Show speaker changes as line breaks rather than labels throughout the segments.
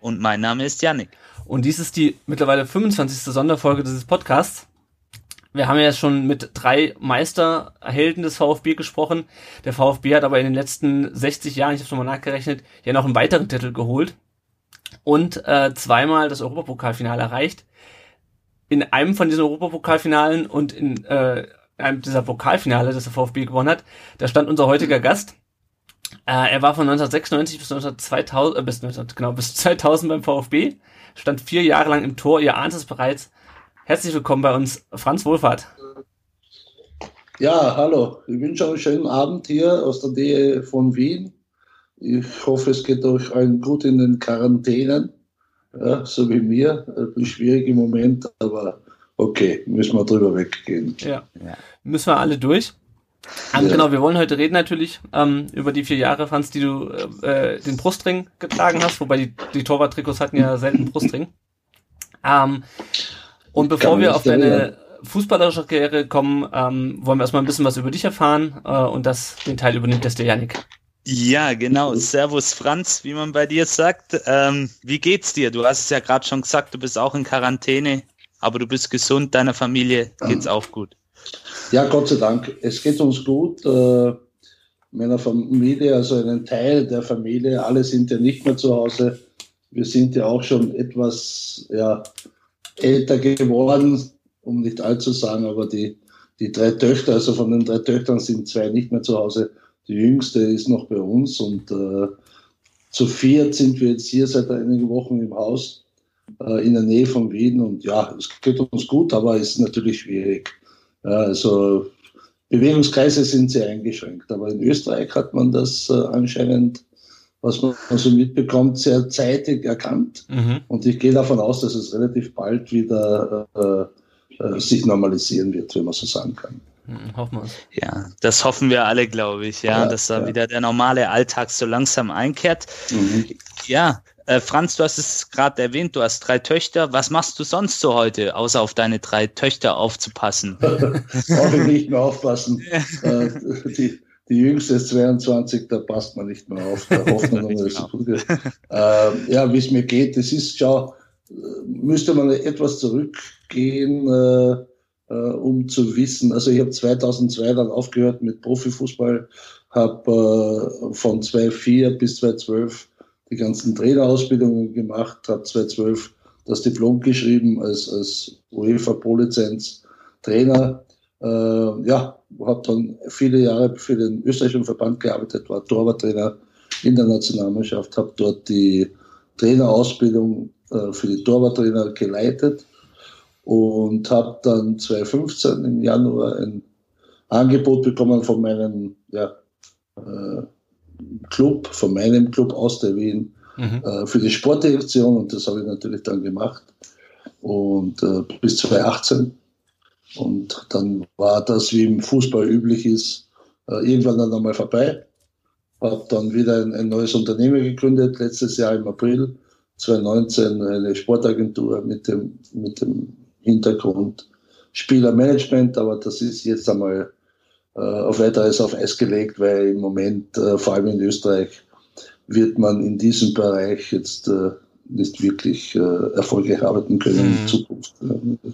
Und mein Name ist Yannick.
Und dies ist die mittlerweile 25. Sonderfolge dieses Podcasts. Wir haben ja schon mit drei Meisterhelden des VfB gesprochen. Der VfB hat aber in den letzten 60 Jahren, ich habe schon mal nachgerechnet, ja noch einen weiteren Titel geholt und äh, zweimal das Europapokalfinale erreicht. In einem von diesen Europapokalfinalen und in äh, einem dieser Pokalfinale, das der VfB gewonnen hat, da stand unser heutiger Gast, äh, er war von 1996 bis 2000, äh, bis, 19, genau, bis 2000 beim VfB, stand vier Jahre lang im Tor, ihr ahnt es bereits. Herzlich willkommen bei uns, Franz Wohlfahrt.
Ja, hallo. Ich wünsche euch einen schönen Abend hier aus der Nähe von Wien. Ich hoffe, es geht euch allen gut in den Quarantänen, ja, so wie mir. Ein schwierig im Moment, aber okay, müssen wir drüber weggehen.
Ja, ja. müssen wir alle durch. Ähm, ja. Genau, wir wollen heute reden natürlich ähm, über die vier Jahre, Franz, die du äh, den Brustring getragen hast, wobei die, die Torwarttrikots hatten ja selten Brustring. Ähm, und bevor wir auf deine fußballerische Karriere kommen, ähm, wollen wir erstmal ein bisschen was über dich erfahren äh, und das den Teil übernimmt jetzt der Janik.
Ja, genau. Servus Franz, wie man bei dir sagt. Ähm, wie geht's dir? Du hast es ja gerade schon gesagt, du bist auch in Quarantäne, aber du bist gesund, deiner Familie geht's auch gut.
Ja, Gott sei Dank. Es geht uns gut. Äh, meiner Familie, also einen Teil der Familie, alle sind ja nicht mehr zu Hause. Wir sind ja auch schon etwas ja, älter geworden, um nicht allzu sagen, aber die, die drei Töchter, also von den drei Töchtern sind zwei nicht mehr zu Hause. Die jüngste ist noch bei uns und äh, zu viert sind wir jetzt hier seit einigen Wochen im Haus äh, in der Nähe von Wien und ja, es geht uns gut, aber es ist natürlich schwierig. Also Bewegungskreise sind sehr eingeschränkt. Aber in Österreich hat man das äh, anscheinend, was man so mitbekommt, sehr zeitig erkannt. Mhm. Und ich gehe davon aus, dass es relativ bald wieder äh, äh, sich normalisieren wird, wenn man so sagen kann.
Mhm, hoffen wir Ja, das hoffen wir alle, glaube ich, ja, ja dass da ja. wieder der normale Alltag so langsam einkehrt. Mhm. Ja, äh, Franz, du hast es gerade erwähnt, du hast drei Töchter. Was machst du sonst so heute, außer auf deine drei Töchter aufzupassen?
Brauche ich nicht mehr aufpassen. äh, die, die jüngste ist 22, da passt man nicht mehr auf. Da hofft man nur, dass gut. Äh, ja, wie es mir geht, das ist, schau, müsste man etwas zurückgehen, äh, äh, um zu wissen. Also ich habe 2002 dann aufgehört mit Profifußball, habe äh, von 2004 bis 2012 die ganzen Trainerausbildungen gemacht, habe 2012 das Diplom geschrieben als, als UEFA Pro-Lizenz Trainer. Äh, ja, habe dann viele Jahre für den österreichischen Verband gearbeitet, war Torwarttrainer in der Nationalmannschaft, habe dort die Trainerausbildung äh, für die Torwarttrainer geleitet und habe dann 2015 im Januar ein Angebot bekommen von meinem ja, äh, Club, von meinem Club aus der Wien, mhm. äh, für die Sportdirektion und das habe ich natürlich dann gemacht. Und äh, bis 2018. Und dann war das, wie im Fußball üblich ist, äh, irgendwann dann einmal vorbei. Habe dann wieder ein, ein, neues Unternehmen gegründet, letztes Jahr im April 2019 eine Sportagentur mit dem, mit dem Hintergrund Spielermanagement, aber das ist jetzt einmal auf weiteres auf Eis gelegt, weil im Moment, äh, vor allem in Österreich, wird man in diesem Bereich jetzt äh, nicht wirklich erfolgreich arbeiten können mhm. in Zukunft.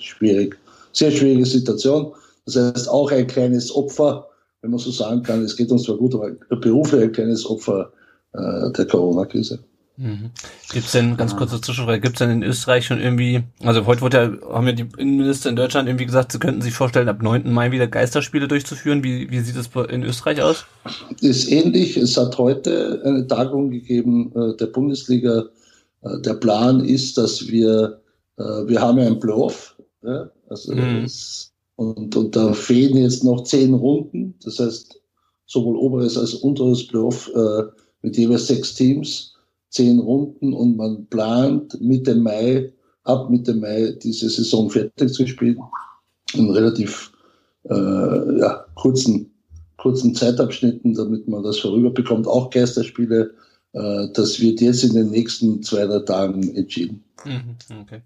schwierig. Sehr schwierige Situation. Das heißt, auch ein kleines Opfer, wenn man so sagen kann, es geht uns zwar gut, aber beruflich ein kleines Opfer der Corona-Krise.
Mhm. Gibt es denn, ganz kurze Zwischenfrage, gibt es denn in Österreich schon irgendwie, also heute wurde ja, haben ja die Innenminister in Deutschland irgendwie gesagt, sie könnten sich vorstellen, ab 9. Mai wieder Geisterspiele durchzuführen. Wie, wie sieht es in Österreich aus?
Ist ähnlich. Es hat heute eine Tagung gegeben äh, der Bundesliga. Äh, der Plan ist, dass wir, äh, wir haben ja einen Playoff, ja? also mhm. es, und, und da fehlen jetzt noch zehn Runden. Das heißt, sowohl oberes als unteres Playoff äh, mit jeweils sechs Teams zehn Runden und man plant Mitte Mai, ab Mitte Mai diese Saison fertig zu spielen. In relativ äh, ja, kurzen, kurzen Zeitabschnitten, damit man das vorüberbekommt. Auch Geisterspiele, äh, das wird jetzt in den nächsten zwei, drei Tagen entschieden. Mhm, okay.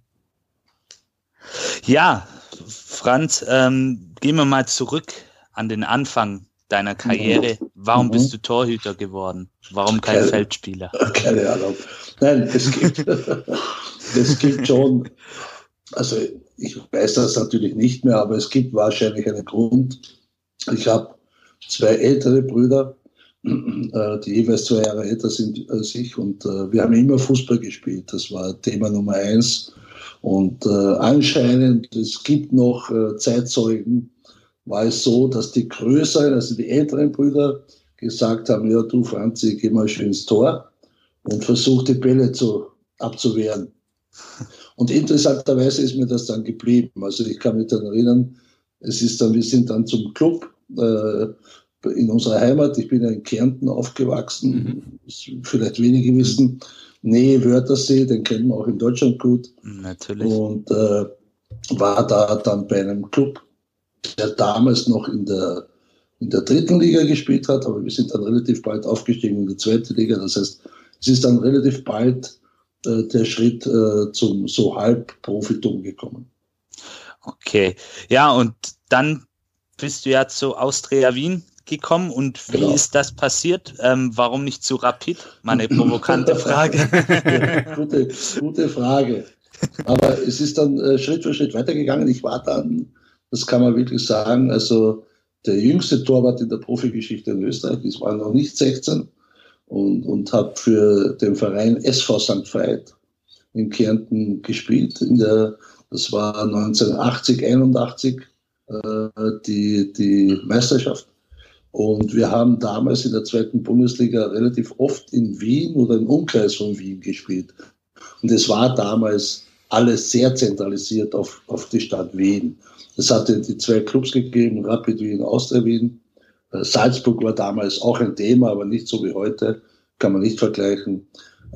Ja, Franz, ähm, gehen wir mal zurück an den Anfang deiner Karriere. Warum mhm. bist du Torhüter geworden? Warum kein keine, Feldspieler?
Keine Ahnung. Nein, es gibt, es gibt schon, also ich weiß das natürlich nicht mehr, aber es gibt wahrscheinlich einen Grund. Ich habe zwei ältere Brüder, äh, die jeweils zwei Jahre älter sind als ich und äh, wir haben immer Fußball gespielt. Das war Thema Nummer eins. Und äh, anscheinend, es gibt noch Zeitzeugen, war es so, dass die größeren, also die älteren Brüder, gesagt haben, ja du Franzi, geh mal schön ins Tor und versuch die Bälle zu, abzuwehren. Und interessanterweise ist mir das dann geblieben. Also ich kann mich dann erinnern, es ist dann, wir sind dann zum Club äh, in unserer Heimat. Ich bin ja in Kärnten aufgewachsen, mhm. vielleicht wenige wissen. Nähe Wörthersee, den kennen wir auch in Deutschland gut.
Natürlich.
Und äh, war da dann bei einem Club, der damals noch in der, in der dritten Liga gespielt hat, aber wir sind dann relativ bald aufgestiegen in die zweite Liga. Das heißt, es ist dann relativ bald äh, der Schritt äh, zum so halb Profitum gekommen.
Okay, ja, und dann bist du ja zu Austria Wien gekommen und wie genau. ist das passiert? Ähm, warum nicht zu Rapid? Meine provokante Frage.
gute, gute Frage. Aber es ist dann äh, Schritt für Schritt weitergegangen. Ich war dann, das kann man wirklich sagen, also der jüngste Torwart in der Profigeschichte in Österreich. Ich war noch nicht 16 und, und habe für den Verein SV St. Veit in Kärnten gespielt. In der, das war 1980, 81 äh, die, die Meisterschaft. Und wir haben damals in der zweiten Bundesliga relativ oft in Wien oder im Umkreis von Wien gespielt. Und es war damals alles sehr zentralisiert auf, auf die Stadt Wien. Es hatte die zwei Clubs gegeben, Rapid Wien, Austria Wien. Äh, Salzburg war damals auch ein Thema, aber nicht so wie heute, kann man nicht vergleichen.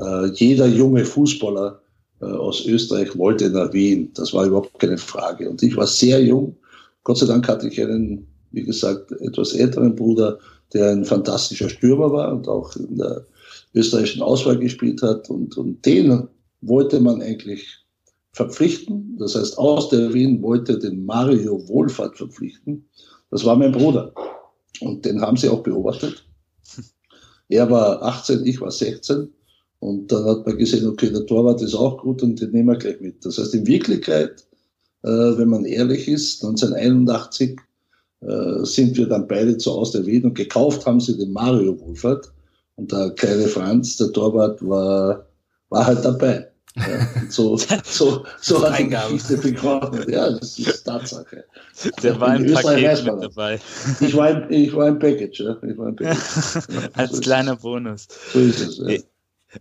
Äh, jeder junge Fußballer äh, aus Österreich wollte nach Wien. Das war überhaupt keine Frage. Und ich war sehr jung. Gott sei Dank hatte ich einen wie gesagt, etwas älteren Bruder, der ein fantastischer Stürmer war und auch in der österreichischen Auswahl gespielt hat. Und, und den wollte man eigentlich verpflichten. Das heißt, aus der Wien wollte den Mario Wohlfahrt verpflichten. Das war mein Bruder. Und den haben sie auch beobachtet. Er war 18, ich war 16. Und dann hat man gesehen, okay, der Torwart ist auch gut und den nehmen wir gleich mit. Das heißt, in Wirklichkeit, äh, wenn man ehrlich ist, 1981 äh, sind wir dann beide zu Aus der Wien und gekauft haben sie den Mario Wohlfahrt. Und der kleine Franz, der Torwart, war, war halt dabei. Ja, so, so, so hat die Geschichte begonnen. Ja, das ist Tatsache.
Der war im Paket mit dabei.
Ich war im, ich war im Package, ja. Ich war im
Package. Als so kleiner Bonus. So ist es, ja.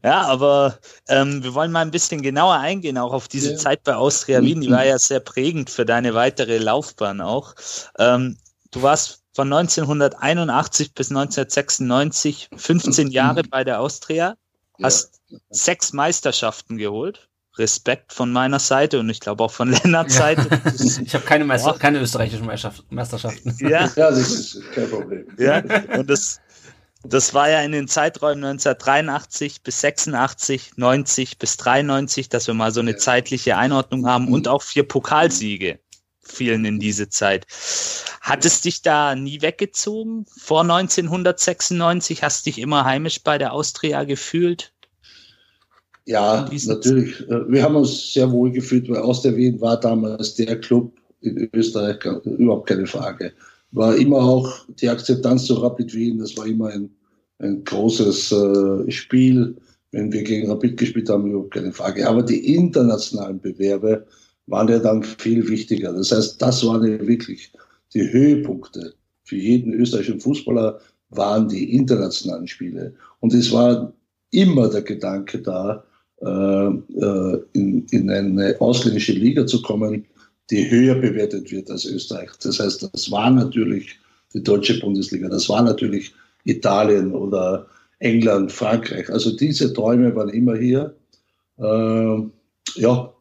Ja, aber ähm, wir wollen mal ein bisschen genauer eingehen, auch auf diese ja. Zeit bei Austria Wien. Die war ja sehr prägend für deine weitere Laufbahn auch. Ähm, Du warst von 1981 bis 1996 15 Jahre bei der Austria, hast ja. sechs Meisterschaften geholt. Respekt von meiner Seite und ich glaube auch von Lennarts Seite.
ich habe keine, Meister, keine österreichischen Meisterschaften.
Ja. ja, das ist kein Problem.
Ja, und das, das war ja in den Zeiträumen 1983 bis 86, 90 bis 93, dass wir mal so eine zeitliche Einordnung haben und auch vier Pokalsiege fielen in diese Zeit. Hat es dich da nie weggezogen? Vor 1996 hast du dich immer heimisch bei der Austria gefühlt?
Ja, natürlich. Äh, wir haben uns sehr wohl gefühlt, weil Austria Wien war damals der Club in Österreich, überhaupt keine Frage. War immer auch die Akzeptanz zu Rapid Wien, das war immer ein, ein großes äh, Spiel. Wenn wir gegen Rapid gespielt haben, überhaupt keine Frage. Aber die internationalen Bewerbe, waren ja dann viel wichtiger. Das heißt, das waren ja wirklich die Höhepunkte für jeden österreichischen Fußballer, waren die internationalen Spiele. Und es war immer der Gedanke da, äh, äh, in, in eine ausländische Liga zu kommen, die höher bewertet wird als Österreich. Das heißt, das war natürlich die deutsche Bundesliga, das war natürlich Italien oder England, Frankreich. Also diese Träume waren immer hier. Äh, ja,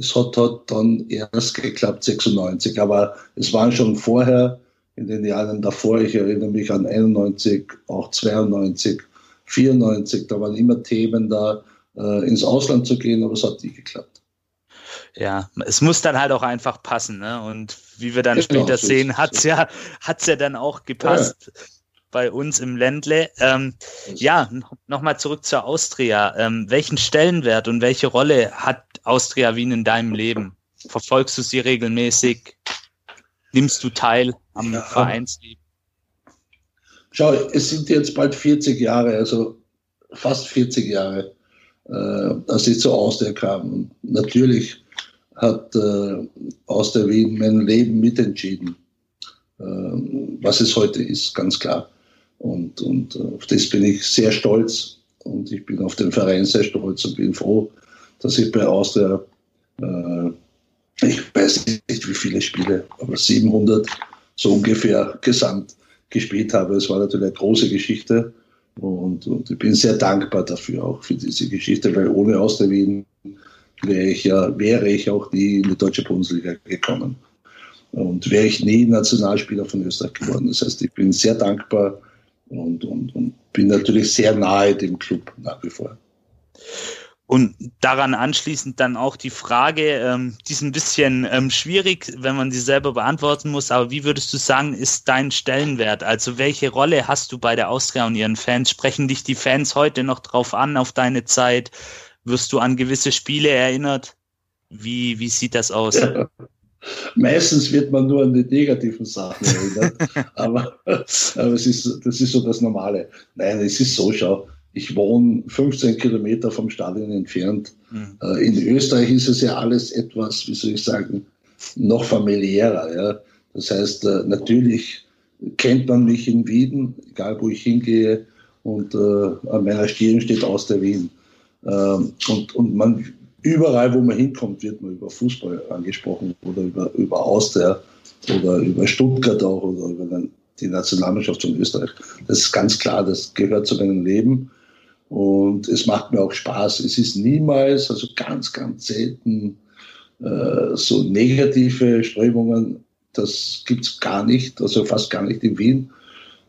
es hat, hat dann erst geklappt 96, aber es waren schon vorher, in den Jahren davor, ich erinnere mich an 91, auch 92, 94, da waren immer Themen da, äh, ins Ausland zu gehen, aber es hat nie geklappt.
Ja, es muss dann halt auch einfach passen, ne? Und wie wir dann genau, später so sehen, hat's ja, hat's ja dann auch gepasst. Ja bei uns im Ländle. Ähm, ja, nochmal zurück zur Austria. Ähm, welchen Stellenwert und welche Rolle hat Austria Wien in deinem Leben? Verfolgst du sie regelmäßig? Nimmst du teil am ja. Vereinsleben?
Schau, es sind jetzt bald 40 Jahre, also fast 40 Jahre, äh, als ich zur Austria kam. Natürlich hat äh, Austria Wien mein Leben mitentschieden, äh, was es heute ist, ganz klar. Und, und äh, auf das bin ich sehr stolz und ich bin auf den Verein sehr stolz und bin froh, dass ich bei Austria, äh, ich weiß nicht wie viele Spiele, aber 700 so ungefähr gesamt gespielt habe. Es war natürlich eine große Geschichte und, und ich bin sehr dankbar dafür auch für diese Geschichte, weil ohne Austria Wien wäre ich ja, wäre ich auch nie in die deutsche Bundesliga gekommen. Und wäre ich nie Nationalspieler von Österreich geworden. Das heißt, ich bin sehr dankbar und, und, und bin natürlich sehr nahe dem Club nach wie vor.
Und daran anschließend dann auch die Frage, ähm, die ist ein bisschen ähm, schwierig, wenn man sie selber beantworten muss, aber wie würdest du sagen, ist dein Stellenwert? Also welche Rolle hast du bei der Austria und ihren Fans? Sprechen dich die Fans heute noch drauf an, auf deine Zeit? Wirst du an gewisse Spiele erinnert? Wie, wie sieht das aus? Ja.
Meistens wird man nur an die negativen Sachen erinnert, aber, aber es ist, das ist so das Normale. Nein, es ist so, schau, ich wohne 15 Kilometer vom Stadion entfernt. Mhm. Äh, in Österreich ist es ja alles etwas, wie soll ich sagen, noch familiärer. Ja? Das heißt, äh, natürlich kennt man mich in Wien, egal wo ich hingehe, und äh, an meiner Stirn steht aus der Wien. Ähm, und, und man überall, wo man hinkommt, wird man über Fußball angesprochen oder über, über Austria oder über Stuttgart auch oder über die Nationalmannschaft von Österreich. Das ist ganz klar, das gehört zu meinem Leben und es macht mir auch Spaß. Es ist niemals, also ganz, ganz selten äh, so negative Strömungen. Das gibt es gar nicht, also fast gar nicht in Wien.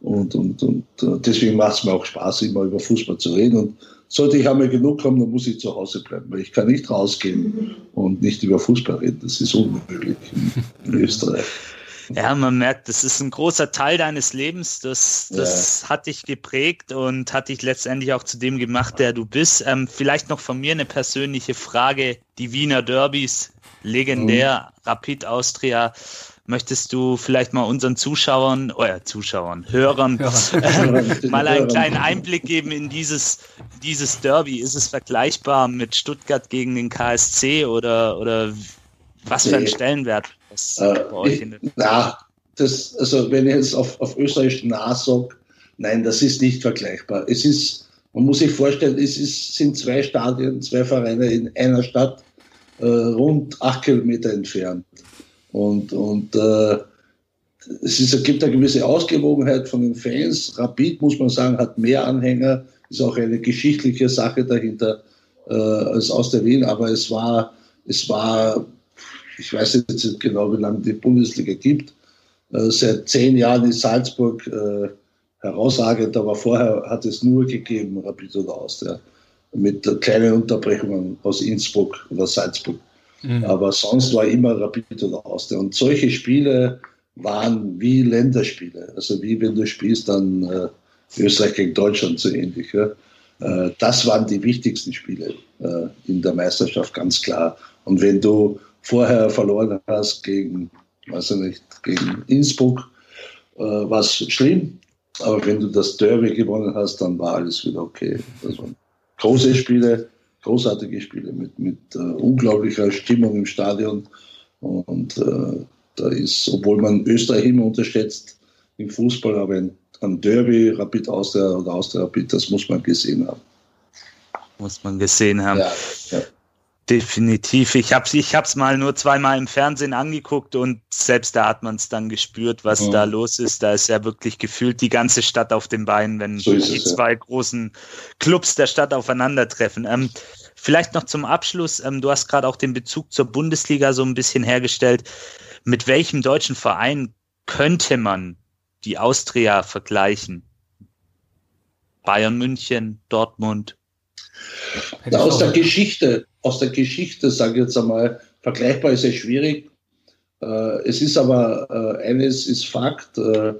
Und, und, und äh, deswegen macht es mir auch Spaß, immer über Fußball zu reden. Und sollte ich einmal genug haben, dann muss ich zu Hause bleiben, weil ich kann nicht rausgehen und nicht über Fußball reden. Das ist unmöglich in, Österreich.
Ja, man merkt, das ist ein großer Teil deines Lebens. Das, das ja. hat dich geprägt und hat dich letztendlich auch zu dem gemacht, der du bist. Ähm, vielleicht noch von mir eine persönliche Frage. Die Wiener Derbys, legendär, mhm. Rapid Austria. Möchtest du vielleicht mal unseren Zuschauern, oder oh Zuschauern, Hörern, äh, mal einen kleinen Einblick geben in dieses, dieses Derby? Ist es vergleichbar mit Stuttgart gegen den KSC oder, oder was für einen Stellenwert
das äh, bei euch ich, Na, das, also wenn ich jetzt auf, auf Österreich nah sage, nein, das ist nicht vergleichbar. Es ist, man muss sich vorstellen, es ist, sind zwei Stadien, zwei Vereine in einer Stadt, äh, rund acht Kilometer entfernt. Und, und äh, es, ist, es gibt eine gewisse Ausgewogenheit von den Fans. Rapid, muss man sagen, hat mehr Anhänger, ist auch eine geschichtliche Sache dahinter äh, als aus der Wien, aber es war, es war, ich weiß jetzt nicht genau, wie lange die Bundesliga gibt, äh, seit zehn Jahren in Salzburg äh, herausragend, aber vorher hat es nur gegeben, Rapid oder Austria, mit kleinen Unterbrechungen aus Innsbruck oder Salzburg. Mhm. Aber sonst war immer Rapid oder Austria. Und solche Spiele waren wie Länderspiele. Also wie wenn du spielst dann äh, Österreich gegen Deutschland so ähnlich. Ja? Äh, das waren die wichtigsten Spiele äh, in der Meisterschaft, ganz klar. Und wenn du vorher verloren hast gegen, weiß ich nicht, gegen Innsbruck, äh, war es schlimm. Aber wenn du das Derby gewonnen hast, dann war alles wieder okay. Also große Spiele, großartige Spiele mit, mit äh, unglaublicher Stimmung im Stadion. Und äh, da ist, obwohl man Österreich immer unterschätzt im Fußball, aber ein, ein Derby, Rapid Austria oder Austria Rapid, das muss man gesehen haben.
Muss man gesehen haben. Ja. Definitiv. Ich habe es ich hab's mal nur zweimal im Fernsehen angeguckt und selbst da hat man es dann gespürt, was ja. da los ist. Da ist ja wirklich gefühlt die ganze Stadt auf den Beinen, wenn so die es, zwei ja. großen Clubs der Stadt aufeinandertreffen. Ähm, vielleicht noch zum Abschluss. Ähm, du hast gerade auch den Bezug zur Bundesliga so ein bisschen hergestellt. Mit welchem deutschen Verein könnte man die Austria vergleichen? Bayern München, Dortmund.
aus der Geschichte, aus der Geschichte, sage ich jetzt einmal, vergleichbar ist es schwierig. Äh, es ist aber äh, eines ist Fakt. Äh,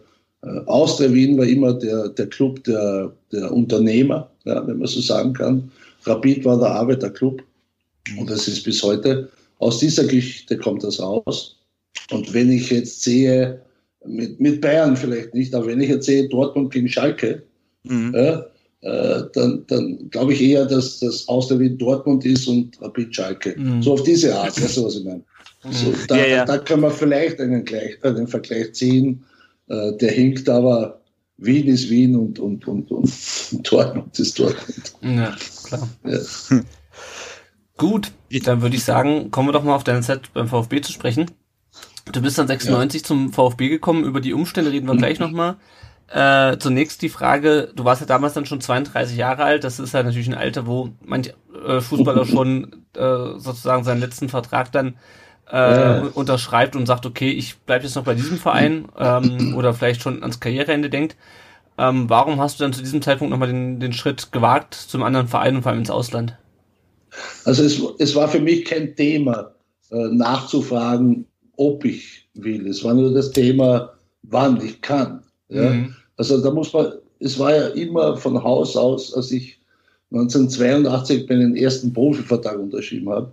Austria Wien war immer der, der Club der, der Unternehmer, ja, wenn man so sagen kann. Rapid war der Arbeiterclub und das ist bis heute. Aus dieser Geschichte kommt das raus. Und wenn ich jetzt sehe, mit, mit Bayern vielleicht nicht, aber wenn ich jetzt sehe Dortmund gegen Schalke, mhm. ja, äh, dann, dann glaube ich eher, dass das Austria Wien Dortmund ist und Rapid Schalke. Mhm. So auf diese Art, weißt du, was ich meine? Mhm. So, da, ja, ja. da kann man vielleicht einen, Gleich, einen Vergleich ziehen. Äh, der hinkt aber, Wien ist Wien und, und, und, und, und Dortmund ist Dortmund.
Ja, klar. Ja. Gut, dann würde ich sagen, kommen wir doch mal auf deine Zeit beim VfB zu sprechen. Du bist dann 96 ja. zum VfB gekommen, über die Umstände reden wir gleich nochmal. Äh, zunächst die Frage, du warst ja damals dann schon 32 Jahre alt, das ist ja natürlich ein Alter, wo manch äh, Fußballer schon äh, sozusagen seinen letzten Vertrag dann äh, unterschreibt und sagt, okay, ich bleibe jetzt noch bei diesem Verein ähm, oder vielleicht schon ans Karriereende denkt. Ähm, warum hast du dann zu diesem Zeitpunkt nochmal den, den Schritt gewagt zum anderen Verein und vor allem ins Ausland?
Also es, es war für mich kein Thema, äh, nachzufragen, ob ich will. Es war nur das Thema, wann ich kann. Ja? Mhm. Also da muss man, es war ja immer von Haus aus, als ich 1982 meinen ersten Profivertrag unterschrieben habe,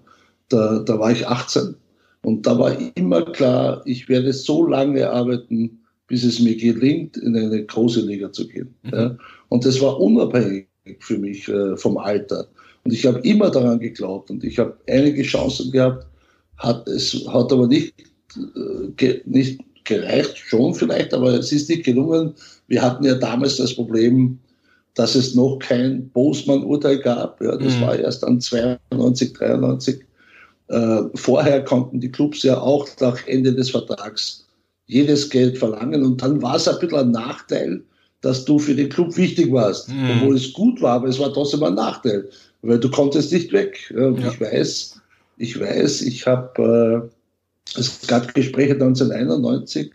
da, da war ich 18. Und da war immer klar, ich werde so lange arbeiten, bis es mir gelingt, in eine große Liga zu gehen. Mhm. Ja? Und das war unabhängig für mich äh, vom Alter. Und ich habe immer daran geglaubt und ich habe einige Chancen gehabt, hat, es hat aber nicht, äh, ge, nicht gereicht, schon vielleicht, aber es ist nicht gelungen. Wir hatten ja damals das Problem, dass es noch kein Bosman-Urteil gab. Ja, das mhm. war erst dann 92, 93. Äh, vorher konnten die Clubs ja auch nach Ende des Vertrags jedes Geld verlangen. Und dann war es ein bisschen ein Nachteil, dass du für den Club wichtig warst. Mhm. Obwohl es gut war, aber es war trotzdem ein Nachteil, weil du konntest nicht weg. Ja. Ich weiß, ich weiß, ich habe, äh, es gab Gespräche 1991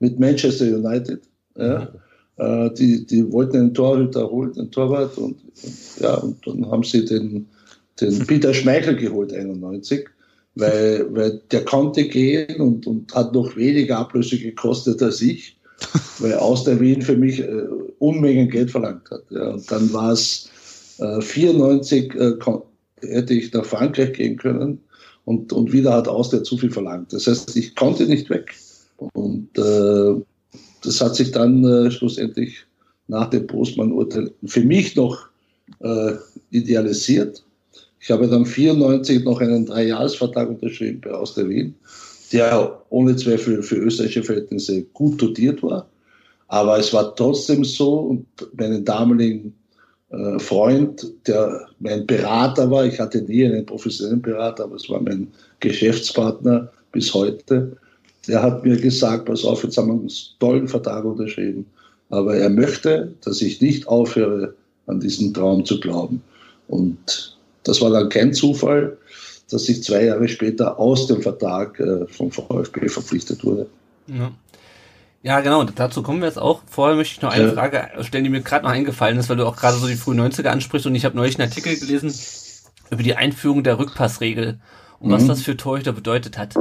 mit Manchester United. Ja. Äh, die, die wollten einen Torhüter holen, den Torwart, und, und, ja, und dann haben sie den, den Peter Schmeichel geholt, 91, weil, weil der konnte gehen und, und hat noch weniger Ablöse gekostet als ich, weil aus der Wien für mich äh, Unmengen Geld verlangt hat. Ja. Und dann war es äh, 94, äh, hätte ich nach Frankreich gehen können und, und wieder hat aus der zu viel verlangt. Das heißt, ich konnte nicht weg. Und äh, das hat sich dann äh, schlussendlich nach dem Postmann-Urteil für mich noch äh, idealisiert. Ich habe dann 94 noch einen Dreijahresvertrag unterschrieben bei Austria Wien, der ohne Zweifel für österreichische Verhältnisse gut dotiert war. Aber es war trotzdem so, und meinen damaligen äh, Freund, der mein Berater war, ich hatte nie einen professionellen Berater, aber es war mein Geschäftspartner bis heute, der hat mir gesagt, pass auf, jetzt haben wir einen tollen Vertrag unterschrieben, aber er möchte, dass ich nicht aufhöre, an diesen Traum zu glauben. Und das war dann kein Zufall, dass ich zwei Jahre später aus dem Vertrag äh, vom VfB verpflichtet wurde.
Ja. Ja, genau, dazu kommen wir jetzt auch. Vorher möchte ich noch eine ja. Frage stellen, die mir gerade noch eingefallen ist, weil du auch gerade so die frühen 90er ansprichst und ich habe neulich einen Artikel gelesen über die Einführung der Rückpassregel und mhm. was das für Torhüter bedeutet hat.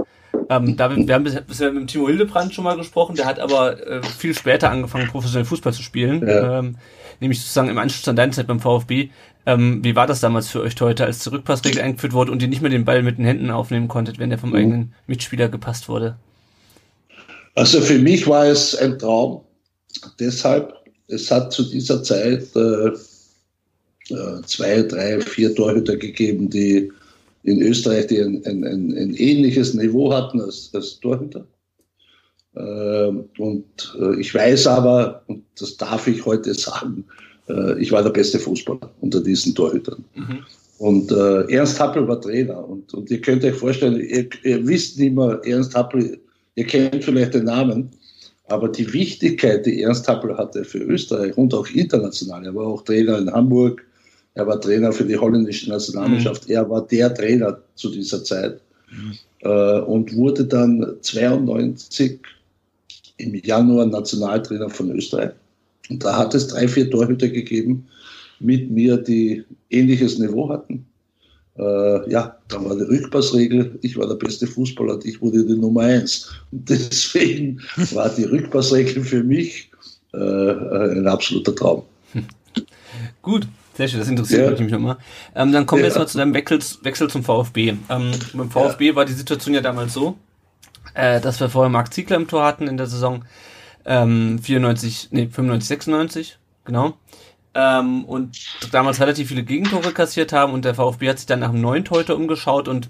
Ähm, da, wir haben bisher mit Timo Hildebrand schon mal gesprochen, der hat aber äh, viel später angefangen, professionell Fußball zu spielen, ja. ähm, nämlich sozusagen im Anschluss an deine Zeit beim VfB. Ähm, wie war das damals für euch heute, als die Rückpassregel eingeführt wurde und ihr nicht mehr den Ball mit den Händen aufnehmen konntet, wenn der vom mhm. eigenen Mitspieler gepasst wurde?
Also für mich war es ein Traum. Deshalb, es hat zu dieser Zeit äh, äh zwei, drei, vier Torhüter gegeben, die in Österreich, die ein, ein, ein, ein ähnliches Niveau hatten als, als Torhüter. Ähm, und äh, ich weiß aber, und das darf ich heute sagen, äh, ich war der beste Fußballer unter diesen Torhütern. Mhm. Und äh, Ernst Happel war Trainer. Und, und ihr könnt euch vorstellen, ihr, ihr wisst nicht mehr, Ernst Happel, ihr kennt vielleicht den Namen, aber die Wichtigkeit, die Ernst Happel hatte für Österreich und auch international, er war auch Trainer in Hamburg, er war Trainer für die holländische Nationalmannschaft, mhm. er war der Trainer zu dieser Zeit mhm. äh, und wurde dann 92 im Januar Nationaltrainer von Österreich. Und da hat es drei, vier Torhüter gegeben mit mir, die ähnliches Niveau hatten. Äh, ja, da war die Rückpassregel, ich war der beste Fußballer ich wurde die Nummer eins. Und deswegen war die Rückpassregel für mich äh, ein absoluter Traum.
Gut, sehr schön, das interessiert ja. mich nochmal. Ähm, dann kommen wir jetzt mal zu deinem Wechsel, Wechsel zum VfB. Ähm, beim VfB ja. war die Situation ja damals so, äh, dass wir vorher Marc Ziegler im Tor hatten in der Saison ähm, 94, nee, 95, 96, genau. Ähm, und damals relativ viele Gegentore kassiert haben und der VfB hat sich dann nach dem neuen Torhüter umgeschaut und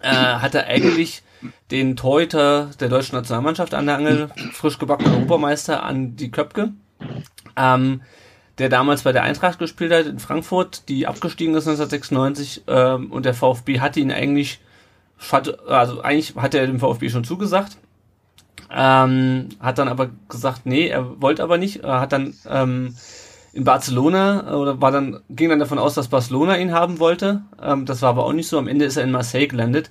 äh, hatte eigentlich den Torhüter der deutschen Nationalmannschaft an der Angel, frisch gebackener Europameister, an die Köpke. Ähm, der damals bei der Eintracht gespielt hat in Frankfurt, die abgestiegen ist 1996 ähm, und der VfB hatte ihn eigentlich, also eigentlich hat er dem VfB schon zugesagt, ähm, hat dann aber gesagt, nee, er wollte aber nicht, er hat dann ähm, in Barcelona oder war dann ging dann davon aus, dass Barcelona ihn haben wollte. Ähm, das war aber auch nicht so. Am Ende ist er in Marseille gelandet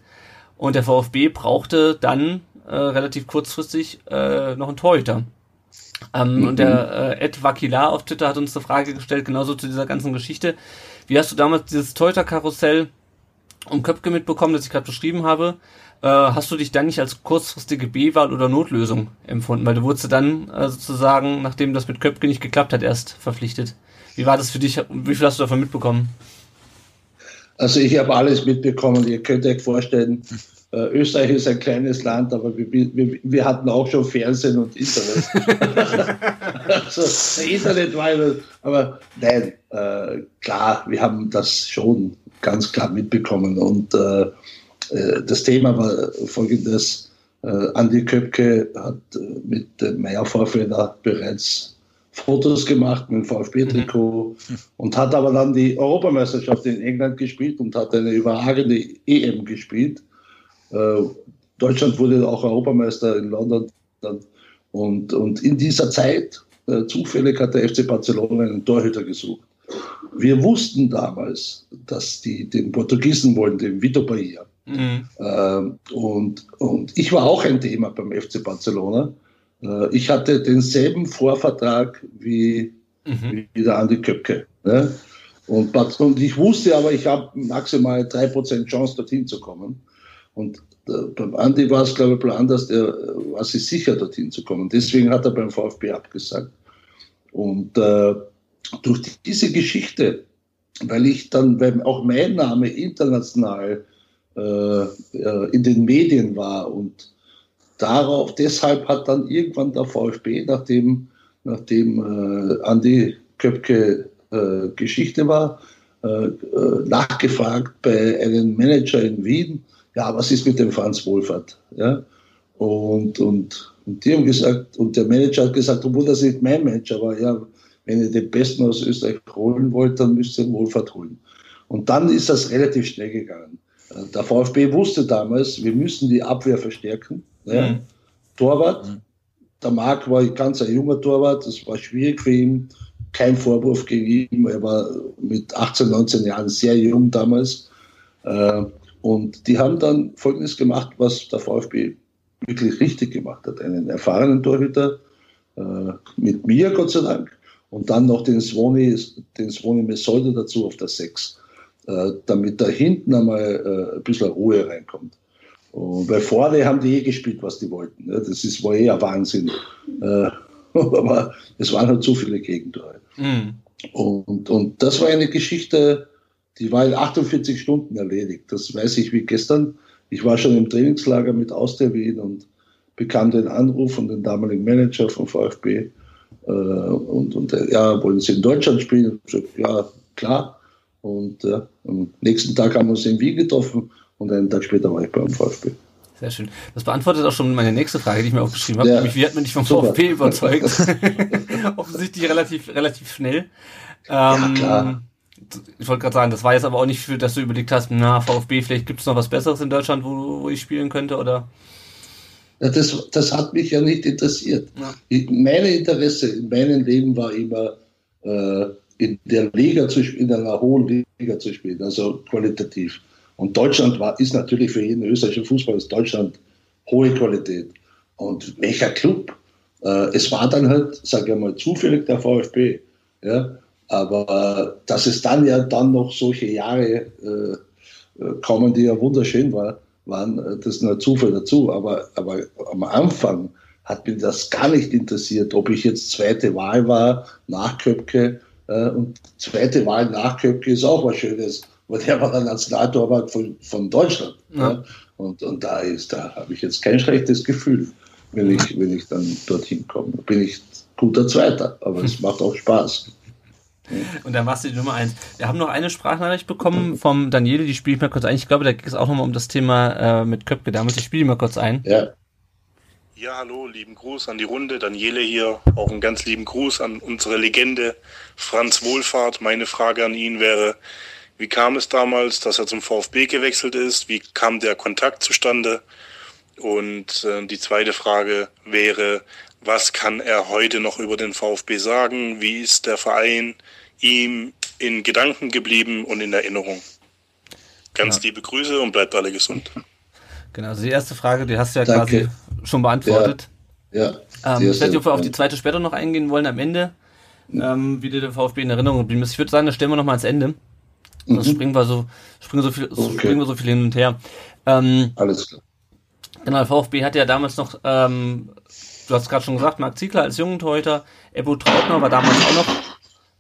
und der VfB brauchte dann äh, relativ kurzfristig äh, noch einen Torhüter. Ähm, mhm. Und der äh, Ed Vakilar auf Twitter hat uns eine Frage gestellt, genauso zu dieser ganzen Geschichte. Wie hast du damals dieses Torhüter-Karussell um Köpke mitbekommen, das ich gerade beschrieben habe? Äh, hast du dich dann nicht als kurzfristige B-Wahl oder Notlösung empfunden? Weil du wurdest dann äh, sozusagen, nachdem das mit Köpke nicht geklappt hat, erst verpflichtet. Wie war das für dich? Wie viel hast du davon mitbekommen?
Also ich habe alles mitbekommen. Ihr könnt euch vorstellen, äh, Österreich ist ein kleines Land, aber wir, wir, wir hatten auch schon Fernsehen und Internet. also, Internet war immer, aber nein, äh, klar, wir haben das schon ganz klar mitbekommen. Und äh, das Thema war folgendes. Äh, Andi Köpke hat äh, mit dem Meyer Vorfeder bereits Fotos gemacht mit dem VfB-Trikot mhm. und hat aber dann die Europameisterschaft in England gespielt und hat eine überragende EM gespielt. Äh, Deutschland wurde auch Europameister in London. Und, und in dieser Zeit, äh, zufällig hat der FC Barcelona einen Torhüter gesucht. Wir wussten damals, dass die den Portugiesen wollen, den Vitor Bahia. Mhm. Und, und ich war auch ein Thema beim FC Barcelona. Äh, ich hatte denselben Vorvertrag wie, mhm. wie der Andi Köpke. Ne? Und, und ich wusste aber, ich habe maximal 3% Chance, dorthin zu kommen. Und äh, beim Andi war es, glaube ich, anders, der äh, war sich sicher, dorthin zu kommen. Deswegen hat er beim VfB abgesagt. Und äh, durch diese Geschichte, weil ich dann, weil auch mein Name international in den Medien war und darauf, deshalb hat dann irgendwann der VfB, nachdem, nachdem äh, Andi Köpke äh, Geschichte war, äh, äh nachgefragt bei einem Manager in Wien, ja, was ist mit dem Franz Wohlfahrt? Ja? Und, und, und die haben gesagt, und der Manager hat gesagt, obwohl das nicht mein Manager war, ja, wenn ihr den Besten aus Österreich holen wollt, dann müsst ihr den Wohlfahrt holen. Und dann ist das relativ schnell gegangen. Der VfB wusste damals, wir müssen die Abwehr verstärken. Ja? Mhm. Torwart, mhm. der Marc war ganz ein junger Torwart, das war schwierig für ihn. Kein Vorwurf gegen ihn, er war mit 18, 19 Jahren sehr jung damals. Äh, und die haben dann Folgendes gemacht, was der VfB wirklich richtig gemacht hat. Einen erfahrenen Torhüter äh, mit mir, Gott sei Dank, und dann noch den Svoni, den Svoni Mesolde dazu auf der 6, äh, damit da hinten einmal äh, ein bisschen Ruhe reinkommt. Und bei vorne haben die eh gespielt, was die wollten. Ja, das ist, war eh ein Wahnsinn. Äh, aber es waren halt zu viele Gegentore. Mhm. Und, und das war eine Geschichte, die war in 48 Stunden erledigt. Das weiß ich wie gestern. Ich war schon im Trainingslager mit Austria Wien und bekam den Anruf von dem damaligen Manager vom VfB. Äh, und, und äh, ja, wollen Sie in Deutschland spielen? Ich gesagt, ja, klar. Und äh, am nächsten Tag haben wir uns in Wien getroffen und einen Tag später war ich beim VfB.
Sehr schön. Das beantwortet auch schon meine nächste Frage, die ich mir aufgeschrieben habe. Ja. Nämlich, wie hat man dich vom Super. VfB überzeugt? Offensichtlich relativ, relativ schnell.
Ähm, ja, klar.
ich wollte gerade sagen, das war jetzt aber auch nicht für, dass du überlegt hast, na, VfB, vielleicht gibt es noch was Besseres in Deutschland, wo, wo ich spielen könnte, oder?
Ja, das, das hat mich ja nicht interessiert. Ja. Ich, meine Interesse in meinem Leben war immer, äh, in der Liga zu spielen, in einer hohen Liga zu spielen, also qualitativ. Und Deutschland war, ist natürlich für jeden österreichischen Fußball ist Deutschland hohe Qualität. Und welcher Club? Äh, es war dann halt, sage ich mal, zufällig der VfB. Ja? Aber äh, dass es dann ja dann noch solche Jahre äh, äh kommen, die ja wunderschön war, waren, äh, das nur Zufall dazu. Aber, aber am Anfang hat mich das gar nicht interessiert, ob ich jetzt zweite Wahl war nach Köpke. Äh, und zweite Wahl nach Köpke ist auch was Schönes, weil der war dann Nationaltorwart von, von Deutschland. Ja. Ja. Und, und da ist, da habe ich jetzt kein schlechtes Gefühl, wenn ich, wenn ich dann dorthin komme. Bin ich guter Zweiter, aber es macht auch Spaß.
Und dann machst du die Nummer eins. Wir haben noch eine Sprachnachricht bekommen vom Daniele, die spiele ich mal kurz ein. Ich glaube, da geht es auch nochmal um das Thema äh, mit Köpke damals. Ich spiele die mal kurz ein.
Ja.
Ja, hallo, lieben Gruß an die Runde. Daniele hier. Auch einen ganz lieben Gruß an unsere Legende Franz Wohlfahrt. Meine Frage an ihn wäre, wie kam es damals, dass er zum VfB gewechselt ist? Wie kam der Kontakt zustande? Und äh, die zweite Frage wäre, was kann er heute noch über den VfB sagen? Wie ist der Verein ihm in Gedanken geblieben und in Erinnerung? Ganz ja. liebe Grüße und bleibt alle gesund.
Genau, also die erste Frage, die hast du ja Danke. quasi schon beantwortet.
Ja.
ja ähm, ich wir auf die zweite später noch eingehen wollen am Ende, ähm, wie dir der VfB in Erinnerung geblieben ist. Ich würde sagen, das stellen wir noch mal ans Ende. Mhm. Sonst springen wir so, springen so viel, okay. springen wir so viel hin und her.
Ähm, Alles klar.
Genau, der VfB hatte ja damals noch ähm, du hast gerade schon gesagt, Marc Ziegler als jungen Torhüter, Ebo Trautner war damals auch noch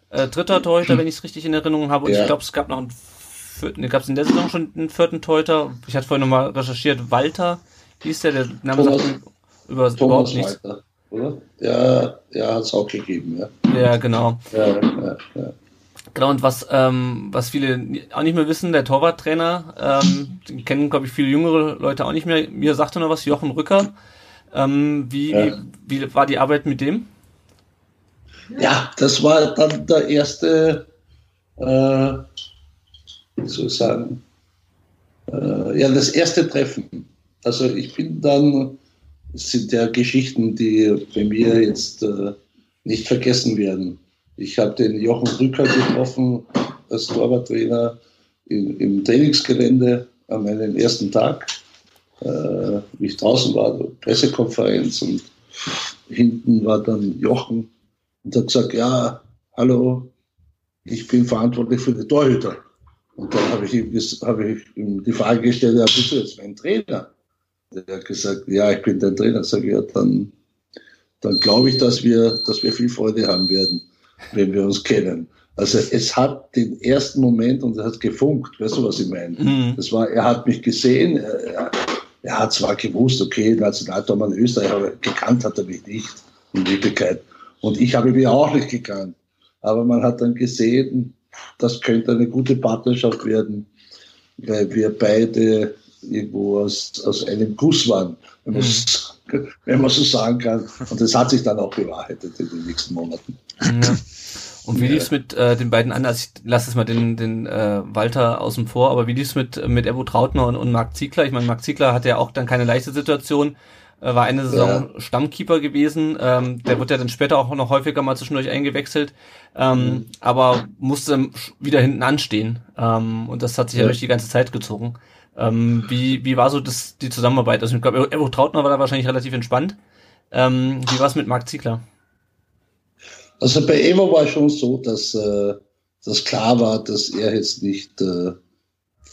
äh, dritter Torhüter, wenn ich es richtig in Erinnerung habe. Und ja. ich glaube, es gab noch einen vierten, gab es in der Saison schon einen vierten Torhüter. Ich hatte vorhin nochmal recherchiert, Walter hieß der, der Name
Thomas, sagt über, Thomas überhaupt nichts. Oder? Ja, ja, hat es auch gegeben, ja.
Ja, genau. Ja, ja, ja. Genau, und was, ähm, was viele auch nicht mehr wissen, der Torwarttrainer, ähm, den kennen, glaube ich, viele jüngere Leute auch nicht mehr. Mir sagte noch was, Jochen Rücker, ähm, wie, ja. wie, wie war die Arbeit mit dem?
Ja, das war dann der erste, äh, wie soll ich sagen, äh, ja, das erste Treffen. Also ich bin dann, es sind ja Geschichten, die bei mir jetzt äh, nicht vergessen werden. Ich habe den Jochen Rücker getroffen als Torwarttrainer im, im Trainingsgelände an meinem ersten Tag äh, wie ich draußen war, Pressekonferenz und hinten war dann Jochen und hat gesagt, ja, hallo, ich bin verantwortlich für die Torhüter. Und dann habe ich, hab ich ihm die Frage gestellt, ja, bist du jetzt mein Trainer? Der hat gesagt, ja, ich bin dein Trainer. Sag ich, ja, dann, dann glaube ich, dass wir, dass wir viel Freude haben werden, wenn wir uns kennen. Also es hat den ersten Moment und es hat gefunkt, weißt du, was ich meine? Mhm. Das war, er hat mich gesehen, er, er hat zwar gewusst, okay, Nationaltormann Österreich, aber gekannt hat er mich nicht in Wirklichkeit. Und ich habe ihn auch nicht gekannt. Aber man hat dann gesehen, das könnte eine gute Partnerschaft werden, weil wir beide irgendwo aus, aus einem Guss waren, wenn man, mhm. wenn man so sagen kann. Und das hat sich dann auch bewahrheitet in den nächsten Monaten.
Ja. Und wie lief's mit äh, den beiden anderen? Also ich lasse es mal den, den äh, Walter außen vor, aber wie lief's mit, mit Evo Trautner und, und Marc Ziegler? Ich meine, Marc Ziegler hatte ja auch dann keine leichte Situation, äh, war eine Saison ja. Stammkeeper gewesen. Ähm, der wird ja dann später auch noch häufiger mal zwischendurch eingewechselt, ähm, mhm. aber musste wieder hinten anstehen. Ähm, und das hat sich ja. ja durch die ganze Zeit gezogen. Ähm, wie, wie war so das, die Zusammenarbeit? Also ich glaube, Evo Trautner war da wahrscheinlich relativ entspannt. Ähm, wie war es mit Marc Ziegler?
Also bei Evo war schon so, dass äh, das klar war, dass er jetzt nicht, äh,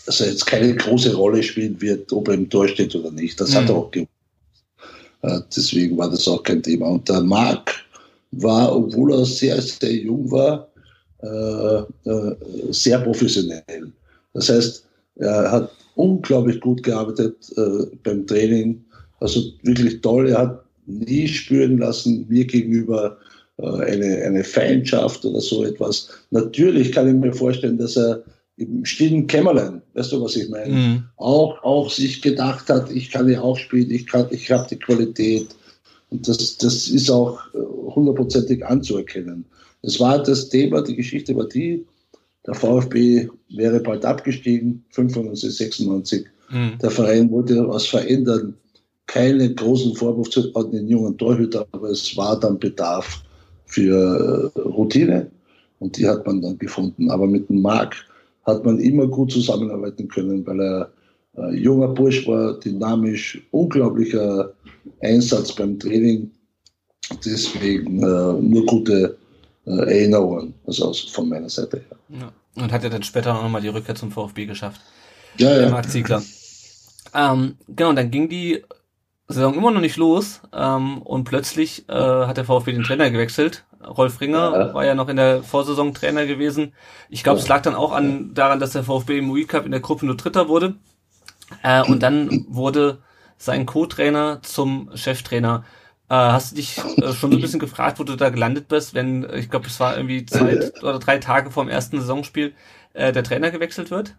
also jetzt keine große Rolle spielen wird, ob er im Tor steht oder nicht. Das mhm. hat er auch gewusst. Äh, deswegen war das auch kein Thema. Und der Marc war, obwohl er sehr, sehr jung war, äh, äh, sehr professionell. Das heißt, er hat unglaublich gut gearbeitet äh, beim Training. Also wirklich toll. Er hat nie spüren lassen, mir gegenüber, äh, eine, eine Feindschaft oder so etwas. Natürlich kann ich mir vorstellen, dass er im stillen Kämmerlein, weißt du, was ich meine, mhm. auch, auch sich gedacht hat, ich kann ja auch spielen, ich, kann, ich habe die Qualität. Und das, das ist auch äh, hundertprozentig anzuerkennen. Es war das Thema, die Geschichte war die, der VfB wäre bald abgestiegen, 95, 96. Mhm. Der Verein wollte was verändern. Keine großen Vorwürfe an den jungen Torhüter, aber es war dann Bedarf für äh, Routine und die hat man dann gefunden. Aber mit dem Marc hat man immer gut zusammenarbeiten können, weil er äh, junger Bursch war, dynamisch, unglaublicher Einsatz beim Training. Deswegen äh, nur gute Erinnerungen, also von meiner Seite her.
Ja. Und hat er dann später auch nochmal die Rückkehr zum VfB geschafft.
Ja,
der
ja.
Marc Ziegler. Ähm, genau, dann ging die Saison immer noch nicht los ähm, und plötzlich äh, hat der VfB den Trainer gewechselt. Rolf Ringer
Ja.
war ja noch in der Vorsaison Trainer gewesen. Ich glaube, es lag dann auch an daran, dass der VfB im UI Cup in der Gruppe nur Dritter wurde. Äh, und dann wurde sein Co-Trainer zum Cheftrainer. Äh, hast du dich äh, schon so ein bisschen gefragt, wo du da gelandet bist, wenn, äh, ich glaube, es war irgendwie zwei oder drei Tage vor dem ersten Saisonspiel, der Trainer gewechselt wird?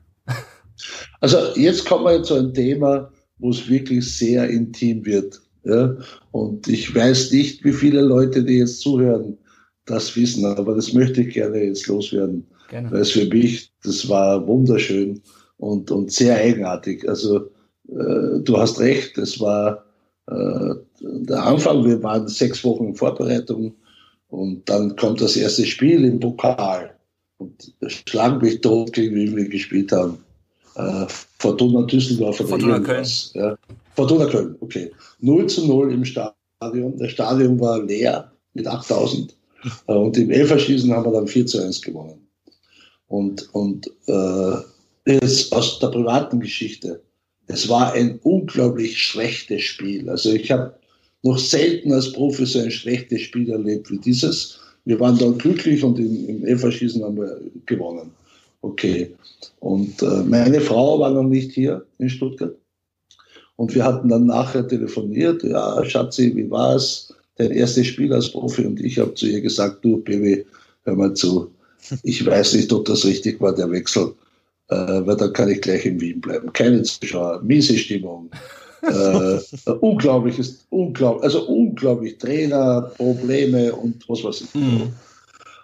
Also jetzt kommen wir zu einem Thema, wo es wirklich sehr intim wird. Ja? Und ich weiß nicht, wie viele Leute, die jetzt zuhören, das wissen, aber das möchte ich gerne jetzt loswerden.
Gerne.
Weil es für mich, das war wunderschön und, und sehr eigenartig. Also äh, du hast recht, es war äh, der Anfang, wir waren sechs Wochen in Vorbereitung und dann kommt das erste Spiel im Pokal. Und schlagen mich tot, gegen wen wir gespielt haben. Äh, Fortuna Düsseldorf oder
Fortuna
irgendwas. Ja. Fortuna Köln, okay. 0 zu 0 im Stadion. Das Stadion war leer mit 8000. Äh, Und im Elferschießen haben wir dann 4 zu 1 gewonnen. Und, und äh, jetzt aus der privaten Geschichte. Es war ein unglaublich schlechtes Spiel. Also ich habe noch selten als Profi so ein schlechtes Spiel erlebt wie dieses. Wir waren dann glücklich und im, im Elferschießen haben wir gewonnen. Okay. Und äh, meine Frau war noch nicht hier in Stuttgart. Und wir hatten dann nachher telefoniert. Ja, Schatzi, wie war's? Dein erstes Spiel als Profi. Und ich habe zu ihr gesagt, du, Baby, hör mal zu. Ich weiß nicht, ob das richtig war, der Wechsel. Äh, weil dann kann ich gleich in Wien bleiben. Keine Zuschauer, miese Stimmung. Äh, unglaubliches, unglaublich, also unglaublich Trainer, Probleme und was weiß ich.
Mhm.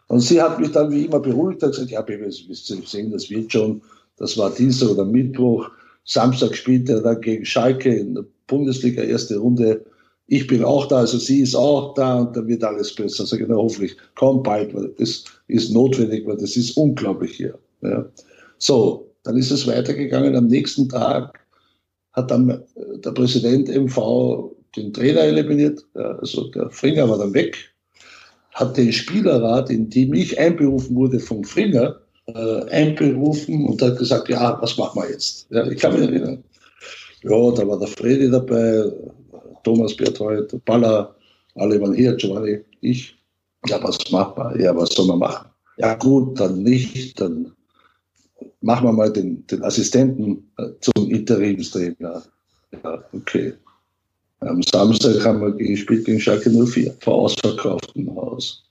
Und sie hat mich dann wie immer beruhigt, hat gesagt, ja, Baby, Sie wissen sehen, das wird schon. Das war Dienstag oder Mittwoch. Samstag spielt er dann gegen Schalke in der Bundesliga, erste Runde. Ich bin auch da, also sie ist auch da und dann wird alles besser. Sag ich, na, hoffentlich, komm bald, weil das ist notwendig, weil das ist unglaublich hier. Ja. So, dann ist es weitergegangen. Am nächsten Tag hat dann äh, der Präsident MV den Trainer eliminiert. Also der Fringer war dann weg hat den Spielerrat, in dem ich einberufen wurde vom Fringer, äh, einberufen und hat gesagt, ja, was machen wir jetzt? Ja, ich kann mich erinnern. Ja, da war der Fredi dabei, Thomas Berthold, Baller, alle waren hier, Giovanni, ich. Ja, was machen wir? Ja, was soll man machen? Ja, gut, dann nicht, dann machen wir mal den, den Assistenten äh, zum Interimstrainer. Ja, okay. Am Samstag haben wir gespielt gegen Schalke 04 vor ausverkauftem Haus.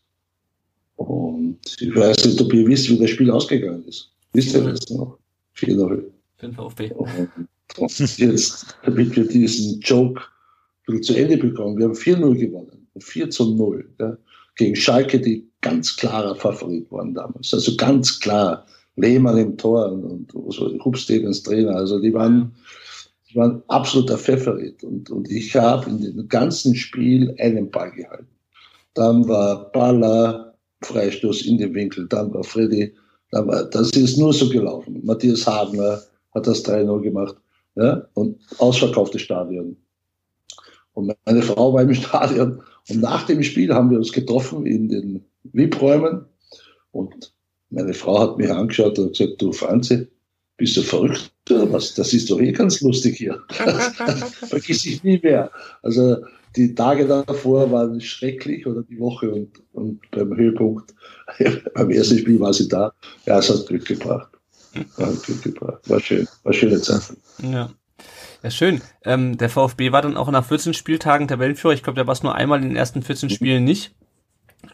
Und ich weiß nicht, ob ihr wisst, wie das Spiel ausgegangen ist. Wisst ihr das noch? 4-0.
Für den VfB.
Und, jetzt, damit wir diesen Joke zu Ende bekommen, wir haben 4-0 gewonnen. 4 zu 0. Ja, gegen Schalke, die ganz klarer Favorit waren damals. Also ganz klar. Lehmann im Tor und, und Hub Trainer. Also die waren, die waren absoluter Favorit. Und, und ich habe in dem ganzen Spiel einen Ball gehalten. Dann war Baller, Freistoß in den Winkel. Dann war Freddy. Dann war, das ist nur so gelaufen. Matthias Habner hat das 3-0 gemacht. Ja, und ausverkauftes Stadion. Und meine Frau war im Stadion. Und nach dem Spiel haben wir uns getroffen in den VIP-Räumen. Und meine Frau hat mich angeschaut und gesagt, du Franzi, bist du verrückt oder was? Das ist doch eh ganz lustig hier. Vergiss ich nie mehr. Also die Tage davor waren schrecklich oder die Woche und, und beim Höhepunkt, beim ersten Spiel war sie da. Ja, es hat Glück gebracht. Hat Glück gebracht. War schön. War schöne Zeit.
Ja. Ja, schön. Ähm, der VfB war dann auch nach 14 Spieltagen Tabellenführer. Ich glaube, der war es nur einmal in den ersten 14 Spielen nicht.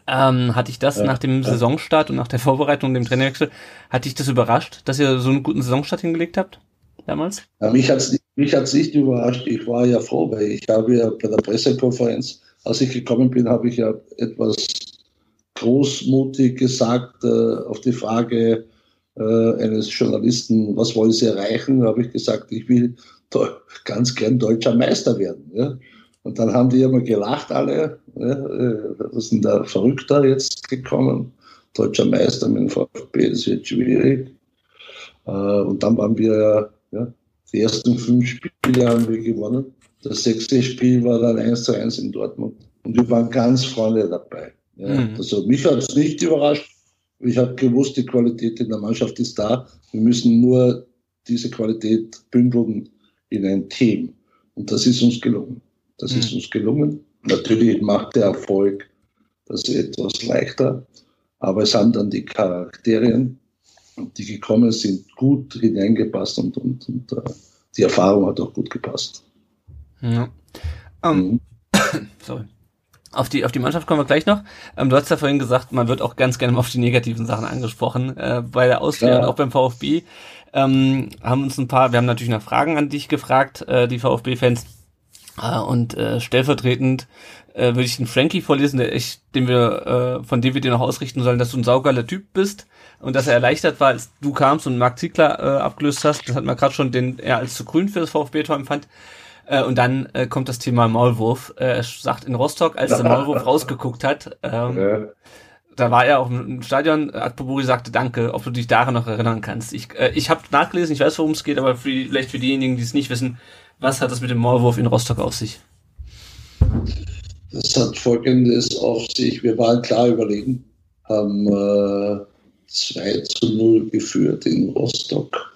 Ähm, hatte ich das
Ja,
nach dem
ja.
Saisonstart und nach der Vorbereitung und dem Trainerwechsel, hatte ich das überrascht, dass ihr so einen guten Saisonstart hingelegt habt damals?
Ja, mich hat's nicht, mich hat's nicht überrascht. Ich war ja froh, weil ich habe ja bei der Pressekonferenz, als ich gekommen bin, habe ich ja etwas großmutig gesagt äh, auf die Frage, äh, eines Journalisten, was wollen Sie erreichen? Da habe ich gesagt, ich will ganz gern deutscher Meister werden. Ja? Und dann haben die immer gelacht alle. Ja? Äh, was ist denn da verrückter jetzt gekommen? Deutscher Meister mit dem VfB, das wird schwierig. Äh, und dann waren wir, ja, die ersten fünf Spiele haben wir gewonnen. Das sechste Spiel war dann 1 zu 1 in Dortmund. Und wir waren ganz vorne dabei. Ja. Mhm. Also mich hat es nicht überrascht. Ich habe gewusst, die Qualität in der Mannschaft ist da. Wir müssen nur diese Qualität bündeln in ein Team. Und das ist uns gelungen. Das mhm. ist uns gelungen. Natürlich macht der Erfolg das etwas leichter, aber es haben dann die Charakterien, die gekommen sind, gut hineingepasst und, und, und uh, die Erfahrung hat auch gut gepasst.
Ja. Um, mhm. sorry. Auf die, auf die Mannschaft kommen wir gleich noch. Ähm, du hast ja vorhin gesagt, man wird auch ganz gerne auf die negativen Sachen angesprochen. Äh, bei der Austria ja. und auch beim VfB ähm, haben uns ein paar, wir haben natürlich noch Fragen an dich gefragt, äh, die VfB-Fans. Äh, und äh, stellvertretend äh, würde ich den Frankie vorlesen, der ich, den wir, äh, von dem wir dir noch ausrichten sollen, dass du ein saugeiler Typ bist und dass er erleichtert war, als du kamst und Marc Ziegler äh, abgelöst hast. Das hat man gerade schon, den er als zu grün für das VfB-Tor empfand. Äh, und dann äh, kommt das Thema Maulwurf. Äh, er sagt in Rostock, als der Maulwurf rausgeguckt hat, ähm, ja. da war er auch im Stadion, Akpoburi sagte Danke, ob du dich daran noch erinnern kannst. Ich, äh, ich habe nachgelesen, ich weiß, worum es geht, aber für, vielleicht für diejenigen, die es nicht wissen, was hat das mit dem Maulwurf in Rostock auf sich?
Das hat folgendes auf sich. Wir waren klar überlegen, haben äh, 2 zu 0 geführt in Rostock.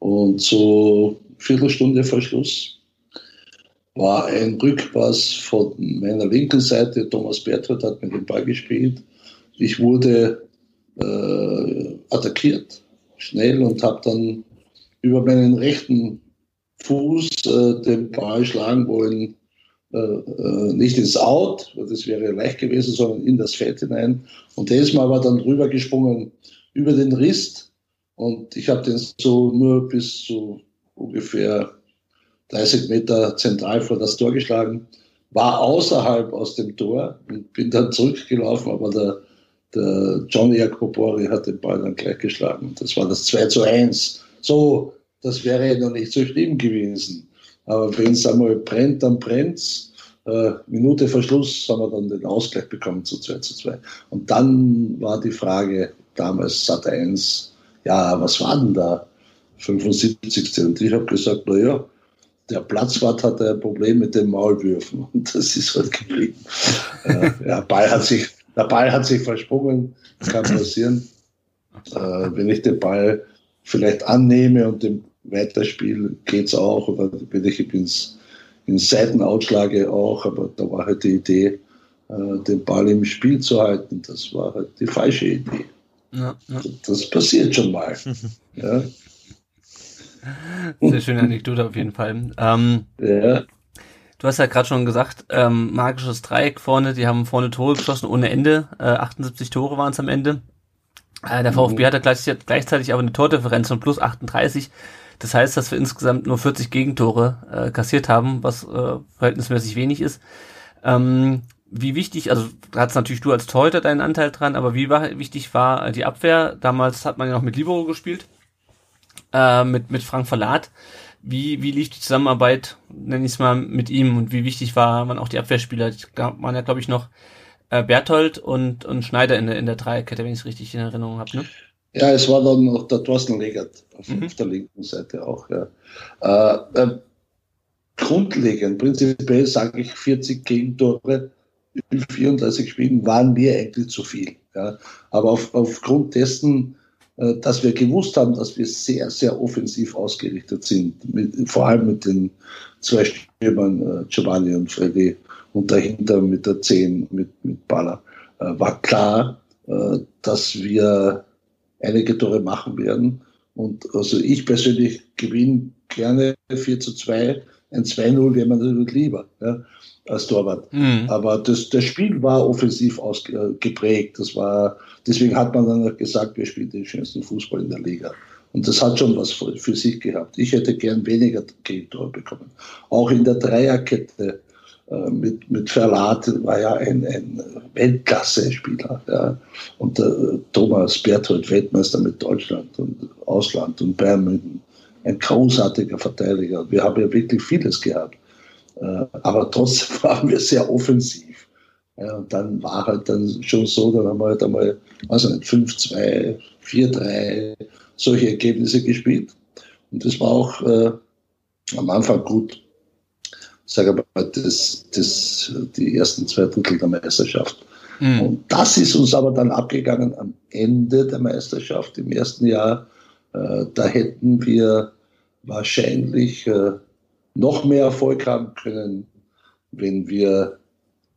Und so Viertelstunde vor Schluss war ein Rückpass von meiner linken Seite. Thomas Berthold hat mit dem Ball gespielt. Ich wurde äh, attackiert, schnell, und habe dann über meinen rechten Fuß äh, den Ball schlagen wollen. Äh, äh nicht ins Out, das wäre leicht gewesen, sondern in das Feld hinein. Und der ist mal aber dann drüber gesprungen über den Riss. Und ich habe den so nur bis zu ungefähr 30 Meter zentral vor das Tor geschlagen, war außerhalb aus dem Tor und bin dann zurückgelaufen, aber der, der Johnny Jacobori hat den Ball dann gleich geschlagen. Das war das 2 zu 1. So, das wäre noch nicht so schlimm gewesen. Aber wenn es einmal brennt, dann brennt's. Äh, Minute Verschluss haben wir dann den Ausgleich bekommen zu 2 zu 2. Und dann war die Frage, damals Sat 1, ja, was war denn da? 75. Und ich habe gesagt, na ja, der Platzwart hatte ein Problem mit den Maulwürfen und das ist halt geblieben. äh, ja, Ball hat sich, der Ball hat sich versprungen, kann passieren. Äh, wenn ich den Ball vielleicht annehme und den weiterspiele, geht's auch. Oder wenn ich ins, ins Seiten ausschlage auch, aber da war halt die Idee, äh, den Ball im Spiel zu halten. Das war halt die falsche Idee. Ja, ja. Das passiert schon mal. ja.
Sehr schöne Anekdote auf jeden Fall. Ähm, ja. Du hast ja gerade schon gesagt, ähm, magisches Dreieck vorne, die haben vorne Tore geschossen ohne Ende. Äh, 78 Tore waren es am Ende. Äh, der VfB mhm. hatte gleich, gleichzeitig aber eine Tordifferenz von plus 38. Das heißt, dass wir insgesamt nur 40 Gegentore äh, kassiert haben, was äh, verhältnismäßig wenig ist. Ähm, wie wichtig, also da hast natürlich du als Torhüter deinen Anteil dran, aber wie wichtig war die Abwehr? Damals hat man ja noch mit Libero gespielt äh, mit, mit Frank Verlat. Wie, wie lief die Zusammenarbeit, nenne ich es mal, mit ihm und wie wichtig war man auch die Abwehrspieler? Da waren ja, glaube ich, noch äh, Berthold und, und Schneider in der, in der Dreierkette, wenn ich es richtig in Erinnerung habe. Ne?
Ja, es war dann noch der Thorsten Legert auf, mhm. auf der linken Seite auch. Ja. Äh, äh, grundlegend, prinzipiell sage ich 40 Gegentore in 34 Spielen waren mir eigentlich zu viel. Ja. Aber auf, aufgrund dessen, äh, dass wir gewusst haben, dass wir sehr, sehr offensiv ausgerichtet sind, mit, vor allem mit den zwei Stürmern, äh, Giovanni und Freddy, und dahinter mit der 10, mit, mit Baller, äh, war klar, äh, dass wir einige Tore machen werden. Und also ich persönlich gewinne gerne 4 zu 2. Ein 2-0 wäre mir natürlich lieber. Ja als Torwart. Mhm. Aber das, das Spiel war offensiv ausgeprägt. Das war, deswegen hat man dann auch gesagt, wir spielen den schönsten Fußball in der Liga. Und das hat schon was für, für sich gehabt. Ich hätte gern weniger Gegentore bekommen. Auch in der Dreierkette äh, mit, mit Verlat war ja ein, ein Weltklasse-Spieler. Ja. Und äh, Thomas Berthold, Weltmeister mit Deutschland und Ausland und Bayern München, ein großartiger Verteidiger. Wir haben ja wirklich vieles gehabt. Äh, aber trotzdem waren wir sehr offensiv. Ja, und dann war halt dann schon so, dann haben wir halt einmal, also nicht, 5-2, 4-3, solche Ergebnisse gespielt. Und das war auch äh, am Anfang gut. Sage aber, das, das, die ersten zwei Drittel der Meisterschaft. Mhm. Und das ist uns aber dann abgegangen am Ende der Meisterschaft im ersten Jahr. Äh, da hätten wir wahrscheinlich äh, noch mehr Erfolg haben können, wenn wir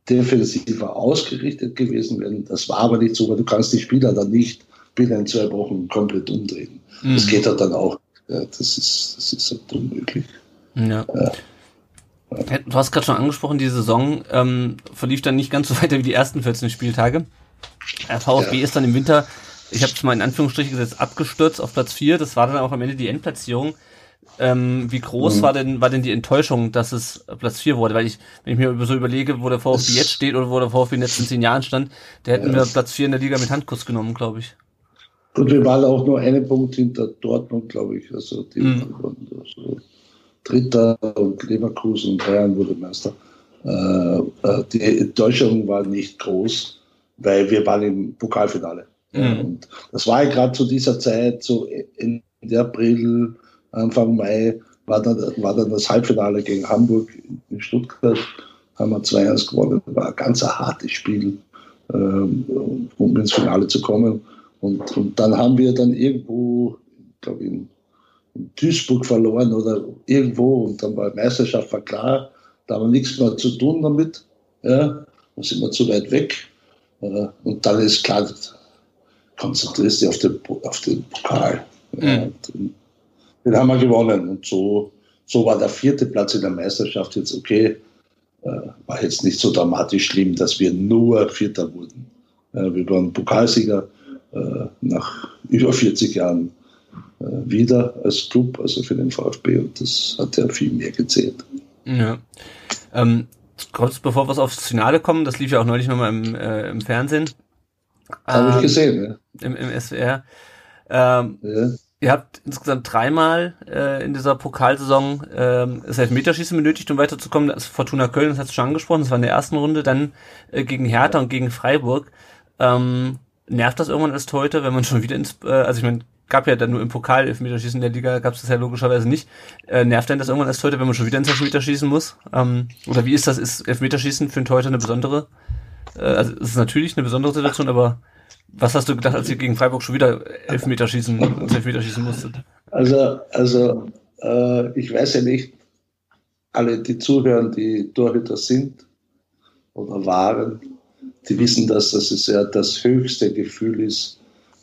defensiver ausgerichtet gewesen wären. Das war aber nicht so, weil du kannst die Spieler dann nicht binnen zwei Wochen komplett umdrehen. Mhm. Das geht halt dann auch. Ja, das ist, das ist halt unmöglich.
Ja. ja. Du hast gerade schon angesprochen, die Saison ähm, verlief dann nicht ganz so weiter wie die ersten 14 Spieltage. Der VfB ja. ist dann im Winter, ich habe es mal in Anführungsstrichen gesetzt, abgestürzt auf Platz 4. Das war dann auch am Ende die Endplatzierung. Ähm, wie groß mhm. war denn war denn die Enttäuschung, dass es Platz 4 wurde? Weil ich, wenn ich mir so überlege, wo der VfB jetzt steht oder wo der VfB in den letzten zehn Jahren stand, da hätten ja. wir Platz 4 in der Liga mit Handkuss genommen, glaube ich.
Und wir waren auch nur einen Punkt hinter Dortmund, glaube ich. Also die mhm. Dritter und Leverkusen und Bayern wurde Meister. Äh, äh, die Enttäuschung war nicht groß, weil wir waren im Pokalfinale. Mhm. Und das war ja gerade zu dieser Zeit, so Ende April, Anfang Mai, war dann, war dann das Halbfinale gegen Hamburg in Stuttgart. Haben wir 2-1 gewonnen. War ein ganz hartes Spiel, ähm, um ins Finale zu kommen. Und, und dann haben wir dann irgendwo, ich glaube in Duisburg verloren oder irgendwo und dann war die Meisterschaft war klar, da haben wir nichts mehr zu tun damit. Ja, da sind wir zu weit weg. Und dann ist klar, konzentrierst dich auf den, auf den Pokal. Mhm. Den, den haben wir gewonnen. Und so, so war der vierte Platz in der Meisterschaft jetzt okay. Äh, war jetzt nicht so dramatisch schlimm, dass wir nur Vierter wurden. Wir waren Pokalsieger äh, nach über 40 Jahren wieder als Club, also für den VfB. Und das hat ja viel mehr gezählt.
Ja. Ähm, kurz bevor wir aufs Finale kommen, das lief ja auch neulich nochmal im, äh, im Fernsehen.
Habe ähm, ich gesehen, ja.
Im, im SWR. Ähm, ja. Ihr habt insgesamt dreimal äh, in dieser Pokalsaison ähm, das Elfmeterschießen benötigt, um weiterzukommen. Das ist Fortuna Köln, das hast du schon angesprochen, das war in der ersten Runde, dann äh, gegen Hertha und gegen Freiburg. Ähm, nervt das irgendwann als Torhüter, wenn man schon wieder ins, äh, also ich meine, gab ja dann nur im Pokal Elfmeterschießen in der Liga, gab es das ja logischerweise nicht. Äh, nervt denn das irgendwann als Torhüter, wenn man schon wieder ins Elfmeterschießen muss? Ähm, oder wie ist das? Ist Elfmeterschießen für einen Torhüter eine besondere? Äh, also es ist natürlich eine besondere Situation, aber was hast du gedacht, als ihr gegen Freiburg schon wieder Elfmeterschießen, ins Elfmeterschießen musstet?
Also, also äh, ich weiß ja nicht, alle, die zuhören, die Torhüter sind oder waren, die wissen, dass das ja das höchste Gefühl ist,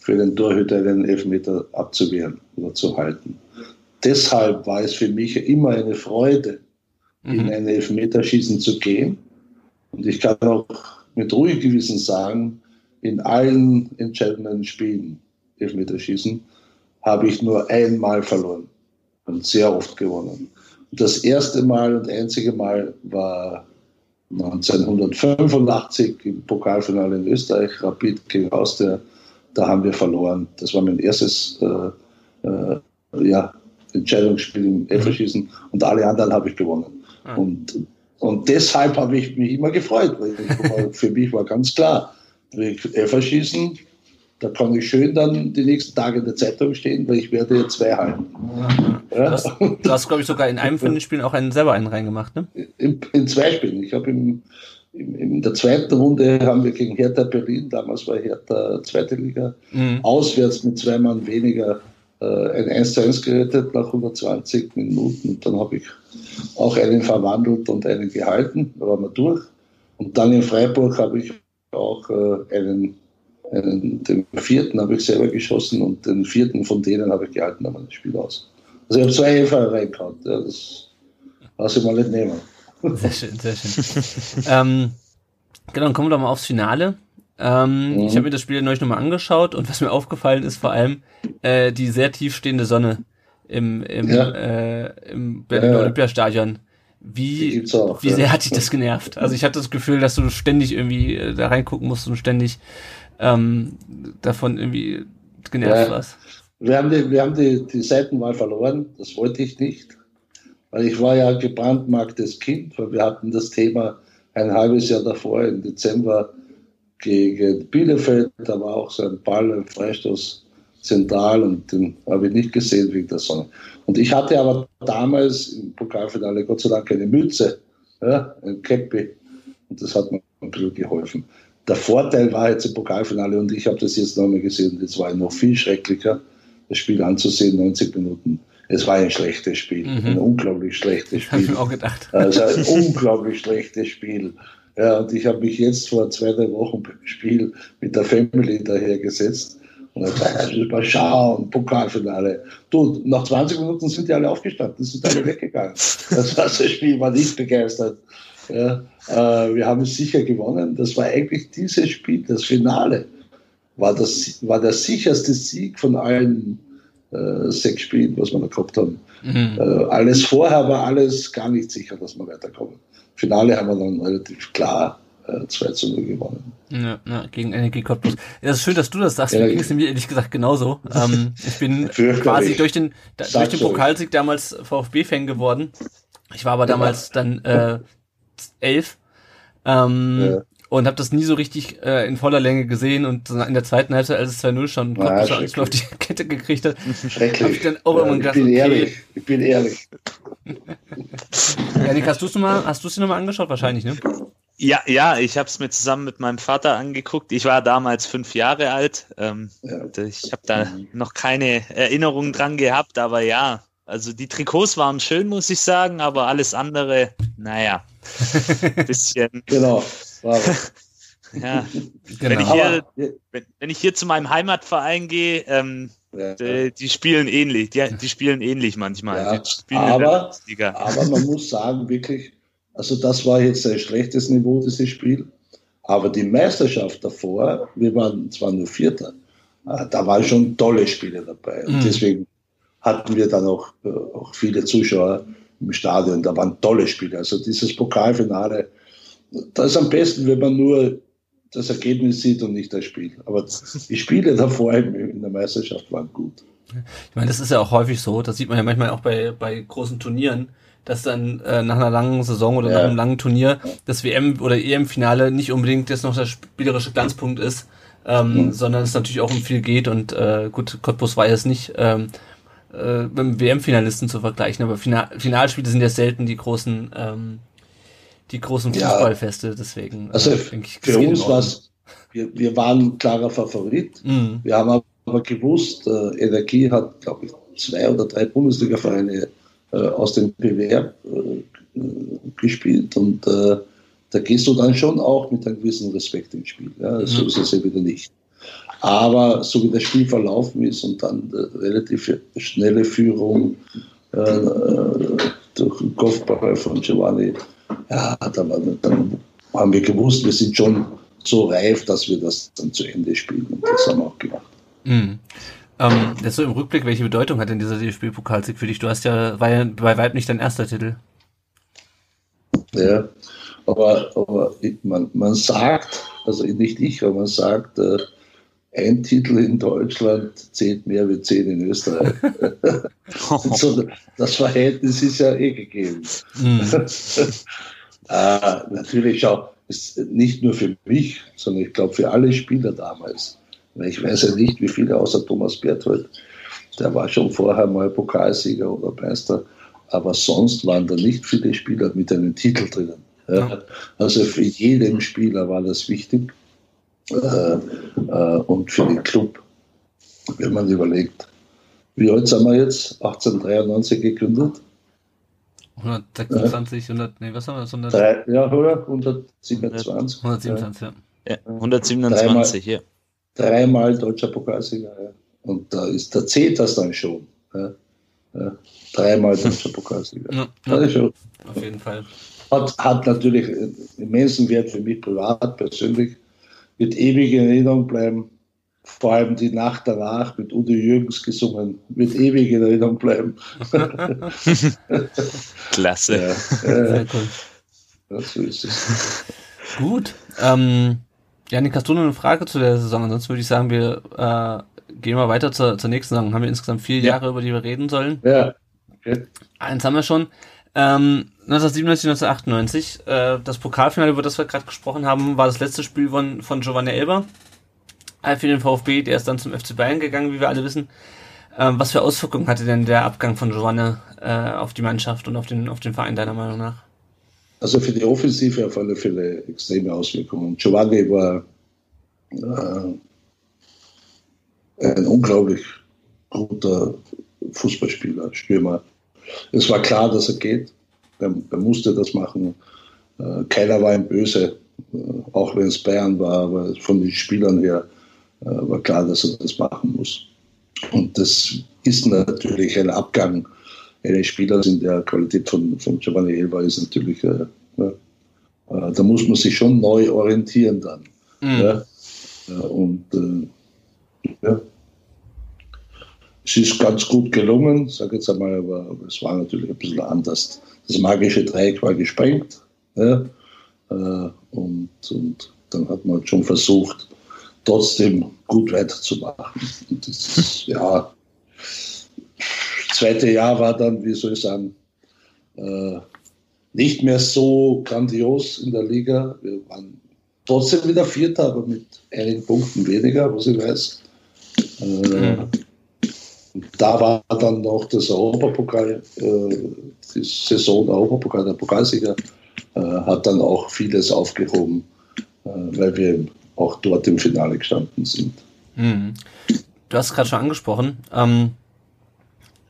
für den Torhüter einen Elfmeter abzuwehren oder zu halten. Deshalb war es für mich immer eine Freude, mhm. in ein Elfmeterschießen zu gehen. Und ich kann auch mit ruhigem Gewissen sagen, in allen entscheidenden Spielen Elfmeterschießen habe ich nur einmal verloren und sehr oft gewonnen. Und das erste Mal und einzige Mal war 1985 im Pokalfinale in Österreich, Rapid gegen Austria, da haben wir verloren. Das war mein erstes äh, äh, ja, Entscheidungsspiel im Elferschießen mhm. und alle anderen habe ich gewonnen. Mhm. Und, und deshalb habe ich mich immer gefreut, weil ich, für mich war ganz klar, Elferschießen da kann ich schön dann die nächsten Tage in der Zeitung stehen, weil ich werde jetzt zwei halten.
Ja. Du hast, hast glaube ich, sogar in einem von den Spielen auch einen selber einen reingemacht, ne?
In, in zwei Spielen. Ich habe im, in der zweiten Runde haben wir gegen Hertha Berlin, damals war Hertha zweite Liga, mhm. auswärts mit zwei Mann weniger äh, ein 1 zu 1 gerettet nach 120 Minuten. dann habe ich auch einen verwandelt und einen gehalten. Da waren wir durch. Und dann in Freiburg habe ich auch äh, einen den vierten habe ich selber geschossen und den vierten von denen habe ich gehalten, aber das Spiel aus. Also ich habe zwei Helfer reingehauen. Ja, das lasse ich mal nicht nehmen.
Sehr schön, sehr schön. ähm, genau, dann kommen wir doch mal aufs Finale. Ähm, mhm. Ich habe mir das Spiel neulich nochmal angeschaut und was mir aufgefallen ist, vor allem äh, die sehr tief stehende Sonne im, im, ja. äh, im Berliner ja. Olympiastadion. Wie, auch, wie sehr hat dich das genervt? Also ich hatte das Gefühl, dass du ständig irgendwie äh, da reingucken musst und ständig ähm, davon irgendwie genervt ja, warst.
Wir haben, die, wir haben die, die Seitenwahl verloren, das wollte ich nicht. Weil ich war ja gebrandmarktes Kind, weil wir hatten das Thema ein halbes Jahr davor, im Dezember, gegen Bielefeld. Da war auch so ein Ball, ein Freistoß zentral und den habe ich nicht gesehen wegen der Sonne. Und ich hatte aber damals im Pokalfinale Gott sei Dank eine Mütze, ja, ein Käppi. Und das hat mir ein bisschen geholfen. Der Vorteil war jetzt im Pokalfinale, und ich habe das jetzt nochmal gesehen, das war noch viel schrecklicher, das Spiel anzusehen, 90 Minuten. Es war ein schlechtes Spiel, mhm. ein unglaublich schlechtes Spiel.
Hab ich auch gedacht.
Also ein unglaublich schlechtes Spiel. Ja, und ich habe mich jetzt vor zwei, drei Wochen beim Spiel mit der Family dahergesetzt und gesagt, mal schauen, Pokalfinale. Du, nach 20 Minuten sind die alle aufgestanden, sind alle weggegangen. Das, war, das Spiel war nicht begeistert. Ja, äh, wir haben es sicher gewonnen. Das war eigentlich dieses Spiel, das Finale, war, das, war der sicherste Sieg von allen äh, sechs Spielen, was wir da gehabt haben. Mhm. Äh, alles vorher war alles gar nicht sicher, dass wir weiterkommen. Finale haben wir dann relativ klar äh, 2 zu 0 gewonnen.
Ja, ja, gegen Energie Cottbus. Ja, es ist schön, dass du das sagst. Ja, mir ging es mir ehrlich gesagt genauso. Ähm, ich bin quasi durch den, da, durch den Pokalsieg damals VfB-Fan geworden. Ich war aber damals dann äh, elf. Ähm, ja. Und habe das nie so richtig äh, in voller Länge gesehen und in der zweiten Halbzeit, als es 2-0 schon ja, schon auf die Kette gekriegt hat,
habe ich dann auch ja, immer gedacht, ich bin okay. ehrlich, ich bin ehrlich.
Janik, hast du es nochmal, hast du es dir nochmal angeschaut? Wahrscheinlich, ne?
Ja, ja, ich habe es mir zusammen mit meinem Vater angeguckt. Ich war damals fünf Jahre alt. Ähm, ja. Ich habe da noch keine Erinnerungen dran gehabt, aber ja, also die Trikots waren schön, muss ich sagen, aber alles andere, naja, bisschen.
genau.
ja. Genau. Wenn, ich hier, wenn, wenn, ich hier zu meinem Heimatverein gehe, ähm, ja. die, die, spielen ähnlich. Die, die, spielen ähnlich manchmal.
Ja, aber, aber man muss sagen, wirklich, also das war jetzt ein schlechtes Niveau, dieses Spiel. Aber die Meisterschaft davor, wir waren zwar nur Vierter, äh, da waren schon tolle Spiele dabei. Und mhm. deswegen hatten wir dann auch, äh, auch viele Zuschauer im Stadion. Da waren tolle Spiele. Also dieses Pokalfinale, das ist am besten, wenn man nur das Ergebnis sieht und nicht das Spiel. Aber die Spiele davor in der Meisterschaft waren gut.
Ich meine, das ist ja auch häufig so, das sieht man ja manchmal auch bei, bei großen Turnieren, dass dann äh, nach einer langen Saison oder ja. nach einem langen Turnier das WM- oder EM-Finale nicht unbedingt jetzt noch der spielerische Glanzpunkt ist, ähm, mhm. sondern es natürlich auch um viel geht und äh, gut, Cottbus war jetzt nicht ähm, äh, mit dem WM-Finalisten zu vergleichen, aber Final Finalspiele sind ja selten die großen ähm, die großen Fußballfeste, ja. deswegen.
Äh, also äh, ich, für uns war es, wir, wir waren klarer Favorit. Mhm. Wir haben aber gewusst, äh, Energie hat, glaube ich, zwei oder drei Bundesliga-Vereine äh, aus dem Bewerb äh, gespielt und äh, da gehst du dann schon auch mit einem gewissen Respekt ins Spiel. Ja? Mhm. So ist es ja wieder nicht. Aber so wie das Spiel verlaufen ist und dann relativ schnelle Führung äh, durch den Kopfball von Giovanni, ja, dann, dann haben wir gewusst, wir sind schon so reif, dass wir das dann zu Ende spielen. Und das haben wir auch gemacht.
Mhm. Ähm, jetzt so im Rückblick, welche Bedeutung hat denn dieser DFB-Pokalsieg für dich? Du hast ja, war ja bei Weib nicht dein erster Titel.
Ja, aber, aber man, man sagt, also nicht ich, aber man sagt, äh, ein Titel in Deutschland zählt mehr wie zehn in Österreich. so, das Verhältnis ist ja eh gegeben. Mm. äh, natürlich auch, ist nicht nur für mich, sondern ich glaube für alle Spieler damals. Ich weiß ja nicht, wie viele außer Thomas Berthold, der war schon vorher mal Pokalsieger oder Meister, aber sonst waren da nicht viele Spieler mit einem Titel drinnen. Ja. Also für jeden Spieler war das wichtig und für den Club, wenn man überlegt, wie alt sind wir jetzt? 1893 gegründet?
126, 100, nee, was haben wir?
100, Drei, ja, oder? 127.
127, ja.
ja 127, ja
dreimal deutscher Pokalsieger. Ja. Und da ist, da zählt das dann schon. Ja. Ja. Dreimal deutscher Pokalsieger. Ja,
ja. Schon, Auf jeden Fall.
Hat, hat natürlich immensen Wert für mich privat, persönlich. Wird ewig in Erinnerung bleiben. vor allem die Nacht danach mit Udo Jürgens gesungen, wird ewig in Erinnerung bleiben.
Klasse. Ja,
Sehr cool. Ja, so ist es. Gut. Ähm, Janik, hast du noch eine Frage zu der Saison? Ansonsten würde ich sagen, wir äh, gehen mal weiter zur, zur nächsten Saison. Haben wir insgesamt vier ja. Jahre, über die wir reden sollen.
Ja. Okay.
Eins haben wir schon. Ähm, 1997, 1998, äh, das Pokalfinale, über das wir gerade gesprochen haben, war das letzte Spiel von, von Giovanni Elber äh, für den VfB. Der ist dann zum FC Bayern gegangen, wie wir alle wissen. Ähm, was für Auswirkungen hatte denn der Abgang von Giovanni äh, auf die Mannschaft und auf den, auf den Verein deiner Meinung nach?
Also für die Offensive auf alle Fälle extreme Auswirkungen. Giovanni war äh, ein unglaublich guter Fußballspieler, Stürmer. Es war klar, dass er geht. Er, er musste das machen. Äh, keiner war ihm böse, äh, auch wenn es Bayern war, aber von den Spielern her äh, war klar, dass er das machen muss. Und das ist natürlich ein Abgang eines Spielers in der Qualität von, von Giovanni Elba ist natürlich, äh, äh, da muss man sich schon neu orientieren dann. Mhm. Ja? und äh, ja. es ist ganz gut gelungen, sage jetzt einmal, aber, es war natürlich ein bisschen anders. Das magische Dreieck war gesprengt. Ja? Äh, und, und dann hat man schon versucht, trotzdem gut weiterzumachen. Und das, ja, zweite Jahr war dann, wie soll ich sagen, äh, nicht mehr so grandios in der Liga. Wir waren trotzdem wieder Vierter, aber mit einigen Punkten weniger, was ich weiß. Äh, da war dann noch das Europapokal, äh, die Saison Europapokal, der Pokalsieger, äh, hat dann auch vieles aufgehoben, äh, weil wir auch dort im Finale gestanden sind.
Mhm. Du hast es gerade schon angesprochen. Ähm,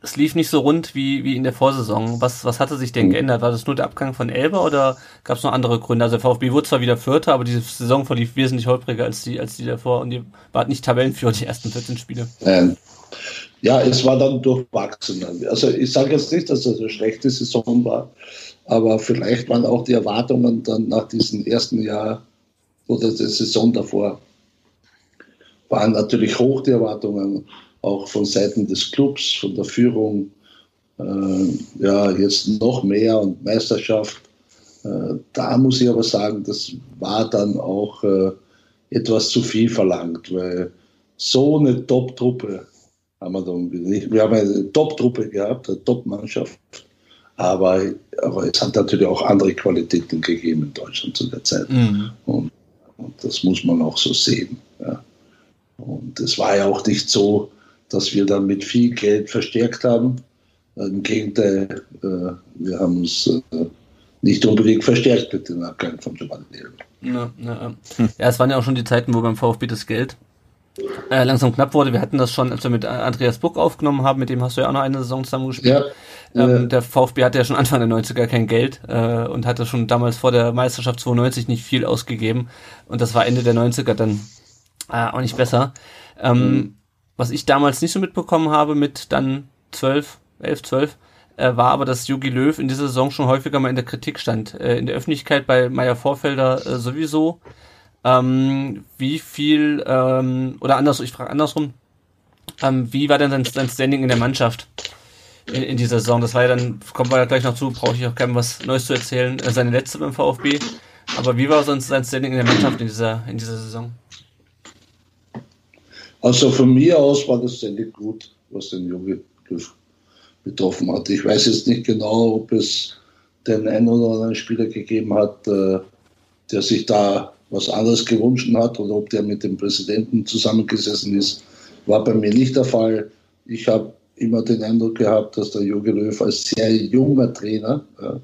es lief nicht so rund wie, wie in der Vorsaison. Was, was hatte sich denn mhm. geändert? War das nur der Abgang von Elber oder gab es noch andere Gründe? Also der VfB wurde zwar wieder Vierter, aber diese Saison verlief wesentlich holpriger als die, als die davor und die war nicht Tabellenführer die ersten 14 Spiele.
Ähm, ja, es war dann durchwachsen. Also ich sage jetzt nicht, dass es eine schlechte Saison war, aber vielleicht waren auch die Erwartungen dann nach diesem ersten Jahr oder der Saison davor waren natürlich hoch die Erwartungen, auch von Seiten des Clubs, von der Führung. Äh, ja, jetzt noch mehr und Meisterschaft. Äh, da muss ich aber sagen, das war dann auch äh, etwas zu viel verlangt, weil so eine Top-Truppe haben wir dann nicht. Wir haben eine Top-Truppe gehabt, eine Top-Mannschaft. Aber, aber es hat natürlich auch andere Qualitäten gegeben in Deutschland zu der Zeit. Mhm. Und, und, das muss man auch so sehen. Ja. Und es war ja auch nicht so, dass wir dann mit viel Geld verstärkt haben. Im Gegenteil, äh, wir haben uns äh, nicht unbedingt verstärkt mit den Abgang von Giovanni
ja, ja, ja, es waren ja auch schon die Zeiten, wo beim VfB das Geld äh, langsam knapp wurde. Wir hatten das schon, als wir mit Andreas Buck aufgenommen haben, mit dem hast du ja auch noch eine Saison zusammen gespielt. Ja, ähm, äh, der VfB hatte ja schon Anfang der 90er kein Geld äh, und hatte schon damals vor der Meisterschaft 92 nicht viel ausgegeben. Und das war Ende der 90er dann äh, auch nicht besser. Ähm, mhm. Was ich damals nicht so mitbekommen habe mit dann 12, 11, 12, äh, war aber, dass Jogi Löw in dieser Saison schon häufiger mal in der Kritik stand. Äh, in der Öffentlichkeit bei Meier Vorfelder äh, sowieso. Ähm, wie viel, ähm, oder anders, ich frage andersrum, ähm, wie war denn sein, sein Standing in der Mannschaft in, in, dieser Saison? Das war ja dann, kommen wir ja gleich noch zu, brauche ich auch keinem was Neues zu erzählen, äh, seine letzte beim VfB. Aber wie war sonst sein Standing in der Mannschaft in dieser, in dieser Saison?
Also von mir aus war das Standing gut, was den Junge betroffen hat. Ich weiß jetzt nicht genau, ob es den einen oder anderen Spieler gegeben hat, äh, der sich da was anderes gewünscht hat oder ob der mit dem Präsidenten zusammengesessen ist, war bei mir nicht der Fall. Ich habe immer den Eindruck gehabt, dass der Jogi Löw als sehr junger Trainer ja,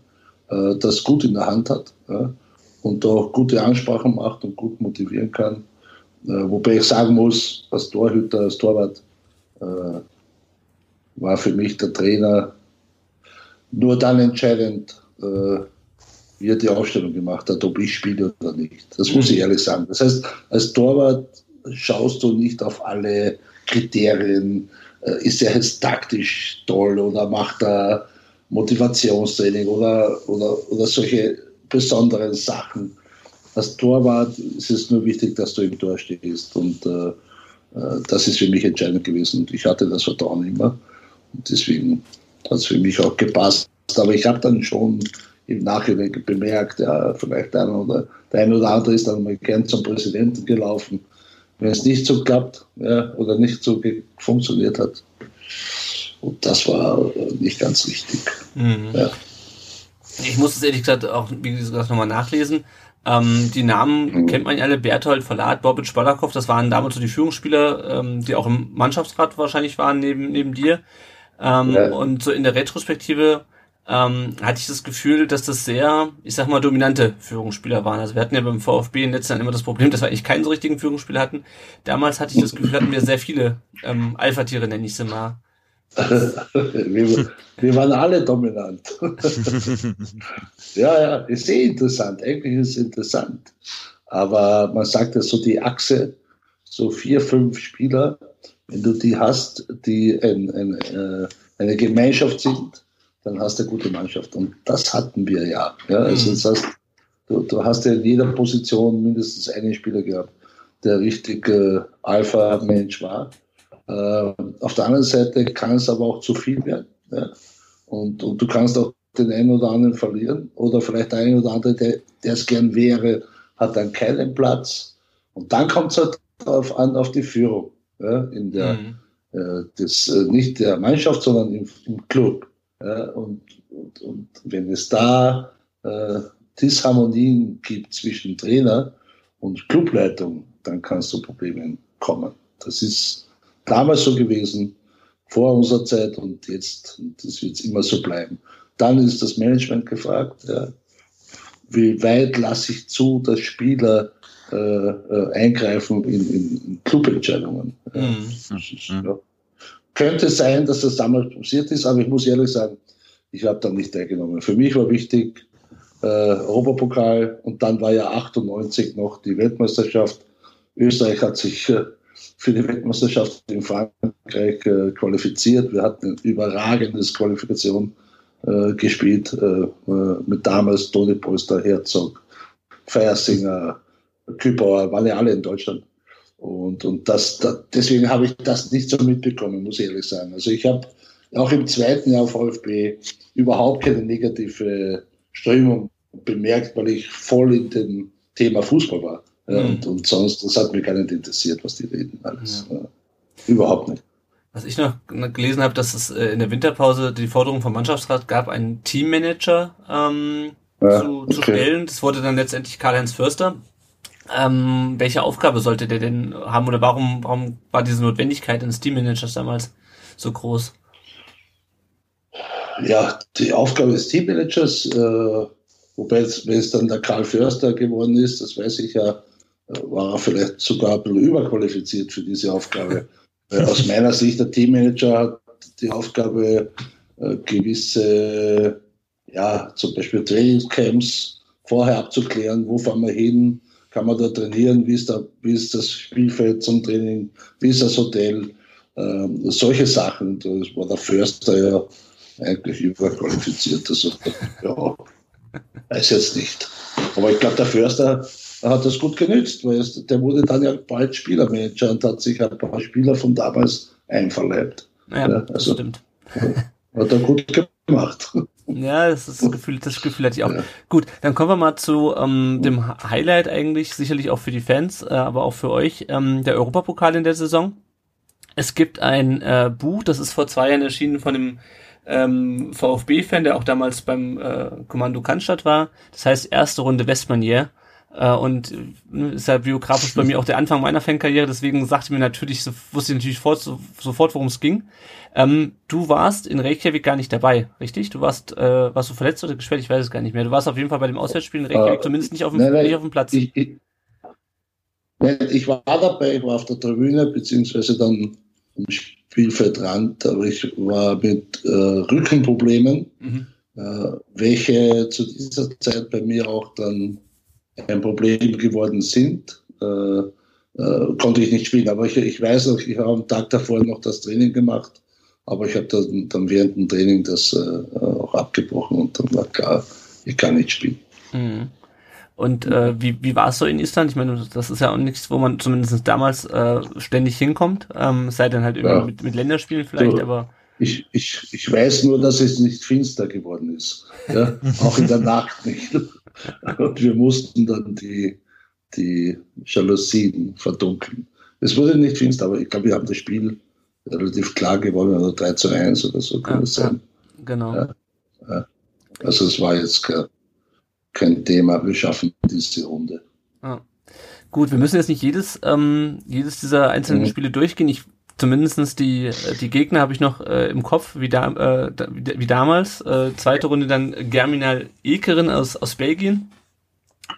äh, das gut in der Hand hat ja, und auch gute Ansprachen macht und gut motivieren kann. Äh, wobei ich sagen muss, als Torhüter, als Torwart äh, war für mich der Trainer nur dann entscheidend, äh, wie er die Aufstellung gemacht hat, ob ich spiele oder nicht. Das muss ich mhm. ehrlich sagen. Das heißt, als Torwart schaust du nicht auf alle Kriterien, ist er jetzt taktisch toll oder macht er Motivationstraining oder, oder, oder solche besonderen Sachen. Als Torwart ist es nur wichtig, dass du im Tor stehst. Und äh, äh, das ist für mich entscheidend gewesen. Und ich hatte das Vertrauen immer. Und deswegen hat es für mich auch gepasst. Aber ich habe dann schon im Nachhinein bemerkt, ja, vielleicht einer oder der eine oder andere ist dann mal gern zum Präsidenten gelaufen, wenn es nicht so klappt ja, oder nicht so funktioniert hat. Und das war nicht ganz richtig. Mhm. Ja.
Ich muss es ehrlich gesagt auch, wie gesagt, nochmal nachlesen. Ähm, die Namen mhm. kennt man ja alle, Berthold, Verlat, Bobic, Balakow, das waren damals so die Führungsspieler, ähm, die auch im Mannschaftsrat wahrscheinlich waren neben, neben dir. Ähm, ja. Und so in der Retrospektive ähm, hatte ich das Gefühl, dass das sehr, ich sag mal, dominante Führungsspieler waren. Also wir hatten ja beim VfB in den letzten Jahren immer das Problem, dass wir eigentlich keinen so richtigen Führungsspieler hatten. Damals hatte ich das Gefühl, hatten wir sehr viele ähm, Alpha-Tiere, nenne ich sie mal.
Wir, wir, waren alle dominant. ja, ja, ist sehr interessant. Eigentlich ist es interessant. Aber man sagt ja so die Achse, so vier, fünf Spieler, wenn du die hast, die ein, ein, äh, eine Gemeinschaft sind, dann hast du eine gute Mannschaft. Und das hatten wir ja. ja also mhm. das heißt, du, du, hast ja in jeder Position mindestens einen Spieler gehabt, der richtig äh, Alpha-Mensch war. Äh, auf der anderen Seite kann es aber auch zu viel werden. Ja? Und, und du kannst auch den einen oder anderen verlieren oder vielleicht der eine oder andere, der, der es gern wäre, hat dann keinen Platz. Und dann kommt es halt darauf an, auf die Führung. Ja? In der, mhm. äh, des, äh, nicht der Mannschaft, sondern im, im Club. Ja, und, und, und, wenn es da äh, Disharmonien gibt zwischen Trainer und Clubleitung, dann kann es zu Problemen kommen. Das ist damals so gewesen, vor unserer Zeit und jetzt, das wird immer so bleiben. Dann ist das Management gefragt, ja, wie weit lasse ich zu, dass Spieler äh, äh, eingreifen in, in, Clubentscheidungen. Mhm. Ja. Könnte sein, dass das damals passiert ist, aber ich muss ehrlich sagen, ich habe da nicht teilgenommen. Für mich war wichtig äh, Europapokal und dann war ja 98 noch die Weltmeisterschaft. Österreich hat sich äh, für die Weltmeisterschaft in Frankreich äh, qualifiziert. Wir hatten ein überragendes Qualifikation äh, gespielt äh, äh, mit damals Toni Polster, Herzog, Feiersinger, Kübauer, waren ja alle in Deutschland. Und, und das, das, deswegen habe ich das nicht so mitbekommen, muss ich ehrlich sagen. Also ich habe auch im zweiten Jahr VfB überhaupt keine negative Strömung bemerkt, weil ich voll in dem Thema Fußball war. Ja, mhm. und, und, sonst, das hat mich gar nicht interessiert, was die reden, alles. Ja. Ja. Überhaupt nicht.
Was ich noch gelesen habe, dass es äh, in der Winterpause die Forderung vom Mannschaftsrat gab, einen Teammanager ähm, zu, okay. zu stellen. Das wurde dann letztendlich Karl-Heinz Förster. Ähm, welche Aufgabe sollte der denn haben oder warum, warum war diese Notwendigkeit eines Teammanagers damals so groß?
Ja, die Aufgabe des Teammanagers, äh, wobei es, wenn es dann der Karl Förster geworden ist, das weiß ich ja, war er vielleicht sogar ein bisschen überqualifiziert für diese Aufgabe. Äh, aus meiner Sicht, der Teammanager hat die Aufgabe, äh, gewisse, ja, zum Beispiel Trainingscamps vorher abzuklären, wo fahren wir hin, kann man da trainieren, wie ist, da, wie ist das Spielfeld zum Training, wie ist das Hotel, ähm, solche Sachen. Das war der Förster ja eigentlich überqualifiziert. Also, ja, weiß jetzt nicht. Aber ich glaube, der Förster hat das gut genützt, weil es, der wurde dann ja bald Spielermanager und hat sich ein paar Spieler von damals einverleibt.
Ja, ja also, das stimmt.
Hat er gut gemacht.
Ja, das, ist das Gefühl, das Gefühl hatte ich auch. Ja. Gut, dann kommen wir mal zu ähm, dem Highlight eigentlich, sicherlich auch für die Fans, äh, aber auch für euch, ähm, der Europapokal in der Saison. Es gibt ein äh, Buch, das ist vor zwei Jahren erschienen von dem ähm, VfB-Fan, der auch damals beim äh, Kommando Cannstatt war. Das heißt erste Runde Westmanier. Äh, und äh, ist ja biografisch bei mir auch der Anfang meiner Fankarriere, deswegen sagte mir natürlich, so, wusste ich natürlich fort, so, sofort, worum es ging. Ähm, du warst in Reykjavik gar nicht dabei, richtig? Du warst, äh, warst du verletzt oder gesperrt? Ich weiß es gar nicht mehr. Du warst auf jeden Fall bei dem Auswärtsspiel in Reykjavik, uh, zumindest nicht auf dem, nein, nein, nicht auf dem Platz.
Ich, ich, ich, war dabei, ich war auf der Tribüne, beziehungsweise dann am Spielfeldrand, aber ich war mit äh, Rückenproblemen, mhm. äh, welche zu dieser Zeit bei mir auch dann ein Problem geworden sind, äh, äh, konnte ich nicht spielen. Aber ich, ich weiß noch, ich habe am Tag davor noch das Training gemacht, aber ich habe dann, dann während dem Training das äh, auch abgebrochen und dann war klar, ich kann nicht spielen.
Mhm. Und äh, wie, wie war es so in Island? Ich meine, das ist ja auch nichts, wo man zumindest damals äh, ständig hinkommt. Ähm, sei denn halt irgendwie ja. mit, mit Länderspielen vielleicht, so, aber.
Ich, ich, ich weiß nur, dass es nicht finster geworden ist. Ja? auch in der Nacht nicht. Und wir mussten dann die, die Jalousien verdunkeln. Es wurde nicht finster, aber ich glaube, wir haben das Spiel relativ klar gewonnen, oder 3 zu 1 oder so kann ja, es sein.
Genau. Ja,
ja. Also es war jetzt kein, kein Thema, wir schaffen diese Runde.
Gut, wir müssen jetzt nicht jedes, ähm, jedes dieser einzelnen mhm. Spiele durchgehen. Ich zumindestens die, die Gegner habe ich noch äh, im Kopf, wie, da, äh, wie, damals. Äh, zweite Runde dann Germinal Ekerin aus, aus Belgien.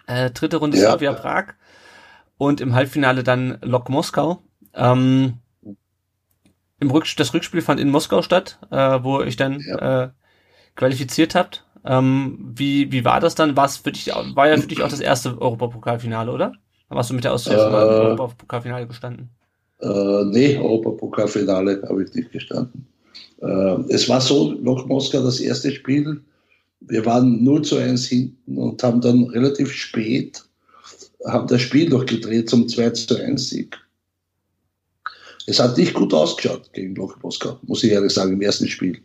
Äh, dritte Runde ja. Slavia Prag. Und im Halbfinale dann Lok Moskau. Ähm, im Rück das Rückspiel fand in Moskau statt, äh, wo ich dann ja. äh, qualifiziert habt. Ähm, wie, wie war das dann? War's für dich, war ja für dich auch das erste Europapokalfinale, oder? Da warst du mit der Austria äh, im Europapokalfinale gestanden?
Äh, nee, Europapokalfinale habe ich nicht gestanden. Äh, es war so, noch Moskau das erste Spiel. Wir waren 0 zu 1 hinten und haben dann relativ spät haben das Spiel noch gedreht zum 2 zu 1 Sieg. Es hat nicht gut ausgeschaut gegen Lok Moskau, muss ich ehrlich sagen, im ersten Spiel.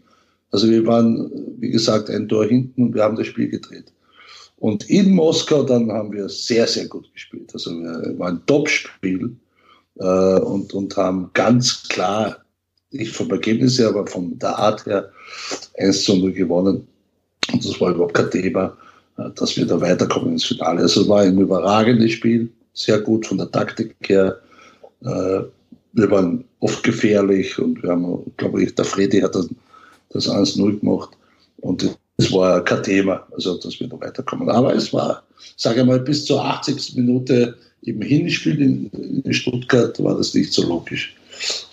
Also wir waren, wie gesagt, ein Tor hinten und wir haben das Spiel gedreht. Und in Moskau dann haben wir sehr, sehr gut gespielt. Also wir war ein Top-Spiel äh, und, und haben ganz klar, nicht vom Ergebnis her, aber von der Art her 1 zu 0 gewonnen. Und das war überhaupt kein Thema, äh, dass wir da weiterkommen ins Finale. Also es war ein überragendes Spiel, sehr gut von der Taktik her. Äh, wir waren oft gefährlich und wir haben, glaube ich, der Freddy hat das, das 1-0 gemacht und es war kein Thema, also dass wir da weiterkommen. Aber es war, sage ich mal, bis zur 80. Minute im Hinspiel in, in Stuttgart war das nicht so logisch.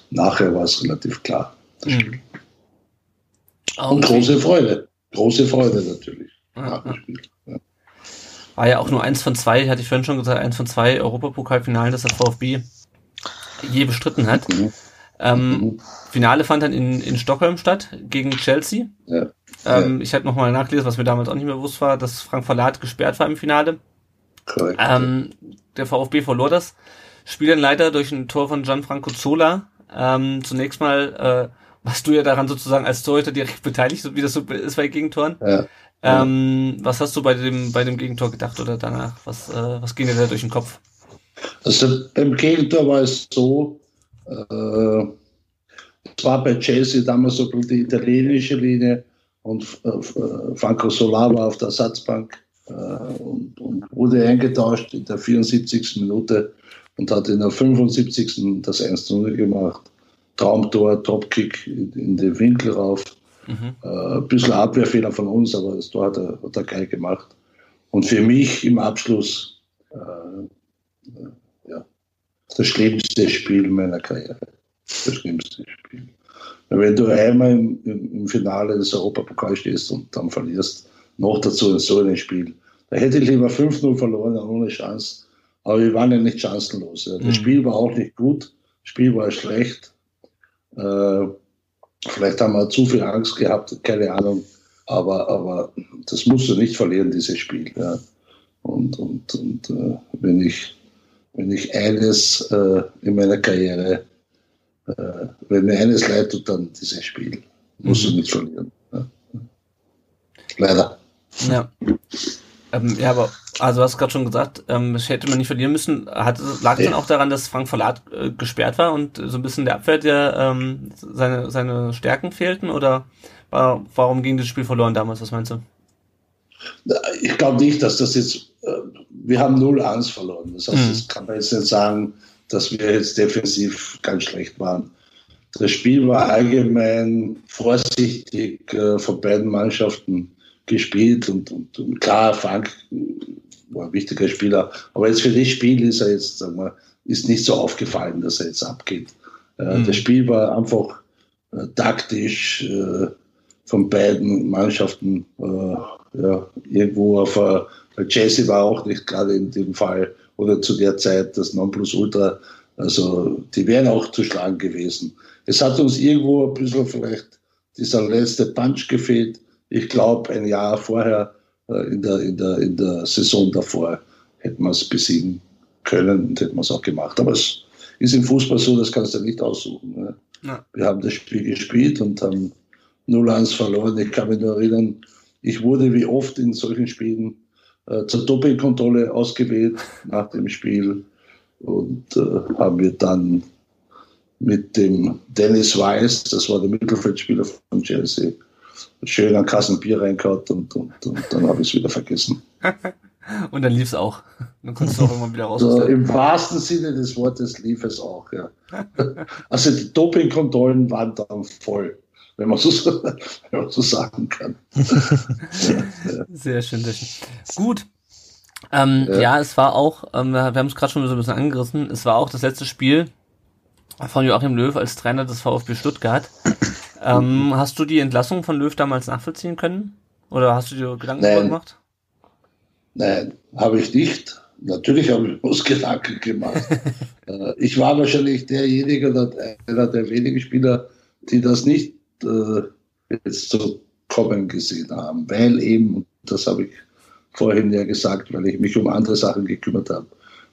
Nachher war es relativ klar, mhm. Okay. Und große Freude, große Freude natürlich Spiel. Ja.
War ja auch nur eins von zwei, hatte ich vorhin schon gesagt, eins von zwei Europapokalfinalen, das der VfB je bestritten hat. Mhm. Ähm, mhm. Finale fand dann in, in Stockholm statt gegen Chelsea. Ja. Ähm, ja. Ich hatte nochmal nachgelesen, was mir damals auch nicht mehr bewusst war, dass Frank Verlat gesperrt war im Finale. Ähm, der VfB verlor das Spiel dann leider durch ein Tor von Gianfranco Zola. Ähm, zunächst mal äh, warst du ja daran sozusagen als Torhüter direkt beteiligt, wie das so ist bei Gegentoren. Ja. Ähm, was hast du bei dem, bei dem Gegentor gedacht oder danach? Was, äh, was ging dir da durch den Kopf?
Also beim Gegentor war es so, äh, es war bei Chelsea damals so die italienische Linie und äh, Franco Solar war auf der Ersatzbank äh, und, und, wurde eingetauscht in der 74. Minute und hat in der 75. das 1-0 gemacht. Traumtor, Topkick in, in den Winkel rauf. Mhm. Äh, ein bisschen Abwehrfehler von uns, aber das Tor hat er, hat er geil gemacht. Und für mich im Abschluss äh, ja, das schlimmste Spiel meiner Karriere. Das schlimmste Spiel. Wenn du einmal im, im Finale des Europapokals stehst und dann verlierst, noch dazu in so einem Spiel, da hätte ich lieber 5-0 verloren, ohne Chance. Aber wir waren ja nicht chancenlos. Das mhm. Spiel war auch nicht gut, das Spiel war schlecht. Äh, vielleicht haben wir zu viel Angst gehabt, keine Ahnung. Aber, aber das musst du nicht verlieren, dieses Spiel. Ja. Und, und, und äh, wenn ich wenn ich eines äh, in meiner Karriere, äh, wenn mir eines leid tut, dann dieses Spiel. Musst mhm. du nicht verlieren. Ja. Leider.
Ja. Ähm, ja, aber also du hast gerade schon gesagt, ähm, das hätte man nicht verlieren müssen. Hat, lag es dann auch daran, dass Frank Verlat äh, gesperrt war und so ein bisschen der Abwehr der ähm, seine, seine Stärken fehlten? Oder war, warum ging das Spiel verloren damals? Was meinst du?
Ich glaube nicht, dass das jetzt, äh, wir haben 0-1 verloren. Das heißt, mhm. das kann man jetzt nicht sagen, dass wir jetzt defensiv ganz schlecht waren. Das Spiel war allgemein vorsichtig äh, von beiden Mannschaften gespielt und, und, und klar, Frank war ein wichtiger Spieler, aber jetzt für das Spiel ist er jetzt, sagen wir, ist nicht so aufgefallen, dass er jetzt abgeht. Äh, mhm. Das Spiel war einfach äh, taktisch äh, von beiden Mannschaften äh, ja, irgendwo auf äh, Jesse war auch nicht gerade in dem Fall oder zu der Zeit das Nonplusultra. Also die wären auch zu schlagen gewesen. Es hat uns irgendwo ein bisschen vielleicht dieser letzte Punch gefehlt. Ich glaube, ein Jahr vorher, äh, in, der, in, der, in der Saison davor, hätten wir es besiegen können und hätten wir es auch gemacht. Aber es ist im Fußball so, das kannst du nicht aussuchen. Ne? Ja. Wir haben das Spiel gespielt und haben 0-1 verloren. Ich kann mich nur erinnern, ich wurde wie oft in solchen Spielen äh, zur Doppelkontrolle ausgewählt nach dem Spiel und äh, haben wir dann mit dem Dennis Weiss, das war der Mittelfeldspieler von Chelsea, schön an Kassen Bier reingehauen und, und, und dann habe ich es wieder vergessen.
und dann lief es auch. Dann konntest du auch immer wieder raus.
Also, Im wahrsten Sinne des Wortes lief es auch, ja. also die Dopingkontrollen waren dann voll wenn man so, wenn man so sagen kann.
sehr schön, sehr schön. Gut. Ähm, ja. ja. es war auch, ähm, wir haben es gerade schon so ein bisschen angerissen, es war auch das letzte Spiel von Joachim Löw als Trainer des VfB Stuttgart. Ähm, hast du die Entlassung von Löw damals nachvollziehen können? Oder hast du dir Gedanken darüber gemacht?
Nein, habe ich nicht. Natürlich habe ich uns Gedanken gemacht. Äh, ich war wahrscheinlich derjenige, einer der wenigen Spieler, die das nicht äh, jetzt so kommen gesehen haben, weil eben, das habe ich vorhin ja gesagt, weil ich mich um andere Sachen gekümmert habe,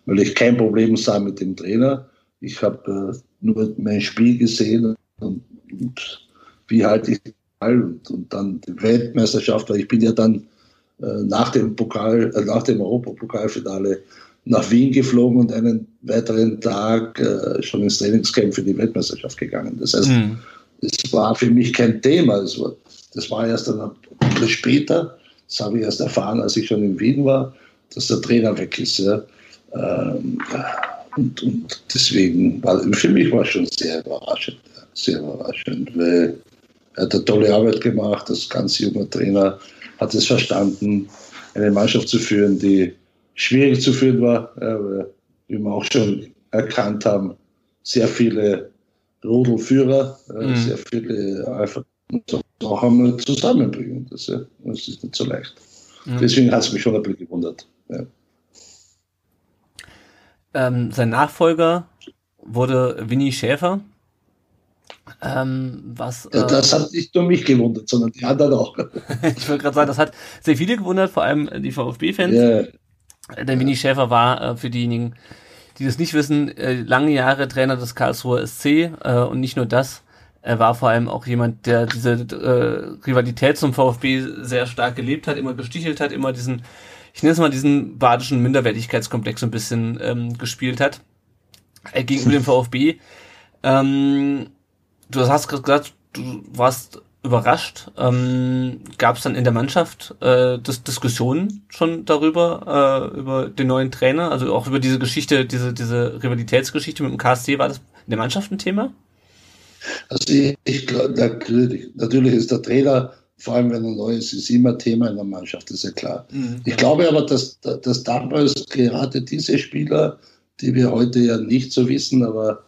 weil ich kein Problem sah mit dem Trainer. Ich habe äh, nur mein Spiel gesehen und, und wie halte ich und, und dann die Weltmeisterschaft, weil ich bin ja dann äh, nach dem Pokal, äh, nach dem Europapokalfinale nach Wien geflogen und einen weiteren Tag äh, schon ins Trainingscamp für die Weltmeisterschaft gegangen. Das heißt, mhm das war für mich kein Thema. Das war, das war erst ein bisschen später. Das habe ich erst erfahren, als ich schon in Wien war, dass der Trainer weg ist. Ja. Ähm, und, und, deswegen war für mich war es schon sehr überraschend. Sehr überraschend, weil er hat eine tolle Arbeit gemacht. Das ganz junge Trainer hat es verstanden, eine Mannschaft zu führen, die schwierig zu führen war, weil, wie wir auch schon erkannt haben, sehr viele Rudelführer, äh, mhm. sehr viele einfach auch einmal zusammenbringen. Das, ja, das ist nicht so leicht. Mhm. Deswegen hat es mich schon ein bisschen gewundert. Ja.
Ähm, sein Nachfolger wurde Winnie Schäfer. Ähm, was,
ja, das äh, hat nicht nur mich gewundert, sondern die anderen auch.
ich wollte gerade sagen, das hat sehr viele gewundert, vor allem die VfB-Fans. Ja. Denn Winnie Schäfer war äh, für diejenigen, die das nicht wissen, äh, lange Jahre Trainer des Karlsruher SC äh, und nicht nur das, er war vor allem auch jemand, der diese äh, Rivalität zum VfB sehr stark gelebt hat, immer gestichelt hat, immer diesen, ich nenne es mal diesen badischen Minderwertigkeitskomplex so ein bisschen ähm, gespielt hat äh, gegenüber dem VfB. Ähm, du hast gerade gesagt, du warst überrascht. Ähm, Gab es dann in der Mannschaft äh, Dis Diskussionen schon darüber, äh, über den neuen Trainer, also auch über diese Geschichte, diese, diese Rivalitätsgeschichte mit dem KSC, war das in der Mannschaft ein Thema?
Also ich, ich glaube, natürlich, natürlich ist der Trainer, vor allem wenn er neu ist, ist immer Thema in der Mannschaft, das ist ja klar. Mhm. Ich glaube aber, dass, dass damals gerade diese Spieler, die wir heute ja nicht so wissen, aber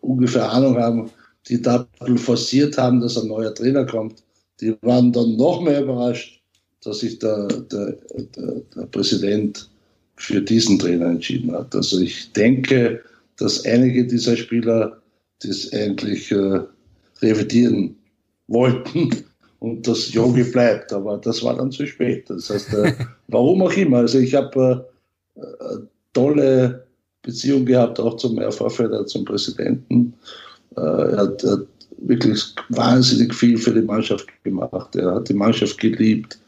ungefähr Ahnung haben, die da forciert haben, dass ein neuer Trainer kommt, die waren dann noch mehr überrascht, dass sich der, der, der, der Präsident für diesen Trainer entschieden hat. Also ich denke, dass einige dieser Spieler das eigentlich äh, revidieren wollten und das Yogi bleibt. Aber das war dann zu spät. Das heißt, äh, warum auch immer. Also ich habe äh, äh tolle Beziehung gehabt, auch zum Vorfelder, zum Präsidenten. Äh, er hat, hat wirklich wahnsinnig viel für die Mannschaft gemacht. Er hat die Mannschaft geliebt,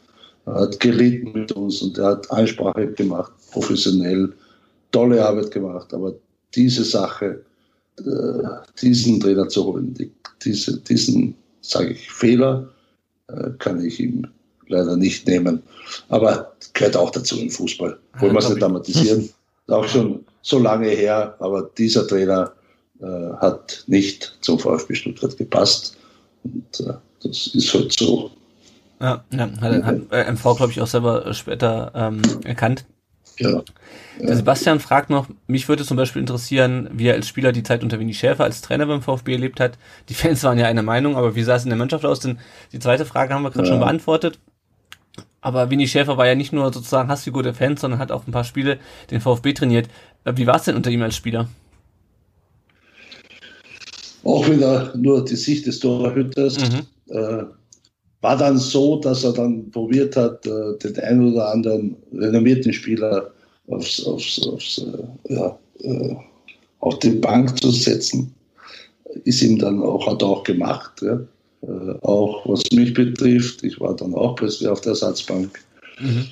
er hat gelitten mit uns und er hat Ansprache gemacht, professionell, tolle Arbeit gemacht. Aber diese Sache, äh, diesen Trainer zu holen, die, diese, diesen, sage ich, Fehler, äh, kann ich ihm leider nicht nehmen. Aber gehört auch dazu im Fußball. Wollen wir es nicht dramatisieren. Auch schon so lange her, aber dieser Trainer hat nicht zum VfB Stuttgart gepasst. Und äh, das ist halt so.
Ja, ja hat, hat MV, glaube ich, auch selber später ähm, erkannt. Ja. Der Sebastian fragt noch, mich würde zum Beispiel interessieren, wie er als Spieler die Zeit unter Winnie Schäfer als Trainer beim VfB erlebt hat. Die Fans waren ja einer Meinung, aber wie sah es in der Mannschaft aus? Denn die zweite Frage haben wir gerade ja. schon beantwortet. Aber Winnie Schäfer war ja nicht nur sozusagen Hassfigur der Fans, sondern hat auch ein paar Spiele den VfB trainiert. Wie war es denn unter ihm als Spieler?
Auch wieder nur die Sicht des Torhüters. Mhm. Äh, war dann so, dass er dann probiert hat, äh, den einen oder anderen renommierten Spieler aufs, aufs, aufs, äh, ja, äh, auf die Bank zu setzen. Ist ihm dann auch, hat er auch gemacht. Ja. Äh, auch was mich betrifft, ich war dann auch plötzlich auf der Ersatzbank. Mhm.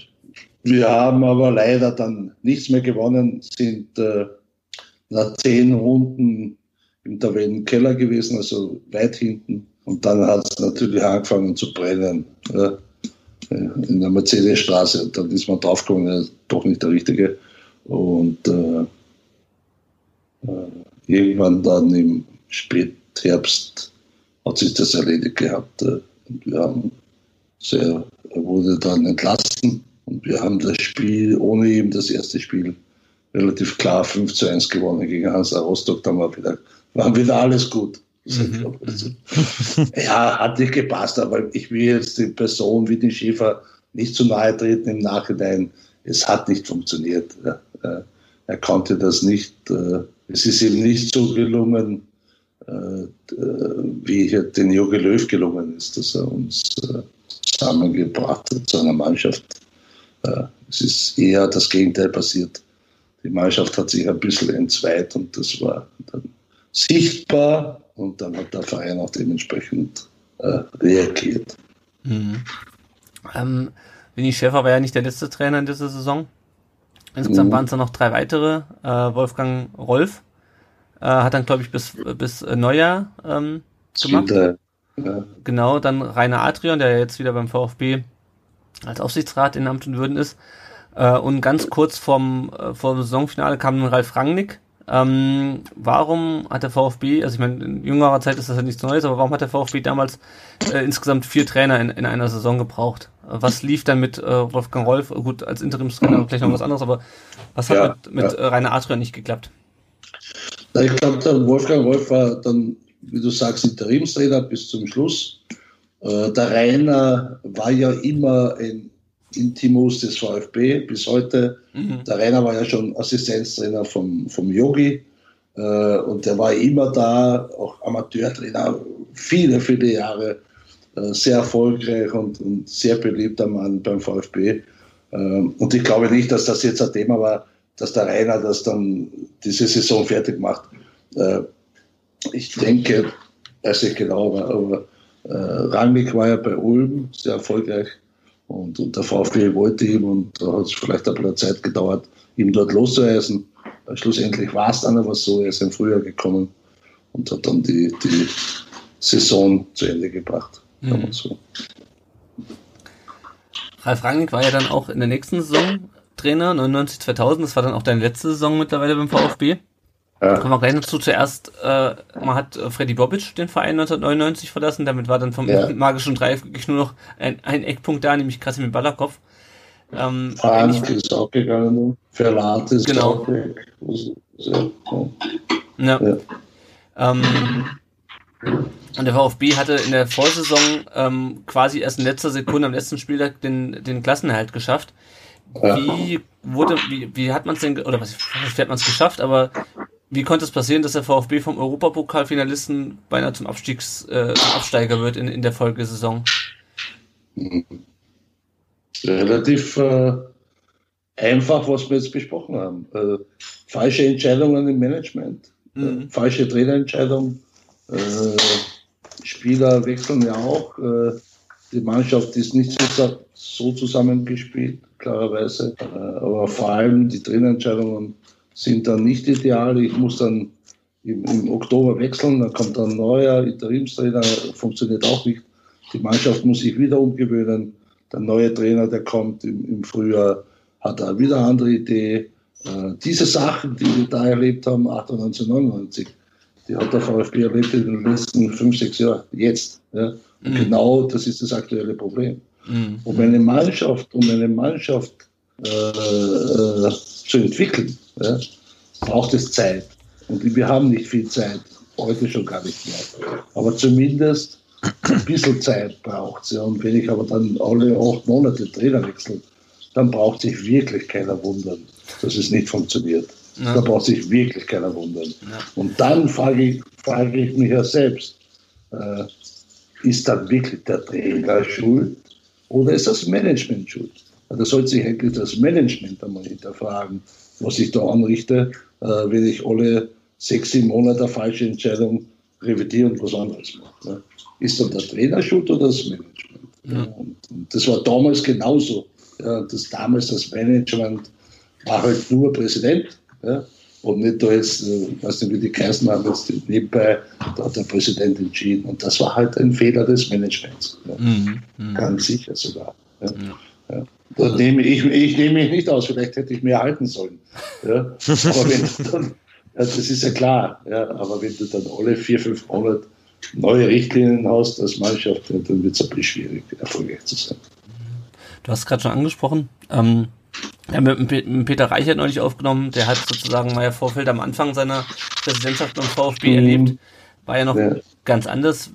Wir haben aber leider dann nichts mehr gewonnen, sind äh, nach zehn Runden im Tabellenkeller gewesen, also weit hinten. Und dann hat es natürlich angefangen zu brennen. Ja, in der Mercedesstraße. Und dann ist man draufgekommen, doch nicht der Richtige. Und äh, äh, irgendwann dann im Spätherbst hat sich das erledigt gehabt. Äh, und wir haben sehr, er wurde dann entlassen und wir haben das Spiel ohne ihm, das erste Spiel, relativ klar 5 zu 1 gewonnen gegen Hansa Rostock. Dann war wieder, war wieder alles gut. Mhm. ja, hat nicht gepasst, aber ich will jetzt die Person wie den Schäfer nicht zu nahe treten im Nachhinein. Es hat nicht funktioniert. Er konnte das nicht. Äh, es ist ihm nicht so gelungen, äh, wie den Jogi Löw gelungen ist, dass er uns äh, zusammengebracht hat zu einer Mannschaft. Es ist eher das Gegenteil passiert. Die Mannschaft hat sich ein bisschen entzweit und das war dann sichtbar und dann hat der Verein auch dementsprechend äh, reagiert.
Mhm. Ähm, Winnie Schäfer war ja nicht der letzte Trainer in dieser Saison. Insgesamt mhm. waren es dann noch drei weitere. Äh, Wolfgang Rolf äh, hat dann, glaube ich, bis, bis Neujahr ähm, gemacht. Ja. Genau, dann Rainer Adrian, der jetzt wieder beim VfB als Aufsichtsrat in Amt und Würden ist. Äh, und ganz kurz vorm, äh, vor dem Saisonfinale kam Ralf Rangnick, ähm, warum hat der VfB, also ich meine, in jüngerer Zeit ist das ja nichts Neues, aber warum hat der VfB damals äh, insgesamt vier Trainer in, in einer Saison gebraucht? Was lief dann mit äh, Wolfgang Rolf? Gut, als Interimstrainer vielleicht noch was anderes, aber was hat ja, mit, mit ja. Äh, Rainer Adrian nicht geklappt?
ich glaube, Wolfgang Rolf war dann, wie du sagst, Interimstrainer bis zum Schluss. Äh, der Rainer war ja immer ein Intimus des VfB bis heute. Mhm. Der Rainer war ja schon Assistenztrainer vom, vom Yogi äh, und der war immer da, auch Amateurtrainer, viele, viele Jahre, äh, sehr erfolgreich und, und, sehr beliebter Mann beim VfB. Äh, und ich glaube nicht, dass das jetzt ein Thema war, dass der Rainer das dann diese Saison fertig macht. Äh, ich denke, weiß ich genau, aber äh, Rangnick war ja bei Ulm sehr erfolgreich und, und der VfB wollte ihm und da hat es vielleicht ein bisschen Zeit gedauert, ihm dort loszueisen. Schlussendlich war es dann aber so, er ist im Frühjahr gekommen und hat dann die, die Saison zu Ende gebracht. Mhm. So.
Ralf Rangnick war ja dann auch in der nächsten Saison Trainer, 99 2000, das war dann auch deine letzte Saison mittlerweile beim VfB. Ja. Kommen wir gleich dazu. Zuerst, äh, man hat äh, Freddy Bobic den Verein 1999 verlassen. Damit war dann vom ja. magischen Dreieck wirklich nur noch ein, ein Eckpunkt da, nämlich Krasimir Balakov.
Ähm, Frank ist auch gegangen. Verlat ist
genau. auch weg. Ja. ja. Ähm, und der VfB hatte in der Vorsaison ähm, quasi erst in letzter Sekunde am letzten Spieltag den, den Klassenerhalt geschafft. Wie wurde, wie, wie hat man es denn, oder was, wie hat man es geschafft, aber wie konnte es passieren, dass der VfB vom Europapokalfinalisten beinahe zum Abstiegs, äh, zum Absteiger wird in, in der Folgesaison?
Relativ äh, einfach, was wir jetzt besprochen haben. Äh, falsche Entscheidungen im Management, äh, mhm. falsche Trainerentscheidung. Äh, Spieler wechseln ja auch. Äh, die Mannschaft ist nicht so, so zusammengespielt, klarerweise. aber vor allem die Trainerentscheidungen sind dann nicht ideal. Ich muss dann im, im Oktober wechseln, dann kommt ein neuer Interimstrainer, funktioniert auch nicht. Die Mannschaft muss sich wieder umgewöhnen. Der neue Trainer, der kommt im, im Frühjahr, hat da wieder eine andere Idee. Äh, diese Sachen, die wir da erlebt haben, 98, 99, die hat der VfB erlebt in den letzten fünf, sechs Jahren, jetzt. Ja. Mhm. Genau das ist das aktuelle Problem. Mhm. Um eine Mannschaft, um eine Mannschaft äh, äh, zu entwickeln, ja, braucht es Zeit. Und wir haben nicht viel Zeit, heute schon gar nicht mehr. Aber zumindest ein bisschen Zeit braucht es. Ja. Und wenn ich aber dann alle acht Monate Trainer wechsle, dann braucht sich wirklich keiner wundern, dass es nicht funktioniert. Ja. Da braucht sich wirklich keiner wundern. Ja. Und dann frage ich, frage ich mich ja selbst, äh, ist dann wirklich der Trainer schuld oder ist das Management schuld? Da sollte sich eigentlich das Management einmal hinterfragen, was ich da anrichte, äh, wenn ich alle sechs, sieben Monate eine falsche Entscheidung revidiere und was anderes mache. Ne? Ist dann der Trainer schuld oder das Management? Ja. Und, und das war damals genauso. Ja, das damals das Management war halt nur Präsident. Ja, und nicht da jetzt, äh, weiß nicht, wie die geheißen haben, jetzt nebenbei, da hat der Präsident entschieden. Und das war halt ein Fehler des Managements. Ja. Mhm. Mhm. Ganz sicher sogar. Ja. Ja. Da nehme ich, ich nehme mich nicht aus, vielleicht hätte ich mehr halten sollen. Ja. Aber wenn dann, ja, das ist ja klar, ja, aber wenn du dann alle vier, fünf Monate neue Richtlinien hast als Mannschaft, dann wird es ein bisschen schwierig, erfolgreich zu sein.
Du hast gerade schon angesprochen, ähm, ja, mit, mit Peter Reichert neulich aufgenommen, der hat sozusagen Meier Vorfeld am Anfang seiner Präsidentschaft beim VfB mhm. erlebt. War ja noch ja. ganz anders.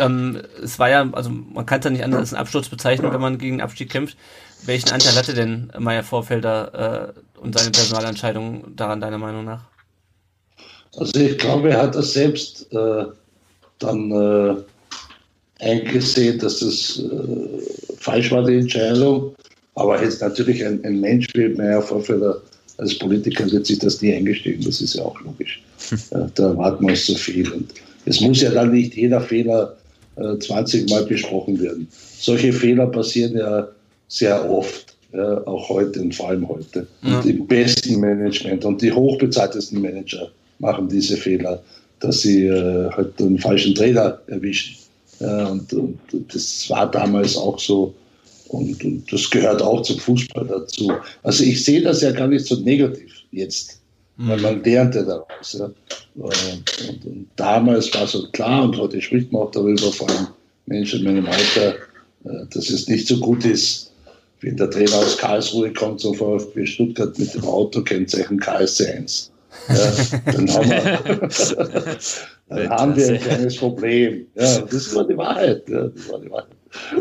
Ähm, es war ja, also man kann es ja nicht anders als einen Absturz bezeichnen, wenn man gegen den Abstieg kämpft. Welchen Anteil hatte denn Meier Vorfelder äh, und seine Personalentscheidung daran, deiner Meinung nach?
Also ich glaube, er hat das selbst äh, dann äh, eingesehen, dass das äh, falsch war, die Entscheidung. Aber jetzt natürlich ein, ein Mensch wie Meyer Vorfelder als Politiker wird sich das nie eingestehen, das ist ja auch logisch. da erwarten wir uns so viel. Und es muss ja dann nicht jeder Fehler äh, 20 Mal besprochen werden. Solche Fehler passieren ja sehr oft, ja, auch heute und vor allem heute. Ja. Und im besten Management und die hochbezahltesten Manager machen diese Fehler, dass sie äh, halt den falschen Trainer erwischen. Ja, und, und, das war damals auch so und, und, das gehört auch zum Fußball dazu. Also ich sehe das ja gar nicht so negativ jetzt, mhm. weil man lernte daraus. Ja. Und, und, damals war so klar und heute spricht man auch darüber, vor allem Menschen in meinem Alter, äh, dass es nicht so gut ist, wenn der Trainer aus Karlsruhe kommt zum VfB Stuttgart mit dem Autokennzeichen KSC1. Ja, dann haben wir, dann haben wir ein kleines Problem. Ja, das war die Wahrheit. Ja, das war die Wahrheit.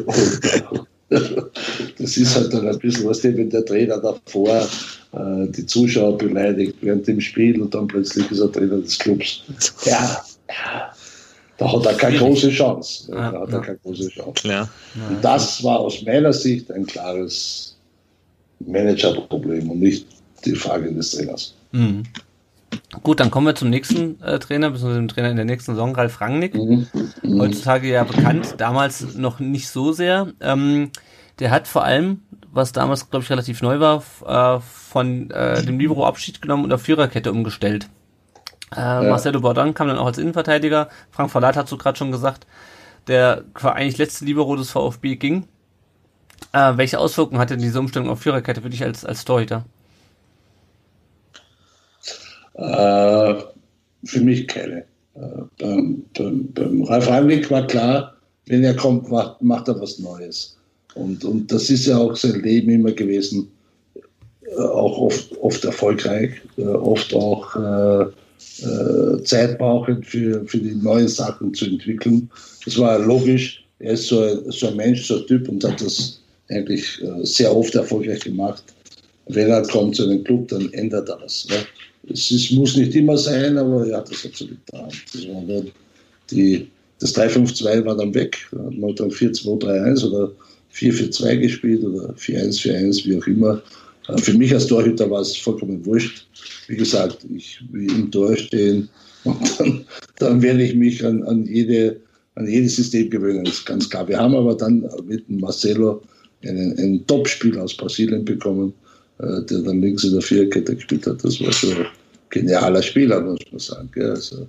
Und, das ist halt dann ein bisschen, was wenn der Trainer davor äh, die Zuschauer beleidigt während dem Spiel und dann plötzlich ist er Trainer des Clubs. Ja, ja da hat er keine große Chance. Ja, da hat er keine große Chance. Ja. Und das war aus meiner Sicht ein klares Managerproblem und nicht die Frage des Trainers.
Mhm. Gut, dann kommen wir zum nächsten äh, Trainer, beziehungsweise dem Trainer in der nächsten Saison, Ralf Rangnick. Mhm. Mhm. Heutzutage ja bekannt, damals noch nicht so sehr. Ähm, der hat vor allem, was damals, glaube ich, relativ neu war, äh, von äh, dem Libero Abschied genommen und auf Viererkette umgestellt. Äh, ja. Marcelo Bordon kam dann auch als Innenverteidiger. Frank Verlat hat so gerade schon gesagt, der eigentlich letzte Libero des VfB ging. Äh, welche Auswirkungen hatte diese Umstellung auf Viererkette für dich als, als Torhüter?
Äh, für mich keine. Äh, beim, beim, beim Ralf Rangnick war klar, wenn er kommt, macht, macht er was Neues. Und, und das ist ja auch sein Leben immer gewesen, äh, auch oft, oft erfolgreich, äh, oft auch äh, Zeit brauchen für, für die neuen Sachen zu entwickeln. Das war logisch. Er ist so ein, so ein Mensch, so ein Typ und hat das eigentlich äh, sehr oft erfolgreich gemacht. Wenn er kommt zu einem Club, dann ändert er das. Ne? Es ist, muss nicht immer sein, aber ja, das hat so getan. Das, war dann die, das 3-5-2 war dann weg. Dann hat dann 4-2-3-1 oder 4-4-2 gespielt oder 4-1-4-1, wie auch immer. Äh, für mich als Torhüter war es vollkommen wurscht. Wie gesagt, ich will im Tor stehen und dann, dann werde ich mich an, an, jede, an jedes System gewöhnen, das ist ganz klar. Wir haben aber dann mit Marcelo einen, einen Top-Spieler aus Brasilien bekommen, äh, der dann links in der Viererkette gespielt hat. Das war schon ein genialer Spieler, muss man sagen. Also,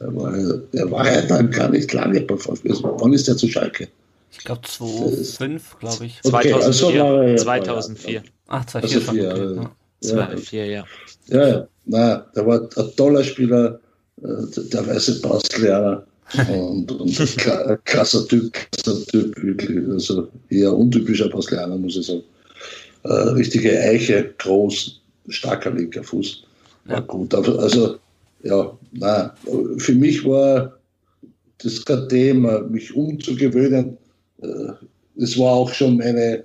er, war, er war ja dann gar nicht lange bei VfB. Wann ist er zu Schalke?
Ich glaube 2005, glaube ich.
Okay, 2004. Also war, 2004.
Ach, 2004
also
schon.
Okay. Ja. 2004, ja.
Ja, ja. Na, der war ein toller Spieler, äh, der weiße Brasilianer und, und ein krasser Typ, krasser Typ, wirklich. Also eher untypischer Brasilianer, muss ich sagen. Äh, richtige Eiche, groß, starker linker Fuß. War ja. gut. Also, ja, na, für mich war das kein Thema, mich umzugewöhnen äh, es war auch schon meine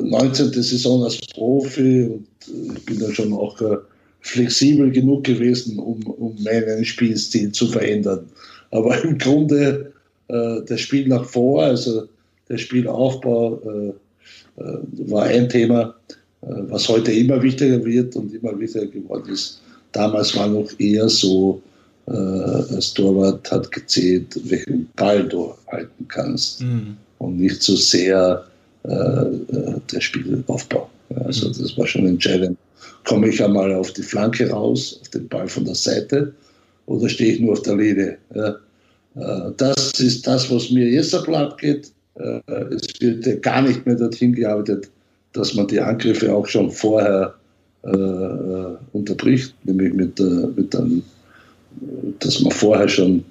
19. Äh, Saison als Profi und äh, ich bin dann schon auch flexibel genug gewesen, um, um meinen Spielstil zu verändern. Aber im Grunde das Spiel nach vor, also der Spielaufbau, war ein Thema, was heute immer wichtiger wird und immer wichtiger geworden ist. Damals war noch eher so, äh, als Torwart hat gezählt, welchen Ball du halten kannst mhm. und nicht so sehr äh, der Spielaufbau. Also mhm. das war schon entscheidend. Komme ich einmal auf die Flanke raus, auf den Ball von der Seite oder stehe ich nur auf der Linie? Ja. Äh, das ist das, was mir jetzt abgeht. Äh, es wird ja gar nicht mehr dorthin gearbeitet, dass man die Angriffe auch schon vorher äh, äh unterbricht, nämlich mit, äh, mit einem, dass man vorher schon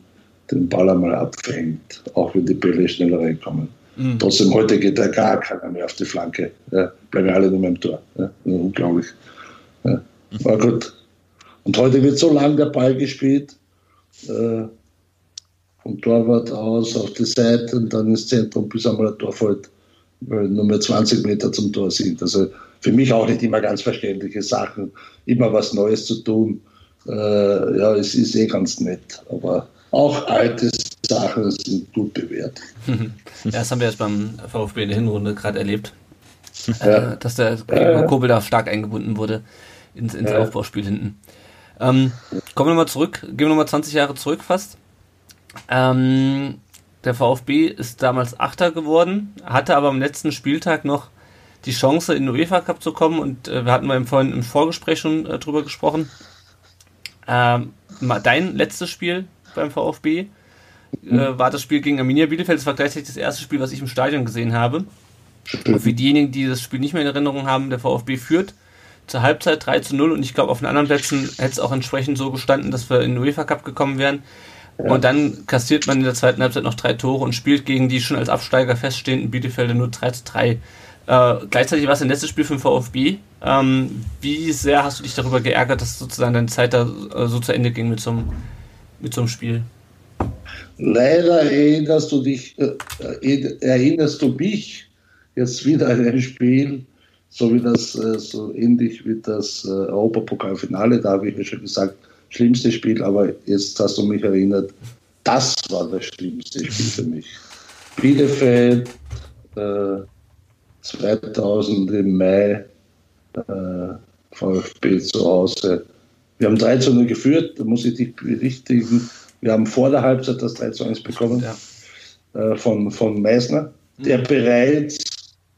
den Ball einmal abfängt, auch wenn die Bälle schneller reinkommen. Mhm. Trotzdem, heute geht da gar keiner mehr auf die Flanke. Ja, bleiben alle nur im Tor. Ja, unglaublich. Ja, war gut. Und heute wird so lang der Ball gespielt, äh, vom Torwart aus auf die Seite und dann ins Zentrum, bis einmal der Tor fällt, weil nur mehr 20 Meter zum Tor sind. Also für mich auch nicht immer ganz verständliche Sachen, immer was Neues zu tun. Äh, ja, es ist eh ganz nett, aber auch alte Sachen sind gut bewährt.
das haben wir jetzt beim VfB in der Hinrunde gerade erlebt, ja. äh, dass der ja. Kobel da stark eingebunden wurde ins, ins ja. Aufbauspiel hinten. Ähm, kommen wir nochmal zurück, gehen wir nochmal 20 Jahre zurück fast. Ähm, der VfB ist damals Achter geworden, hatte aber am letzten Spieltag noch die Chance, in den UEFA Cup zu kommen und äh, wir hatten mal im, vorhin im Vorgespräch schon äh, drüber gesprochen. Ähm, dein letztes Spiel beim VfB mhm. äh, war das Spiel gegen Arminia Bielefeld. Das war gleichzeitig das erste Spiel, was ich im Stadion gesehen habe. Und für diejenigen, die das Spiel nicht mehr in Erinnerung haben, der VfB führt zur Halbzeit 3 zu 0 und ich glaube, auf den anderen Plätzen hätte es auch entsprechend so gestanden, dass wir in den UEFA Cup gekommen wären. Ja. Und dann kassiert man in der zweiten Halbzeit noch drei Tore und spielt gegen die schon als Absteiger feststehenden Bielefelder nur 3 zu 3. Äh, gleichzeitig war es ein letztes Spiel für den VfB. Ähm, wie sehr hast du dich darüber geärgert, dass sozusagen deine Zeit da äh, so zu Ende ging mit so einem, mit so einem Spiel?
Leider erinnerst du dich, äh, äh erinnerst du mich jetzt wieder an ein Spiel, so wie das, äh, so ähnlich wie das äh, Europapokalfinale, da habe ich ja schon gesagt, schlimmste Spiel, aber jetzt hast du mich erinnert, das war das schlimmste Spiel für mich. Bielefeld, äh, 2000 im Mai, äh, VfB zu Hause. Wir haben 3 zu 0 geführt, da muss ich dich berichtigen. Wir haben vor der Halbzeit das 3 zu 1 bekommen ja. äh, von, von Meissner, der mhm. bereits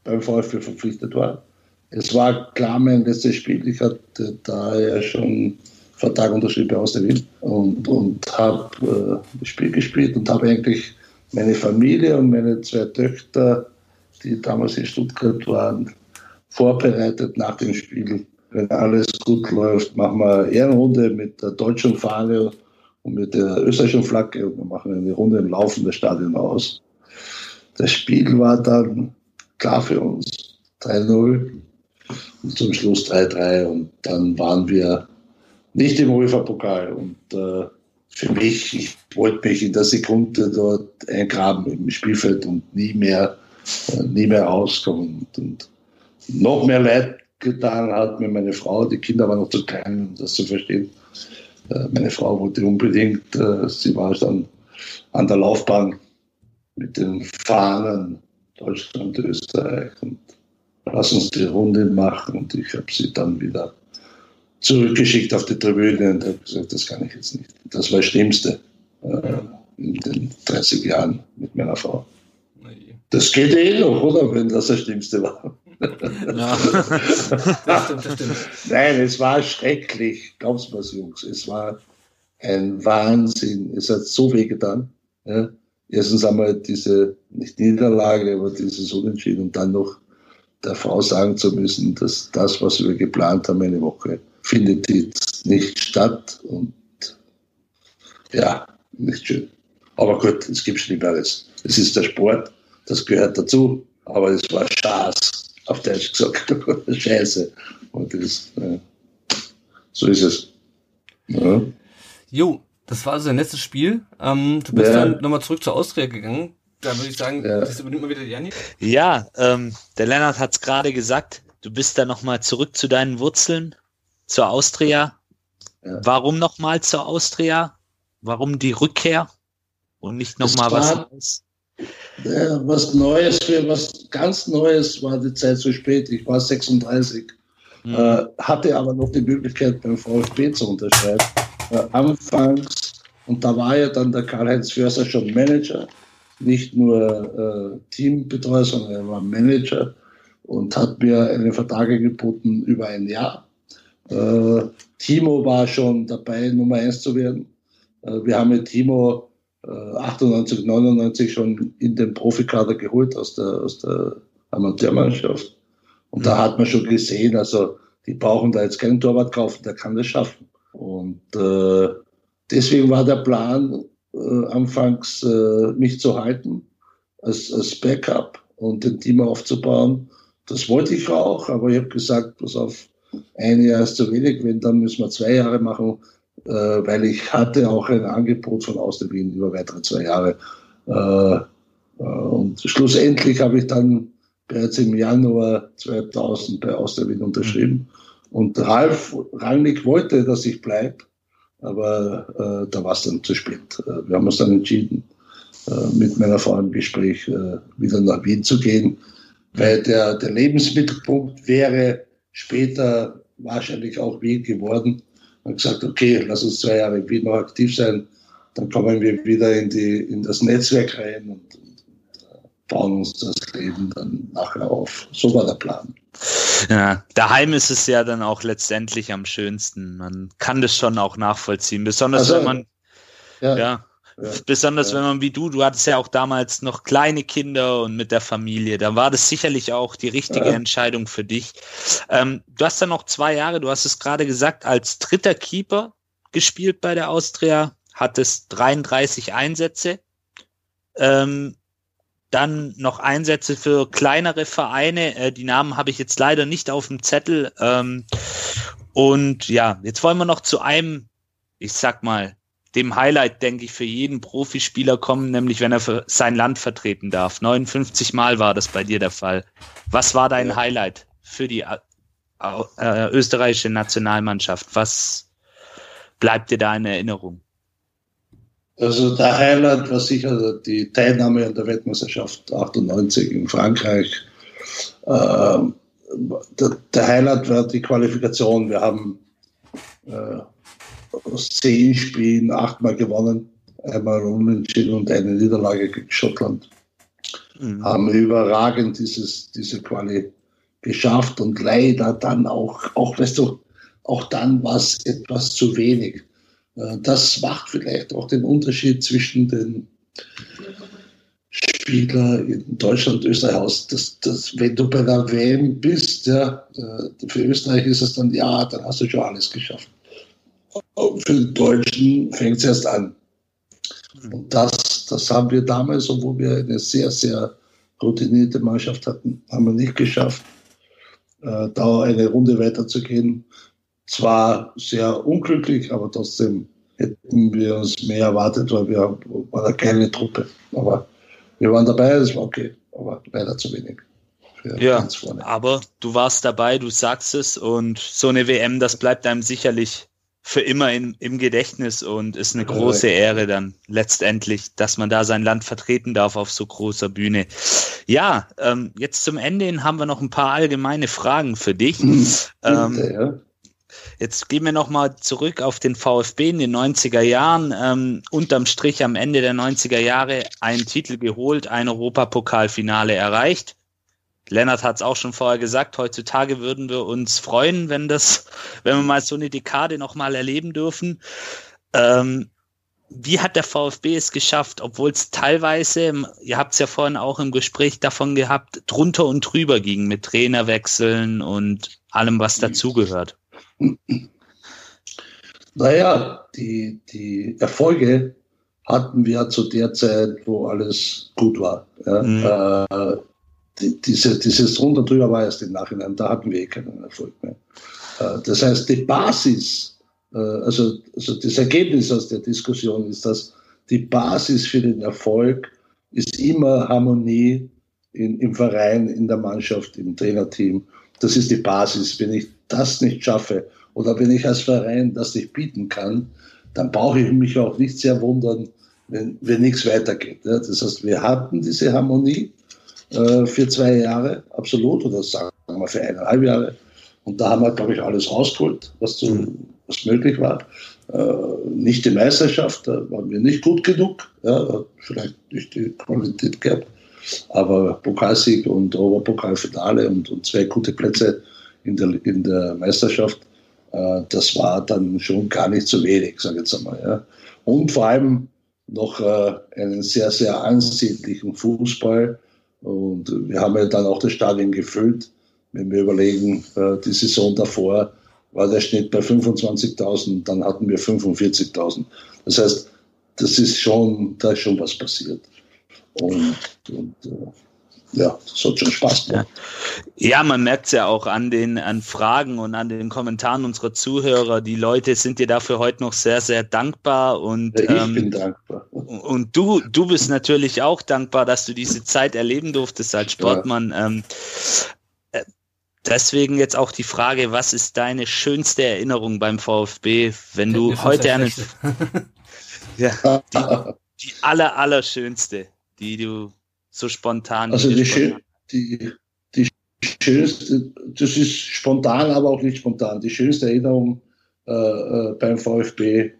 beim VfB verpflichtet war. Es war klar mein letztes Spiel. Ich hatte da ja schon Vertrag unterschrieben aus der Wien und, und habe äh, das Spiel gespielt und habe eigentlich meine Familie und meine zwei Töchter, die damals in Stuttgart waren, vorbereitet nach dem Spiel. Wenn alles gut läuft, machen wir Ehrenrunde mit der deutschen Fahne und mit der österreichischen Flagge und wir machen eine Runde im laufenden Stadion aus. Das Spiel war dann klar für uns. 3-0 und zum Schluss 3-3 und dann waren wir nicht im UEFA-Pokal und äh, für mich, ich wollte mich in der Sekunde dort eingraben im Spielfeld und nie mehr, nie mehr rauskommen. Und, noch mehr Leid getan hat mir meine Frau, die Kinder waren noch zu klein, um das zu verstehen. Äh, meine Frau wollte unbedingt, äh, sie war dann an der Laufbahn mit den Fahnen Deutschland, Österreich und lass uns die Runde machen. Und ich habe sie dann wieder zurückgeschickt auf die Tribüne und habe gesagt, das kann ich jetzt nicht. Das war das Schlimmste äh, in den 30 Jahren mit meiner Frau. Das geht eh noch, oder? Wenn das das Schlimmste war. Ja. das stimmt, das stimmt. Nein, es war schrecklich. Glaub's mir, Jungs. Es war ein Wahnsinn. Es hat so weh getan. Ja. Erstens einmal diese, nicht Niederlage, aber dieses Unentschieden und dann noch der Frau sagen zu müssen, dass das, was wir geplant haben, eine Woche, findet jetzt nicht statt und ja, nicht schön. Aber gut, es gibt Schlimmeres. Es ist der Sport, das gehört dazu, aber es war Schaß, auf Deutsch gesagt, Scheiße. Und das, äh, so ist es.
Ja. Jo, das war also dein letztes Spiel. Ähm, du bist ja. dann nochmal zurück zur Austria gegangen. Da würde ich sagen, ja. das übernimmt mal wieder Janni.
Ja, ähm, der Lennart hat es gerade gesagt. Du bist da nochmal zurück zu deinen Wurzeln, zur Austria. Ja. Warum nochmal zur Austria? Warum die Rückkehr und nicht nochmal was
anderes? Was Neues für was ganz Neues war die Zeit zu spät. Ich war 36, mhm. äh, hatte aber noch die Möglichkeit beim VfB zu unterschreiben. Äh, anfangs, und da war ja dann der Karl-Heinz Förster schon Manager, nicht nur äh, Teambetreuer, sondern er war Manager und hat mir einen Vertrag geboten über ein Jahr. Äh, Timo war schon dabei, Nummer eins zu werden. Äh, wir haben mit Timo 98, äh, 99 schon in den Profikader geholt aus der, aus der Amateurmannschaft. Und da hat man schon gesehen, also die brauchen da jetzt keinen Torwart kaufen, der kann das schaffen. Und äh, deswegen war der Plan, äh, anfangs äh, mich zu halten als, als Backup und den Team aufzubauen. Das wollte ich auch, aber ich habe gesagt, pass auf, ein Jahr ist zu wenig, wenn, dann müssen wir zwei Jahre machen, weil ich hatte auch ein Angebot von Aus Wien über weitere zwei Jahre. Äh, äh, und schlussendlich habe ich dann bereits im Januar 2000 bei Aus Wien unterschrieben. Und Ralf Rangnick wollte, dass ich bleibe, aber äh, da war es dann zu spät. Äh, wir haben uns dann entschieden, äh, mit meiner Frau im Gespräch äh, wieder nach Wien zu gehen, weil der, der Lebensmittelpunkt wäre später wahrscheinlich auch Wien geworden. Und gesagt, okay, lass uns zwei Jahre in Wien noch aktiv sein, dann kommen wir wieder in, die, in das Netzwerk rein und, und äh, bauen uns das Leben dann nachher auf. So war der Plan.
Ja, daheim ist es ja dann auch letztendlich am schönsten. Man kann das schon auch nachvollziehen, besonders also, wenn man ja, ja, ja besonders ja. wenn man wie du, du hattest ja auch damals noch kleine Kinder und mit der Familie, da war das sicherlich auch die richtige Entscheidung für dich. Ähm, du hast dann noch zwei Jahre, du hast es gerade gesagt, als dritter Keeper gespielt bei der Austria, hattest 33 Einsätze. Ähm, dann noch Einsätze für kleinere Vereine. Äh, die Namen habe ich jetzt leider nicht auf dem Zettel. Ähm, und ja, jetzt wollen wir noch zu einem, ich sag mal, dem Highlight, denke ich, für jeden Profispieler kommen, nämlich wenn er für sein Land vertreten darf. 59 Mal war das bei dir der Fall. Was war dein ja. Highlight für die äh, österreichische Nationalmannschaft? Was bleibt dir da in Erinnerung?
Also der Highlight war sicher die Teilnahme an der Weltmeisterschaft 98 in Frankreich. Ähm, der, der, Highlight war die Qualifikation. Wir haben äh, zehn Spielen achtmal gewonnen, einmal unentschieden und eine Niederlage gegen Schottland. Mhm. Haben überragend dieses, diese Quali geschafft und leider dann auch, auch weißt du, auch dann war es etwas zu wenig. Äh, das macht vielleicht auch den Unterschied zwischen den Spielern in Deutschland Österreich. Das, das, wenn du bei der WM bist, ja, äh, für Österreich ist es dann, ja, dann hast du schon alles geschafft. Für den Deutschen fängt es erst an. Und das, das haben wir damals, obwohl wir eine sehr, sehr routinierte Mannschaft hatten, haben wir nicht geschafft, äh, da eine Runde weiterzugehen zwar sehr unglücklich, aber trotzdem hätten wir uns mehr erwartet, weil wir waren eine kleine Truppe. Aber wir waren dabei, das war okay, aber leider zu wenig.
Ja, aber du warst dabei, du sagst es und so eine WM, das bleibt einem sicherlich für immer in, im Gedächtnis und ist eine große Ehre dann letztendlich, dass man da sein Land vertreten darf auf so großer Bühne. Ja, ähm, jetzt zum Ende hin haben wir noch ein paar allgemeine Fragen für dich. ähm, ja. Jetzt gehen wir nochmal zurück auf den VfB in den 90er Jahren. Ähm, unterm Strich am Ende der 90er Jahre einen Titel geholt, ein Europapokalfinale erreicht. Lennart hat es auch schon vorher gesagt, heutzutage würden wir uns freuen, wenn das, wenn wir mal so eine Dekade nochmal erleben dürfen. Ähm, wie hat der VfB es geschafft, obwohl es teilweise, ihr habt es ja vorhin auch im Gespräch davon gehabt, drunter und drüber ging mit Trainerwechseln und allem, was dazugehört?
Naja, die, die Erfolge hatten wir zu der Zeit, wo alles gut war. Ja. Mhm. Äh, diese, dieses drunter drüber war erst im Nachhinein, da hatten wir eh keinen Erfolg mehr. Äh, das heißt, die Basis, äh, also, also das Ergebnis aus der Diskussion ist, dass die Basis für den Erfolg ist immer Harmonie in, im Verein, in der Mannschaft, im Trainerteam. Das ist die Basis. Wenn ich das nicht schaffe oder wenn ich als Verein das nicht bieten kann, dann brauche ich mich auch nicht sehr wundern, wenn, wenn nichts weitergeht. Das heißt, wir hatten diese Harmonie äh, für zwei Jahre, absolut, oder sagen wir für eineinhalb Jahre. Und da haben wir, glaube ich, alles rausgeholt, was, zu, mhm. was möglich war. Äh, nicht die Meisterschaft, da waren wir nicht gut genug, ja, vielleicht nicht die Qualität gehabt, aber Pokalsieg und Oberpokalfinale und, und zwei gute Plätze in der, in der Meisterschaft, äh, das war dann schon gar nicht so wenig, sage ich jetzt einmal. Ja. Und vor allem noch äh, einen sehr, sehr ansehnlichen Fußball. Und wir haben ja dann auch das Stadion gefüllt. Wenn wir überlegen, äh, die Saison davor war der Schnitt bei 25.000, dann hatten wir 45.000. Das heißt, das ist schon, da ist schon was passiert. Und, und äh, ja, das hat schon Spaß gemacht.
Ja, ja man merkt es ja auch an den an Fragen und an den Kommentaren unserer Zuhörer. Die Leute sind dir dafür heute noch sehr, sehr dankbar. Und,
ja, ich ähm, bin dankbar.
Und du, du bist natürlich auch dankbar, dass du diese Zeit erleben durftest als Sportmann. Ja. Ähm, äh, deswegen jetzt auch die Frage, was ist deine schönste Erinnerung beim VfB, wenn du heute eine... ja, die, die aller, aller schönste, die du so spontan.
Also die, spontan. die, die schönste, das ist spontan, aber auch nicht spontan. Die schönste Erinnerung äh, äh, beim VfB äh,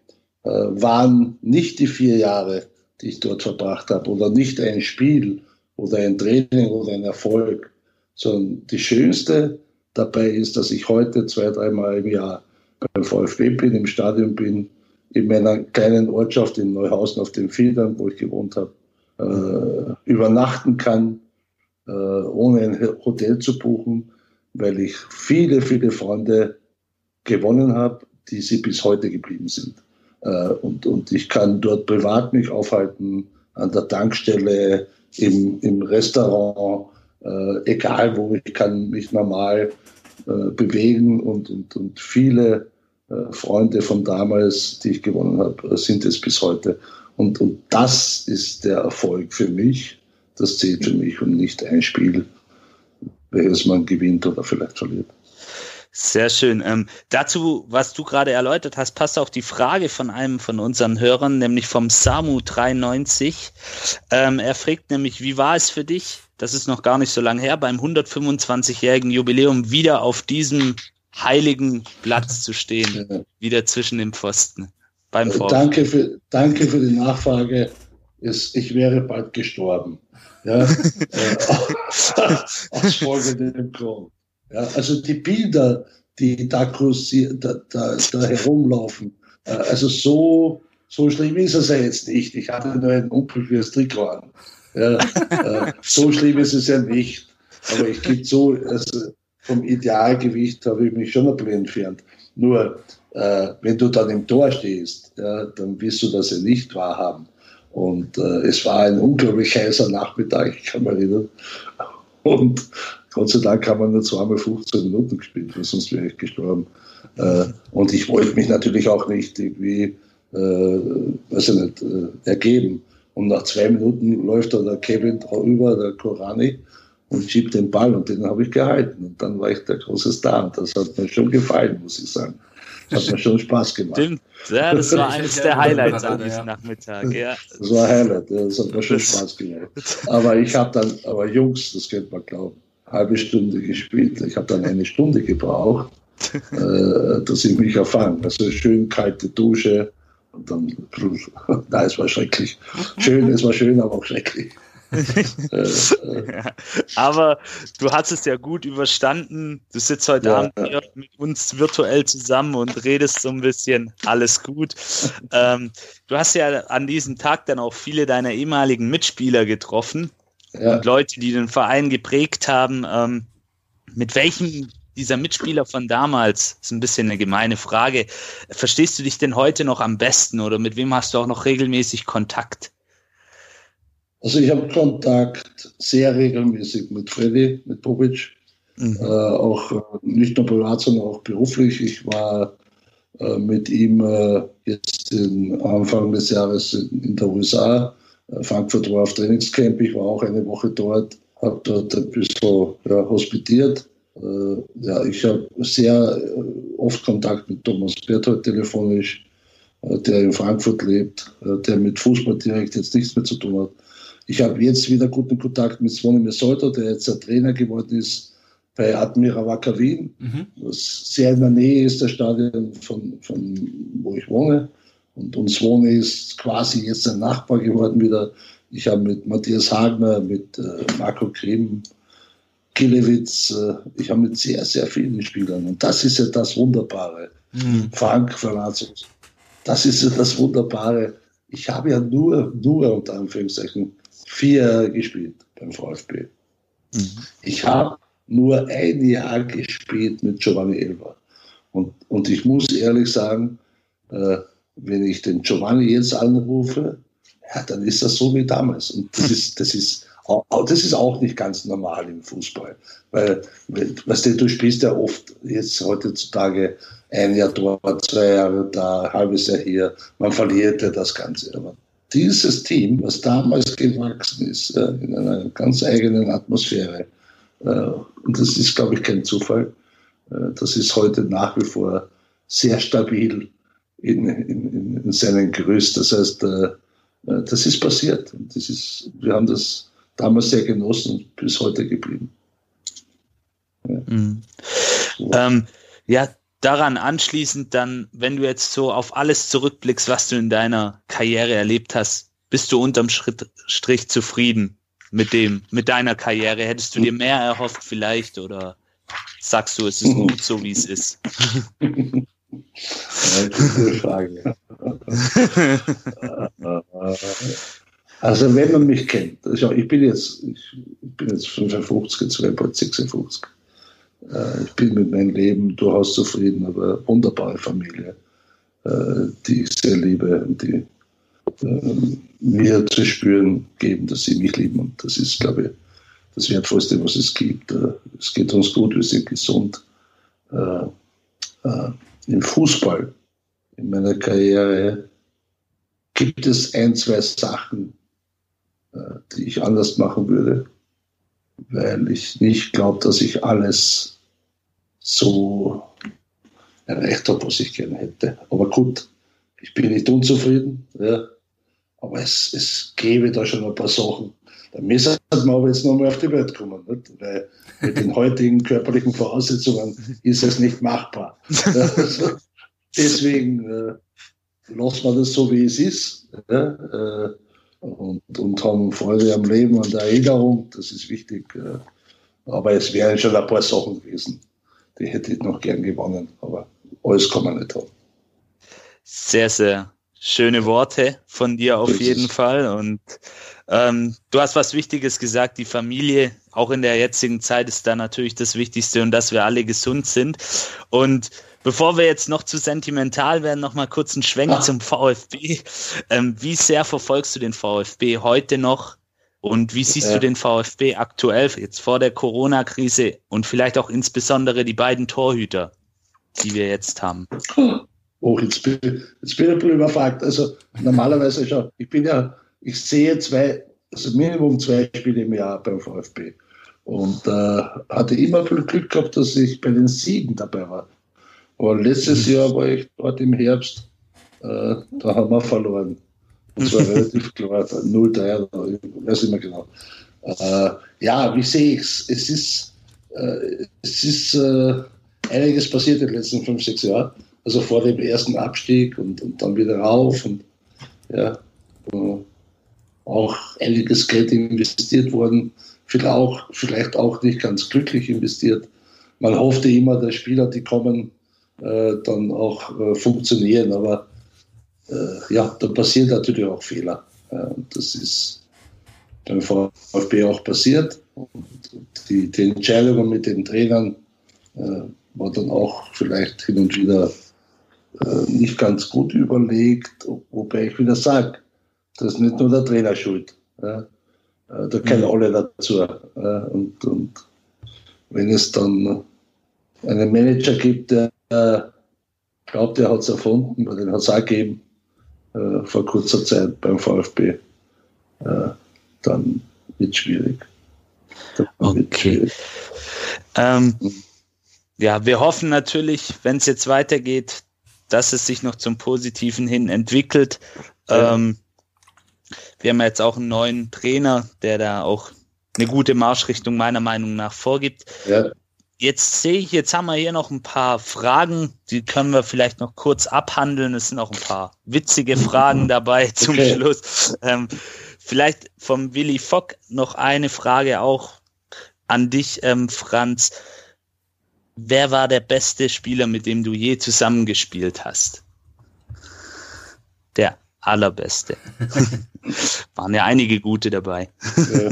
waren nicht die vier Jahre, die ich dort verbracht habe, oder nicht ein Spiel oder ein Training oder ein Erfolg, sondern die schönste dabei ist, dass ich heute zwei, dreimal im Jahr beim VfB bin, im Stadion bin, in meiner kleinen Ortschaft in Neuhausen auf den Feldern, wo ich gewohnt habe, übernachten kann, äh, ohne ein Hotel zu buchen, weil ich viele, viele Freunde gewonnen habe, die sie bis heute geblieben sind. Äh, und, und ich kann dort privat mich aufhalten, an der Tankstelle, im, im Restaurant, äh, egal wo, ich kann mich normal äh, bewegen und, und, und viele äh, Freunde von damals, die ich gewonnen habe, sind es bis heute. Und, und das ist der Erfolg für mich. Das zählt für mich und nicht ein Spiel, welches man gewinnt oder vielleicht verliert.
Sehr schön. Ähm, dazu, was du gerade erläutert hast, passt auch die Frage von einem von unseren Hörern, nämlich vom Samu93. Ähm, er fragt nämlich, wie war es für dich, das ist noch gar nicht so lange her, beim 125-jährigen Jubiläum wieder auf diesem heiligen Platz zu stehen, ja. wieder zwischen den Pfosten?
Beim äh, Danke für, danke für die Nachfrage. Es, ich wäre bald gestorben. Ja, äh, aus folgendem Grund. Ja, also die Bilder, die da, da, da, da herumlaufen, äh, also so, so schlimm ist es ja jetzt nicht. Ich hatte nur ein unglückliches Trikot an. Ja, äh, so schlimm ist es ja nicht. Aber ich gebe so, also vom Idealgewicht habe ich mich schon ein bisschen entfernt. Nur wenn du dann im Tor stehst, ja, dann wirst du das ja nicht wahrhaben. Und äh, es war ein unglaublich heißer Nachmittag, ich kann mich erinnern. Und Gott sei Dank haben wir nur zweimal 15 Minuten gespielt, sonst wäre ich gestorben. Äh, und ich wollte mich natürlich auch nicht irgendwie, äh, weiß ich nicht, äh, ergeben. Und nach zwei Minuten läuft da der Kevin drüber, der Korani, und schiebt den Ball und den habe ich gehalten. Und dann war ich der große Star. Und das hat mir schon gefallen, muss ich sagen. Hat mir schon Spaß gemacht. Stimmt.
Ja, das war eines der Highlights an diesem Nachmittag. Ja.
Das war ein Highlight, das hat mir schon Spaß gemacht. Aber ich habe dann, aber Jungs, das könnte man glauben, halbe Stunde gespielt. Ich habe dann eine Stunde gebraucht, äh, dass ich mich erfange. Also schön kalte Dusche und dann, na, es war schrecklich. Schön, es war schön, aber auch schrecklich.
Aber du hast es ja gut überstanden. Du sitzt heute ja. Abend hier mit uns virtuell zusammen und redest so ein bisschen. Alles gut. ähm, du hast ja an diesem Tag dann auch viele deiner ehemaligen Mitspieler getroffen ja. und Leute, die den Verein geprägt haben. Ähm, mit welchem dieser Mitspieler von damals, ist ein bisschen eine gemeine Frage, verstehst du dich denn heute noch am besten oder mit wem hast du auch noch regelmäßig Kontakt?
Also ich habe Kontakt sehr regelmäßig mit Freddy, mit Bobic. Mhm. Äh, auch äh, nicht nur privat, sondern auch beruflich. Ich war äh, mit ihm äh, jetzt in, Anfang des Jahres in, in der USA. Äh, Frankfurt war auf Trainingscamp. Ich war auch eine Woche dort, habe dort ein bisschen ja, hospitiert. Äh, ja, ich habe sehr oft Kontakt mit Thomas Berthold telefonisch. der in Frankfurt lebt, der mit Fußball direkt jetzt nichts mehr zu tun hat. Ich habe jetzt wieder guten Kontakt mit Svonimir Solter, der jetzt der Trainer geworden ist bei Admira Wacker Wien, mhm. was sehr in der Nähe ist, der Stadion von, von wo ich wohne. Und, und Svone ist quasi jetzt ein Nachbar geworden wieder. Ich habe mit Matthias Hagner, mit äh, Marco Krim, Kilewitz, äh, ich habe mit sehr, sehr vielen Spielern. Und das ist ja das Wunderbare. Mhm. Frank Fernandez, das ist ja das Wunderbare. Ich habe ja nur, nur unter Anführungszeichen vier Jahre gespielt beim VfB. Mhm. Ich habe nur ein Jahr gespielt mit Giovanni Elva. Und, und ich muss ehrlich sagen, äh, wenn ich den Giovanni jetzt anrufe, ja, dann ist das so wie damals. Und das ist, das ist, auch, das ist auch nicht ganz normal im Fußball. Weil, weißt du, du spielst ja oft jetzt heutzutage ein Jahr dort, zwei Jahre da, halbes Jahr hier. Man verliert ja das Ganze. Aber dieses Team, was damals gewachsen ist, in einer ganz eigenen Atmosphäre, äh, und das ist, glaube ich, kein Zufall, äh, das ist heute nach wie vor sehr stabil in, in, in seinem Gerüst. Das heißt, äh, das ist passiert. Und das ist, wir haben das damals sehr genossen und bis heute geblieben.
Ja. Mhm. Ähm, ja, daran anschließend dann, wenn du jetzt so auf alles zurückblickst, was du in deiner Karriere erlebt hast, bist du unterm Schritt, Strich zufrieden mit dem, mit deiner Karriere? Hättest du dir mehr erhofft vielleicht oder sagst du, es ist gut so, wie es ist?
also wenn man mich kennt, also ich bin jetzt, ich bin jetzt 55, jetzt bald 56. Äh, ich bin mit meinem Leben durchaus zufrieden, aber wunderbare Familie, äh, die ich sehr liebe und die äh, mir zu spüren geben, dass sie mich lieben. Und das ist, glaube ich, das Wertvollste, was es gibt. Es geht uns gut, wir sind gesund. Im Fußball, in meiner Karriere, gibt es ein, zwei Sachen, die ich anders machen würde weil ich nicht glaube, dass ich alles so erreicht habe, was ich gerne hätte. Aber gut, ich bin nicht unzufrieden, ja. aber es, es gäbe da schon ein paar Sachen. Da müssen wir aber jetzt nochmal auf die Welt kommen, nicht? weil mit den heutigen körperlichen Voraussetzungen ist es nicht machbar. Also deswegen äh, lassen wir das so, wie es ist. Ja? Äh, und, und haben Freude am Leben und Erinnerung, das ist wichtig. Aber es wären schon ein paar Sachen gewesen, die hätte ich noch gern gewonnen, aber alles kann man nicht haben.
Sehr, sehr schöne Worte von dir auf jeden Fall. Und ähm, du hast was Wichtiges gesagt, die Familie, auch in der jetzigen Zeit ist da natürlich das Wichtigste und dass wir alle gesund sind. Und Bevor wir jetzt noch zu sentimental werden, noch mal kurz einen Schwenk ah. zum VfB. Ähm, wie sehr verfolgst du den VfB heute noch? Und wie siehst ja. du den VfB aktuell jetzt vor der Corona-Krise und vielleicht auch insbesondere die beiden Torhüter, die wir jetzt haben?
Oh, jetzt bin, jetzt bin ich ein bisschen überfragt. Also normalerweise schon, ich bin ja, ich sehe zwei, also Minimum zwei Spiele im Jahr beim VfB. Und äh, hatte immer viel Glück gehabt, dass ich bei den Siegen dabei war. Aber letztes. Jahr war ich dort im Herbst, äh, da haben wir verloren. Und zwar relativ klar, 0-3, ich weiß nicht mehr genau. Äh, ja, wie sehe ich es? Es ist, äh, es ist äh, einiges passiert in den letzten fünf, sechs Jahren. Also vor dem ersten Abstieg und, und dann wieder rauf und ja, auch einiges Geld investiert worden. Vielleicht auch, vielleicht auch nicht ganz glücklich investiert. Man hoffte immer, dass Spieler, die kommen, äh, dann auch äh, funktionieren. Aber äh, ja, da passieren natürlich auch Fehler. das ist beim VfB auch passiert. Und die, die Entscheidungen mit den Trainern äh, war dann auch vielleicht hin und wieder äh, nicht ganz gut überlegt, wobei ich wieder sage, das ist nicht nur der Trainer schuld. Ja. Äh, da können mhm. alle dazu. Und, und wenn es dann einen Manager gibt, der äh, glaubt, er hat es erfunden, weil den hat es auch gegeben äh, vor kurzer Zeit beim VfB. Äh, dann wird es schwierig.
Dann okay. Schwierig. Ähm, ja, wir hoffen natürlich, wenn es jetzt weitergeht, dass es sich noch zum Positiven hin entwickelt. Ja. Ähm, wir haben jetzt auch einen neuen Trainer, der da auch eine gute Marschrichtung meiner Meinung nach vorgibt. Ja. Jetzt sehe ich, jetzt haben wir hier noch ein paar Fragen, die können wir vielleicht noch kurz abhandeln. Es sind auch ein paar witzige Fragen dabei zum okay. Schluss. Ähm, vielleicht vom Willy Fock noch eine Frage auch an dich, ähm, Franz. Wer war der beste Spieler, mit dem du je zusammengespielt hast? Der allerbeste. Waren ja einige gute dabei. Ja.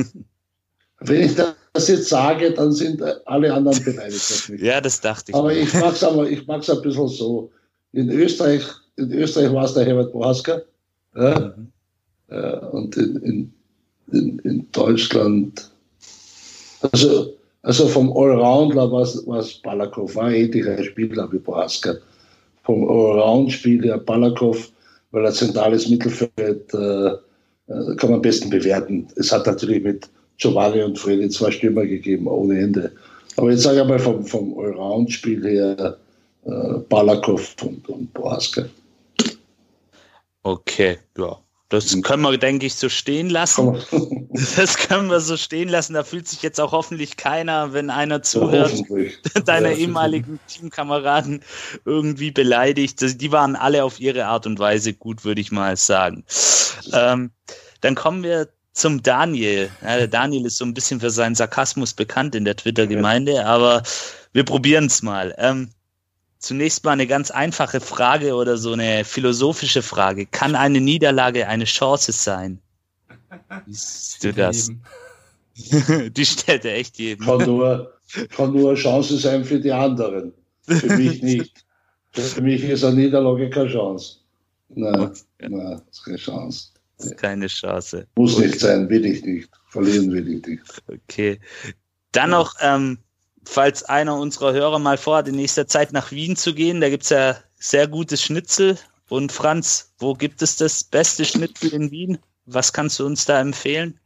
Wenn ich das jetzt sage, dann sind alle anderen beleidigt.
ja, das dachte ich.
Aber ich mag es aber, ich mag's ein bisschen so. In Österreich, in Österreich war es der Herbert Bohaska. Ja? Mhm. ja und in, in, in, Deutschland, also, also vom Allroundler war es Balakov, war ähnlicher Spieler wie Bohaska. Vom Allround-Spiel her Balakov, weil er zentrales Mittelfeld äh, äh, kann man am besten bewerten. Es hat natürlich mit Giovanni und Freddy zwei Stürmer gegeben, ohne Ende. Aber jetzt sage ich mal vom, vom Allround-Spiel her äh, Balakov und, und Boaska.
Okay, ja. Das mhm. können wir, denke ich, so stehen lassen. Das können wir so stehen lassen. Da fühlt sich jetzt auch hoffentlich keiner, wenn einer zuhört, ja, deiner ja, ehemaligen Teamkameraden irgendwie beleidigt. Die waren alle auf ihre Art und Weise gut, würde ich mal sagen. Ähm, dann kommen wir zum Daniel. Ja, der Daniel ist so ein bisschen für seinen Sarkasmus bekannt in der Twitter-Gemeinde, aber wir probieren es mal. Ähm, zunächst mal eine ganz einfache Frage oder so eine philosophische Frage. Kann eine Niederlage eine Chance sein? Wie siehst du das? die stellt er echt jedem.
Kann nur, kann nur eine Chance sein für die anderen. Für mich nicht. Für mich ist eine Niederlage keine Chance. Nein, okay. nein, ist keine Chance
keine Chance.
Muss okay. nicht sein, will ich nicht. Verlieren will ich nicht.
Okay. Dann noch, ähm, falls einer unserer Hörer mal vorhat, in nächster Zeit nach Wien zu gehen, da gibt es ja sehr gutes Schnitzel. Und Franz, wo gibt es das beste Schnitzel in Wien? Was kannst du uns da empfehlen?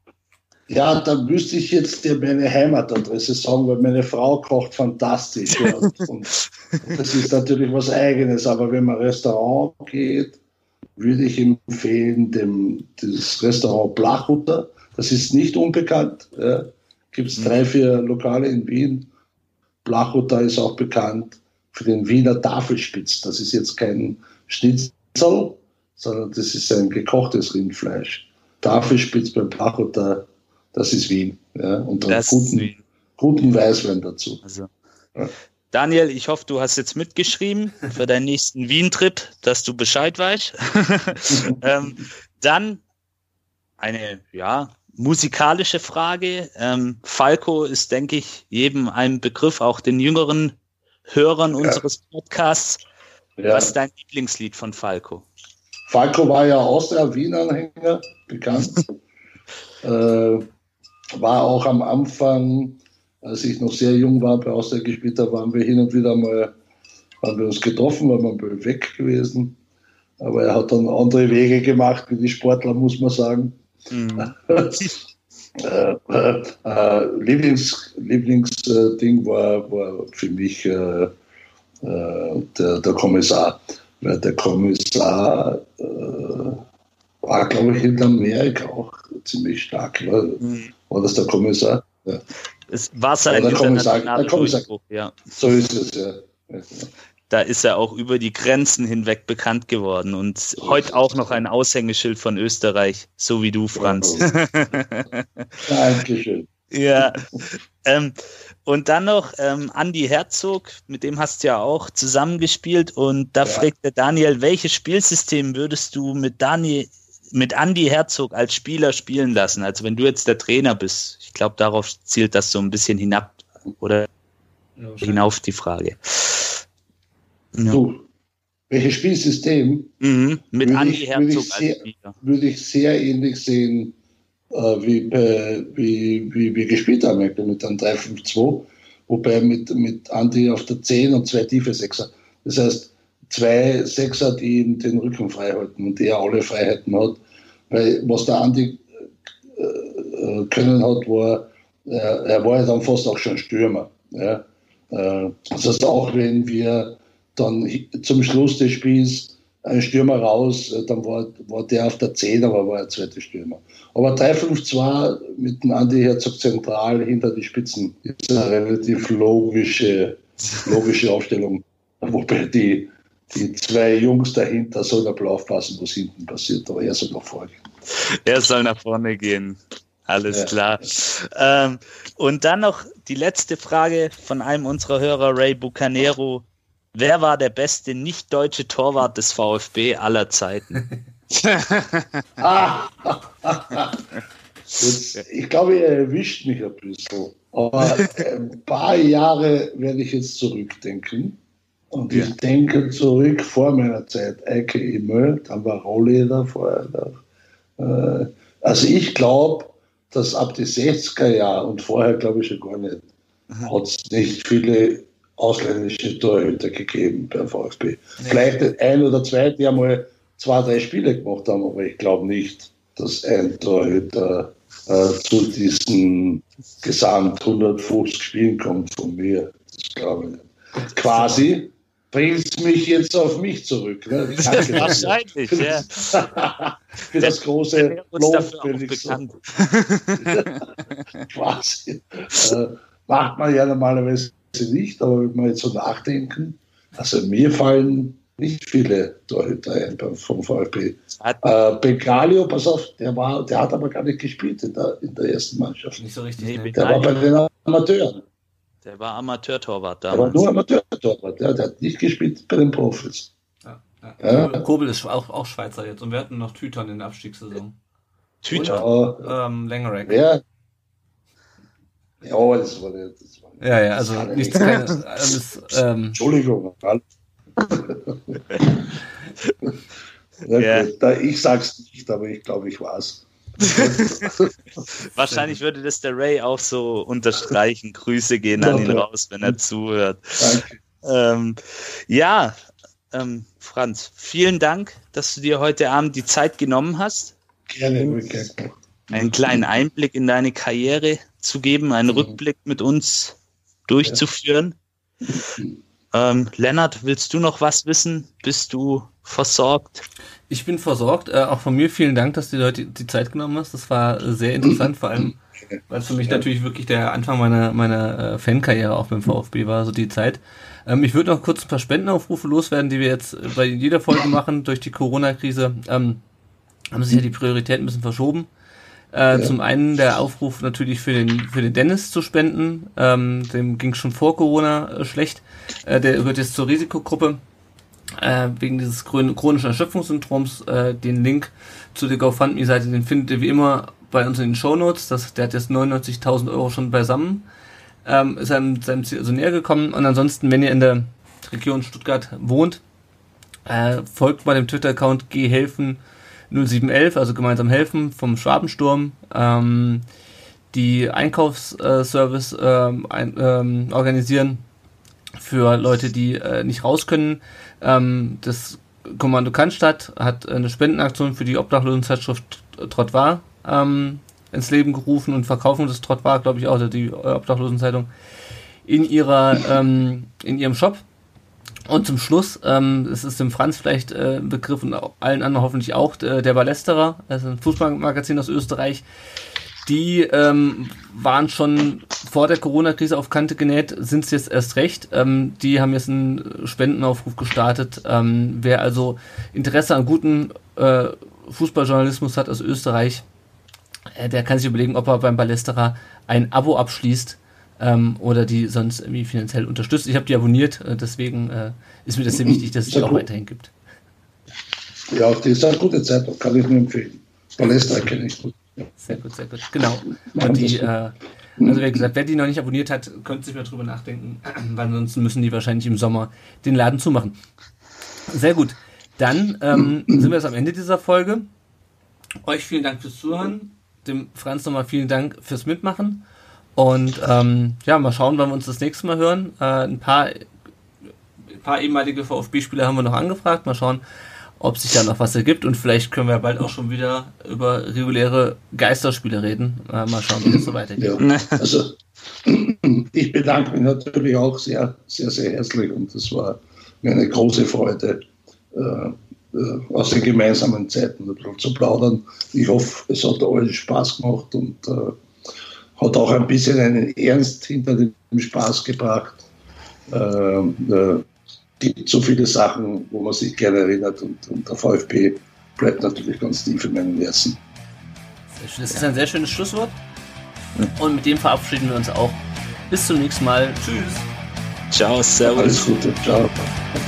Ja, da müsste ich jetzt dir meine Heimatadresse sagen, weil meine Frau kocht fantastisch. Ja. Und das ist natürlich was Eigenes, aber wenn man Restaurant geht, würde ich empfehlen, dem, das Restaurant Blachhutter. Das ist nicht unbekannt. Ja. Gibt es drei, vier Lokale in Wien. Blachhutter ist auch bekannt für den Wiener Tafelspitz. Das ist jetzt kein Schnitzel, sondern das ist ein gekochtes Rindfleisch. Tafelspitz beim Blachhutter, das ist Wien. Ja. Und dann guten, guten Weißwein dazu. Also.
Ja. Daniel, ich hoffe, du hast jetzt mitgeschrieben für deinen nächsten Wien-Trip, dass du Bescheid weißt. ähm, dann eine, ja, musikalische Frage. Ähm, Falco ist, denke ich, jedem ein Begriff, auch den jüngeren Hörern ja. unseres Podcasts. Ja. Was ist dein Lieblingslied von Falco?
Falco war ja Austria-Wien-Anhänger, bekannt. äh, war auch am Anfang als ich noch sehr jung war, bei Austria gespielt habe, waren wir hin und wieder mal, haben wir uns getroffen, waren wir weg gewesen. Aber er hat dann andere Wege gemacht, wie die Sportler, muss man sagen. Mhm. äh, äh, äh, Lieblings, Lieblingsding war, war für mich äh, äh, der, der, Kommissar. Weil der Kommissar äh, war, glaube ich, in Amerika auch ziemlich stark. War, mhm. war das der Kommissar? Ja.
Es war sein internationaler Durchbruch, ja.
So ist es, ja.
Da ist er auch über die Grenzen hinweg bekannt geworden und so heute auch noch ein Aushängeschild von Österreich, so wie du, Franz.
Dankeschön.
ja. Ähm, und dann noch ähm, Andy Herzog, mit dem hast du ja auch zusammengespielt. Und da ja. fragt der Daniel, welches Spielsystem würdest du mit Daniel, mit Andy Herzog als Spieler spielen lassen? Also wenn du jetzt der Trainer bist, ich glaube, darauf zielt das so ein bisschen hinab oder ja, hinauf die Frage.
Ja. So, welches Spielsystem?
Mhm, mit würde
Andi ich, Herzog würde ich, sehr, würde ich sehr ähnlich sehen, äh, wie, äh, wie, wie wir gespielt haben, mit einem 3-5-2, wobei mit, mit Andi auf der 10 und zwei tiefe Sechser. Das heißt, zwei Sechser, die ihm den Rücken frei halten und der alle Freiheiten hat. Weil was der Andi äh, können hat, war, er war ja dann fast auch schon Stürmer. Ja. Äh, das heißt, auch wenn wir dann zum Schluss des Spiels ein Stürmer raus, äh, dann war, war der auf der 10, aber war der zweite Stürmer. Aber 3-5-2 mit dem Andi Herzog zentral hinter die Spitzen ist eine relativ logische, logische Aufstellung. Wobei die, die zwei Jungs dahinter sollen aber aufpassen, was hinten passiert, aber er soll nach vorne gehen.
Er soll nach vorne gehen. Alles ja. klar. Ähm, und dann noch die letzte Frage von einem unserer Hörer, Ray Bucanero. Wer war der beste nicht-deutsche Torwart des VfB aller Zeiten?
Jetzt, ich glaube, er erwischt mich ein bisschen. Aber ein paar Jahre werde ich jetzt zurückdenken. Und ja. ich denke zurück vor meiner Zeit. Eike Immel, dann war Rolleder vorher. Da. Äh, also ich glaube, dass ab die 60er Jahre und vorher glaube ich schon gar nicht, hat es nicht viele ausländische Torhüter gegeben beim VfB. Nee. Vielleicht ein oder zwei, die einmal zwei, drei Spiele gemacht haben, aber ich glaube nicht, dass ein Torhüter äh, zu diesen gesamt 150 Spielen kommt von mir. Das glaube ich nicht. Quasi bringt mich jetzt auf mich zurück. Ne?
Wahrscheinlich, ja.
Für das große Lob bin ich bekannt. Quasi. Äh, macht man ja normalerweise nicht, aber wenn wir jetzt so nachdenken, also mir fallen nicht viele Torhüter ein vom VfB. Äh, Bengalio, pass auf, der, war, der hat aber gar nicht gespielt in der, in der ersten Mannschaft.
Nicht so richtig. Nee,
ne? der war bei den Amateuren.
Der war Amateurtorwart
damals. War nur Amateurtorwart, ja, der hat nicht gespielt bei den Profis.
Ja, ja. ja. Kobel ist auch, auch Schweizer jetzt und wir hatten noch Tütern in der Abstiegssaison.
Tüter?
Ähm, Langerack.
Ja. Ja, das war der. Das war
ja, ja, also nichts. Keine, alles, ähm,
Entschuldigung. ja. Ich sag's nicht, aber ich glaube, ich war's.
Wahrscheinlich würde das der Ray auch so unterstreichen. Grüße gehen an ihn raus, wenn er zuhört. Ähm, ja, ähm, Franz, vielen Dank, dass du dir heute Abend die Zeit genommen hast.
Gerne, gerne.
Einen kleinen Einblick in deine Karriere zu geben, einen mhm. Rückblick mit uns durchzuführen. Ja. Ähm, Lennart, willst du noch was wissen? Bist du versorgt?
Ich bin versorgt. Äh, auch von mir vielen Dank, dass du dir heute die Zeit genommen hast. Das war sehr interessant, vor allem, weil es für mich natürlich wirklich der Anfang meiner, meiner äh, Fankarriere auch beim VfB war, so die Zeit. Ähm, ich würde noch kurz ein paar Spendenaufrufe loswerden, die wir jetzt bei jeder Folge machen. Durch die Corona-Krise ähm, haben sich ja die Prioritäten ein bisschen verschoben. Äh, ja. Zum einen der Aufruf natürlich für den, für den Dennis zu spenden. Ähm, dem ging schon vor Corona äh, schlecht. Äh, der gehört jetzt zur Risikogruppe äh, wegen dieses chronischen Erschöpfungssyndroms. Äh, den Link zu der GoFundMe-Seite, den findet ihr wie immer bei uns in den Shownotes. Das, der hat jetzt 99.000 Euro schon beisammen. Ähm, ist einem seinem Ziel also näher gekommen. Und ansonsten, wenn ihr in der Region Stuttgart wohnt, äh, folgt mal dem Twitter-Account Geh helfen 0711, also gemeinsam helfen vom Schwabensturm, ähm, die Einkaufsservice ähm, ein, ähm, organisieren für Leute, die äh, nicht raus können. Ähm, das Kommando Cannstatt hat eine Spendenaktion für die Obdachlosenzeitschrift Trottoir ähm, ins Leben gerufen und verkaufen das Trottoir, glaube ich, auch, also die Obdachlosenzeitung, in ihrer ähm, in ihrem Shop. Und zum Schluss, ähm, es ist dem Franz vielleicht äh, ein Begriff und allen anderen hoffentlich auch, äh, der Ballesterer, also ein Fußballmagazin aus Österreich, die ähm, waren schon vor der Corona-Krise auf Kante genäht, sind es jetzt erst recht. Ähm, die haben jetzt einen Spendenaufruf gestartet. Ähm, wer also Interesse an guten äh, Fußballjournalismus hat aus Österreich, äh, der kann sich überlegen, ob er beim Ballesterer ein Abo abschließt ähm, oder die sonst irgendwie finanziell unterstützt. Ich habe die abonniert, äh, deswegen äh, ist mir das sehr wichtig, dass es die auch weiterhin gibt.
Ja, die ist eine gute Zeitung, kann ich nur empfehlen. Palästina kenne ich gut.
Sehr gut, sehr gut. Genau. Und die, äh, also wie gesagt, wer die noch nicht abonniert hat, könnte sich mal drüber nachdenken, weil ansonsten müssen die wahrscheinlich im Sommer den Laden zumachen. Sehr gut. Dann ähm, sind wir jetzt am Ende dieser Folge. Euch vielen Dank fürs Zuhören. Dem Franz nochmal vielen Dank fürs Mitmachen. Und ähm, ja, mal schauen, wann wir uns das nächste Mal hören. Äh, ein paar, ein paar ehemalige VfB-Spieler haben wir noch angefragt. Mal schauen, ob sich da noch was ergibt. Und vielleicht können wir bald auch schon wieder über reguläre Geisterspiele reden. Äh, mal schauen, wie das so weitergeht.
Ja, also ich bedanke mich natürlich auch sehr, sehr, sehr herzlich. Und das war, mir eine große Freude, äh, äh, aus den gemeinsamen Zeiten zu plaudern. Ich hoffe, es hat allen Spaß gemacht und äh, hat auch ein bisschen einen Ernst hinter dem Spaß gebracht. Äh, äh, gibt so viele Sachen, wo man sich gerne erinnert und, und der VfB bleibt natürlich ganz tief in meinem Herzen.
Das ist ein sehr schönes Schlusswort. Und mit dem verabschieden wir uns auch. Bis zum nächsten Mal. Tschüss.
Ciao, servus.
Alles Gute. Ciao.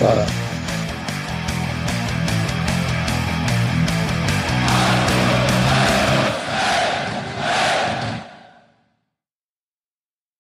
Bye.